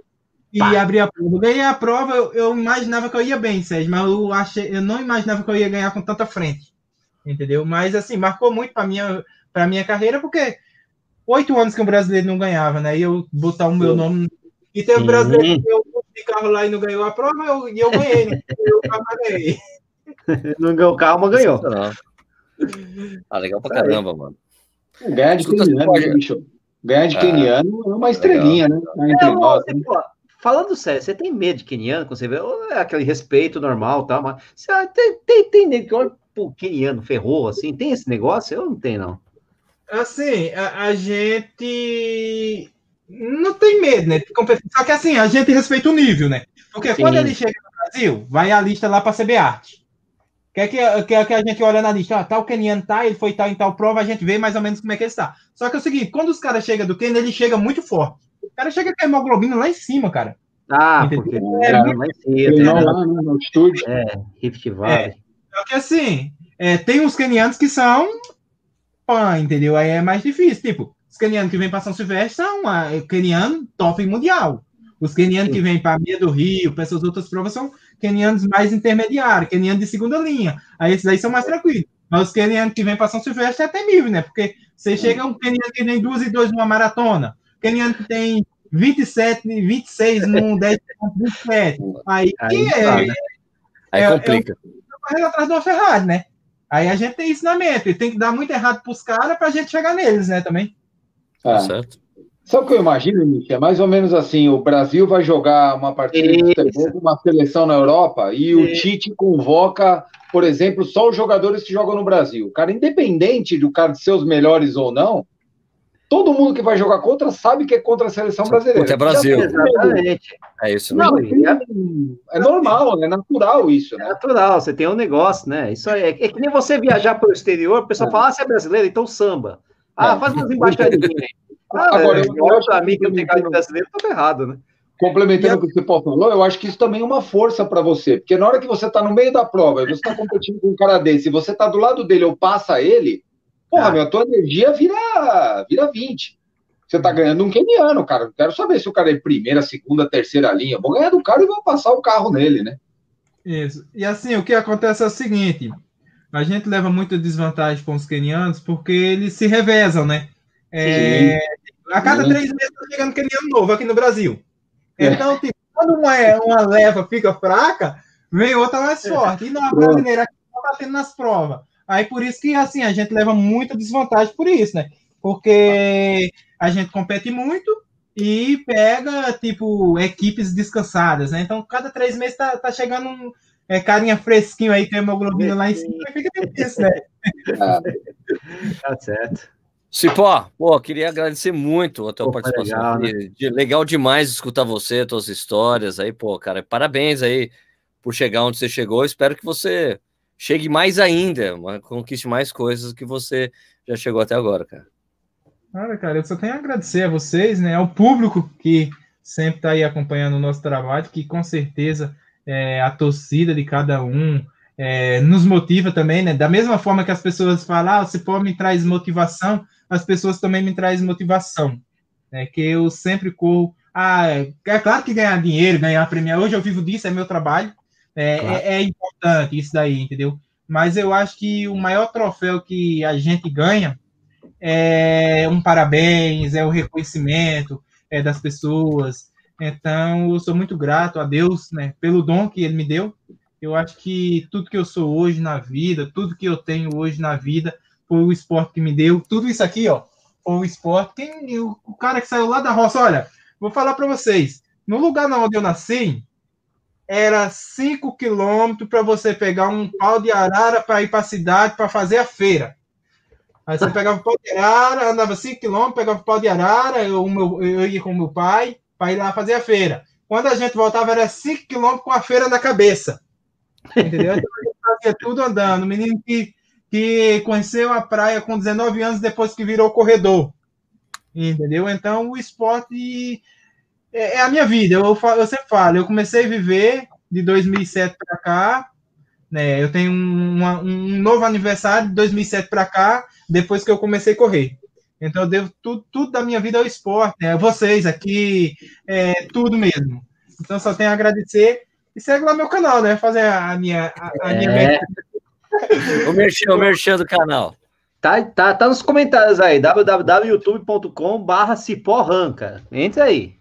e abri a prova. Eu ganhei a prova, eu, eu imaginava que eu ia bem, Sérgio, mas eu, achei, eu não imaginava que eu ia ganhar com tanta frente. Entendeu? Mas, assim, marcou muito para minha, pra minha carreira, porque oito anos que um brasileiro não ganhava, né? E eu botar o meu nome. E teve um brasileiro que eu de carro lá e não ganhou a prova, eu, e eu ganhei, né? *laughs* Eu ganhei. *laughs* Não ganhou calma, ganhou. Não. Ah, legal pra caramba, mano. Ganhar de keniano, pode- né, bicho? Ganhar de É. keniano é uma estrelinha, né? Tá Entre É, nós, você, né? pô, falando sério, você tem medo de queniano quando você vê? Ou é aquele respeito normal tal, mas você, ah, tem, tem, tem nego que olha pro queniano, ferrou, assim, tem esse negócio? Eu não tenho, não. Assim, a, a gente não tem medo, né? Só que assim, a gente respeita o nível, né? Porque Sim. quando ele chega no Brasil, vai a lista lá para CB Arte. Quer que, quer que a gente olha na lista, ah, tal Keniano tá, ele foi tal em tal prova, a gente vê mais ou menos como é que ele está. Só que é o seguinte, quando os caras chegam do Kenya, ele chega muito forte. O cara chega com a hemoglobina lá em cima, cara. Ah, Entendeu? porque É, é, mais cedo, Treinou né? lá no estúdio. Rift Valley. Só que assim, é, tem uns kenianos que são pã, entendeu? Aí é mais difícil. Tipo, os kenianos que vêm para São Silvestre são uh, keniano top mundial. Os kenianos que vêm para Meia do Rio, para essas outras provas, são kenianos mais intermediários, kenianos de segunda linha. Aí esses aí são mais tranquilos. Mas os kenianos que vêm para São Silvestre é temível, né? Porque você chega um keniano que tem duas e dois numa maratona, keniano que tem 27, 26 num *laughs* 10 27. Aí, Aí tá, é, né? Aí É, complica. correndo atrás de uma Ferrari, né? Aí a gente tem ensinamento e tem que dar muito errado pros caras pra gente chegar neles, né, também. Tá Ah, certo? Sabe o que eu imagino, Nietzsche? É mais ou menos assim: o Brasil vai jogar uma partida de futebol com uma seleção na Europa e o Tite convoca, por exemplo, só os jogadores que jogam no Brasil. Cara, independente do cara de ser os melhores ou não, todo mundo que vai jogar contra sabe que é contra a seleção brasileira. Contra é Brasil. Exatamente. É isso Não, mesmo. é, É normal, é natural isso, é né? natural, você tem um negócio, né? Isso aí é, é que nem você viajar para o exterior, o pessoal fala, ah, você é brasileiro, então samba. Ah, É. faz umas embaixadinhas aí. *laughs* Ah, Agora, é, eu eu acho mim que não de também- brasileiro, tô errado, né? Complementando o que você Paulo falou, eu acho que isso também é uma força para você, porque na hora que você está no meio da prova e você está competindo com um cara desse, e você está do lado dele ou passa ele, porra, Ah. meu, a tua energia vira, vira 20. Você tá ganhando um keniano, cara. Não quero saber se o cara é primeira, segunda, terceira linha. Eu vou ganhar do cara e vou passar o carro nele, né? Isso. E assim, o que acontece é o seguinte: a gente leva muita desvantagem com os quenianos porque eles se revezam, né? É, a cada Sim. três meses tá chegando queniano novo aqui no Brasil. É. Então, tipo, quando uma, uma leva fica fraca, vem outra mais forte. E na Pronto. brasileira aqui tá batendo nas provas. Aí por isso que assim, a gente leva muita desvantagem por isso, né? Porque a gente compete muito e pega, tipo, equipes descansadas, né? Então, cada três meses tá, tá chegando um é, carinha fresquinho aí, com a hemoglobina lá em cima, e fica difícil, né? Ah, *laughs* Tá certo. Cipó, pô, queria agradecer muito a tua Pô, foi participação. legal, né? De- legal demais escutar você, tuas histórias aí, pô, cara. Parabéns aí por chegar onde você chegou. Espero que você chegue mais ainda, conquiste mais coisas que você já chegou até agora, cara. Olha, cara, eu só tenho a agradecer a vocês, né? Ao público que sempre está aí acompanhando o nosso trabalho, que com certeza é, a torcida de cada um é, nos motiva também, né? Da mesma forma que as pessoas falam, ah, Cipó me traz motivação, as pessoas também me trazem motivação. Né? Que eu sempre corro. Ah, é, é claro que ganhar dinheiro, ganhar premiar, hoje eu vivo disso, é meu trabalho. É, Claro. é- é importante isso daí, entendeu? Mas eu acho que o maior troféu que a gente ganha é um parabéns, é o reconhecimento é, das pessoas. Então, eu sou muito grato a Deus, né, pelo dom que Ele me deu. Eu acho que tudo que eu sou hoje na vida, tudo que eu tenho hoje na vida, foi o esporte que me deu. Tudo isso aqui, ó, foi o esporte. Quem, o, o cara que saiu lá da roça, olha, vou falar para vocês. No lugar onde eu nasci, era 5 quilômetros para você pegar um pau de arara para ir para a cidade para fazer a feira. Aí você pegava o pau de arara, andava 5 quilômetros, pegava o pau de arara, eu, meu- eu ia com meu pai para ir lá fazer a feira. Quando a gente voltava, era 5 quilômetros com a feira na cabeça. Entendeu? Então a gente fazia tudo andando. Menino que, que conheceu a praia com 19 anos depois que virou corredor. Entendeu? Então o esporte é, é a minha vida. Eu, eu sempre falo, eu comecei a viver de 2007 para cá. Né, eu tenho um, uma- um novo aniversário de 2007 para cá, depois que eu comecei a correr. Então eu devo tudo, tudo da minha vida ao esporte, né? Vocês aqui, é, tudo mesmo. Então só tenho a agradecer e segue lá meu canal, né? Fazer a minha a, a minha É. O merchan, o merchan do canal. Tá, tá, tá nos comentários aí, www.youtube.com barra ciporran, cara. Entra aí.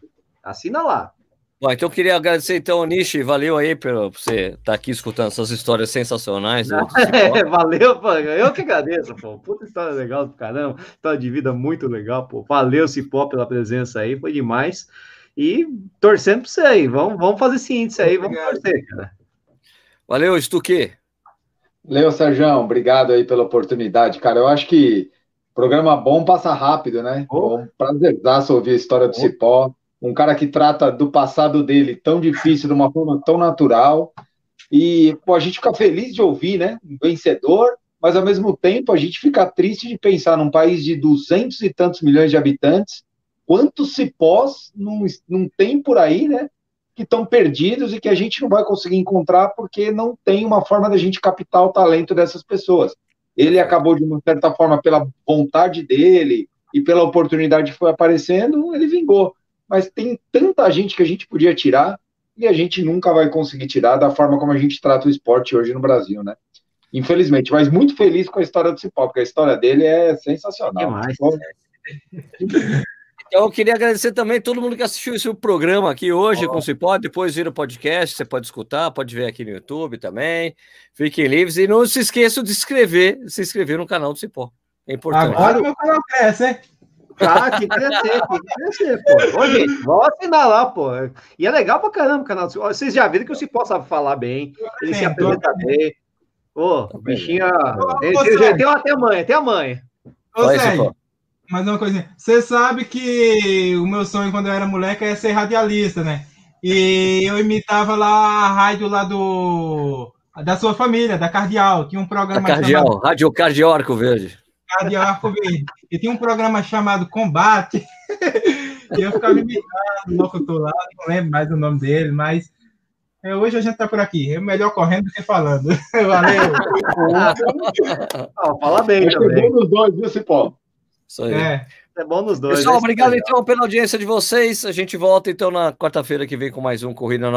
Assina lá. Bom, então eu queria agradecer então, Nishi, valeu aí por você estar aqui escutando essas histórias sensacionais. do Cipó. *laughs* É, valeu, pô. Eu que agradeço, pô. Puta história legal do caramba. História de vida muito legal, pô. Valeu, Cipó, pela presença aí. Foi demais. E torcendo pra você aí. Vamos, vamos fazer esse índice aí. Vamos Obrigado. torcer, cara. Valeu, Stuque. Leo Sérgio, obrigado aí pela oportunidade, cara. Eu acho que programa bom passa rápido, né? Oh. Um prazerzaço ouvir a história do Oh. Cipó. Um cara que trata do passado dele tão difícil, de uma forma tão natural. E pô, a gente fica feliz de ouvir, né? Um vencedor, mas ao mesmo tempo a gente fica triste de pensar num país de duzentos e tantos milhões de habitantes, quantos cipós não, não tem por aí, né? Que estão perdidos e que a gente não vai conseguir encontrar porque não tem uma forma da gente captar o talento dessas pessoas. Ele acabou, de uma certa forma, pela vontade dele e pela oportunidade que foi aparecendo, ele vingou. Mas tem tanta gente que a gente podia tirar e a gente nunca vai conseguir tirar da forma como a gente trata o esporte hoje no Brasil, né? Infelizmente, mas muito feliz com a história do Cipó, porque a história dele é sensacional. Demais. Então eu queria agradecer também todo mundo que assistiu esse programa aqui hoje com o Cipó. Depois vira o podcast, você pode escutar, pode ver aqui no YouTube também. Fiquem livres e não se esqueçam de inscrever, se inscrever no canal do Cipó. É importante. Agora o meu canal cresce, hein? Tá, tem que crescer, tem que crescer, pô. Ô, gente, vamos assinar lá, pô. E é legal pra caramba o canal. Vocês já viram que o Cipó sabe falar bem, ele se apresenta bem. Ô, o bichinho. Ele, ele, tem até a mãe, até a mãe. Ô, Sérgio, mas uma coisinha. Você sabe que o meu sonho quando eu era moleque era ser radialista, né? E eu imitava lá a rádio lá do da sua família, da Cardial. Tinha um programa da Cardial, chamado... Rádio Cardial Arco Verde. Cardial Arco Verde. E tinha um programa chamado Combate. *laughs* e eu ficava imitando o locutor lá, não lembro mais o nome dele, mas é, hoje a gente tá por aqui. É melhor correndo do que falando. *laughs* Valeu. oh, fala bem também. É bom nos dois, viu, Cipó? Isso aí. É. É bom nos dois. Pessoal, obrigado então pela audiência de vocês. A gente volta então na quarta-feira que vem com mais um Corrida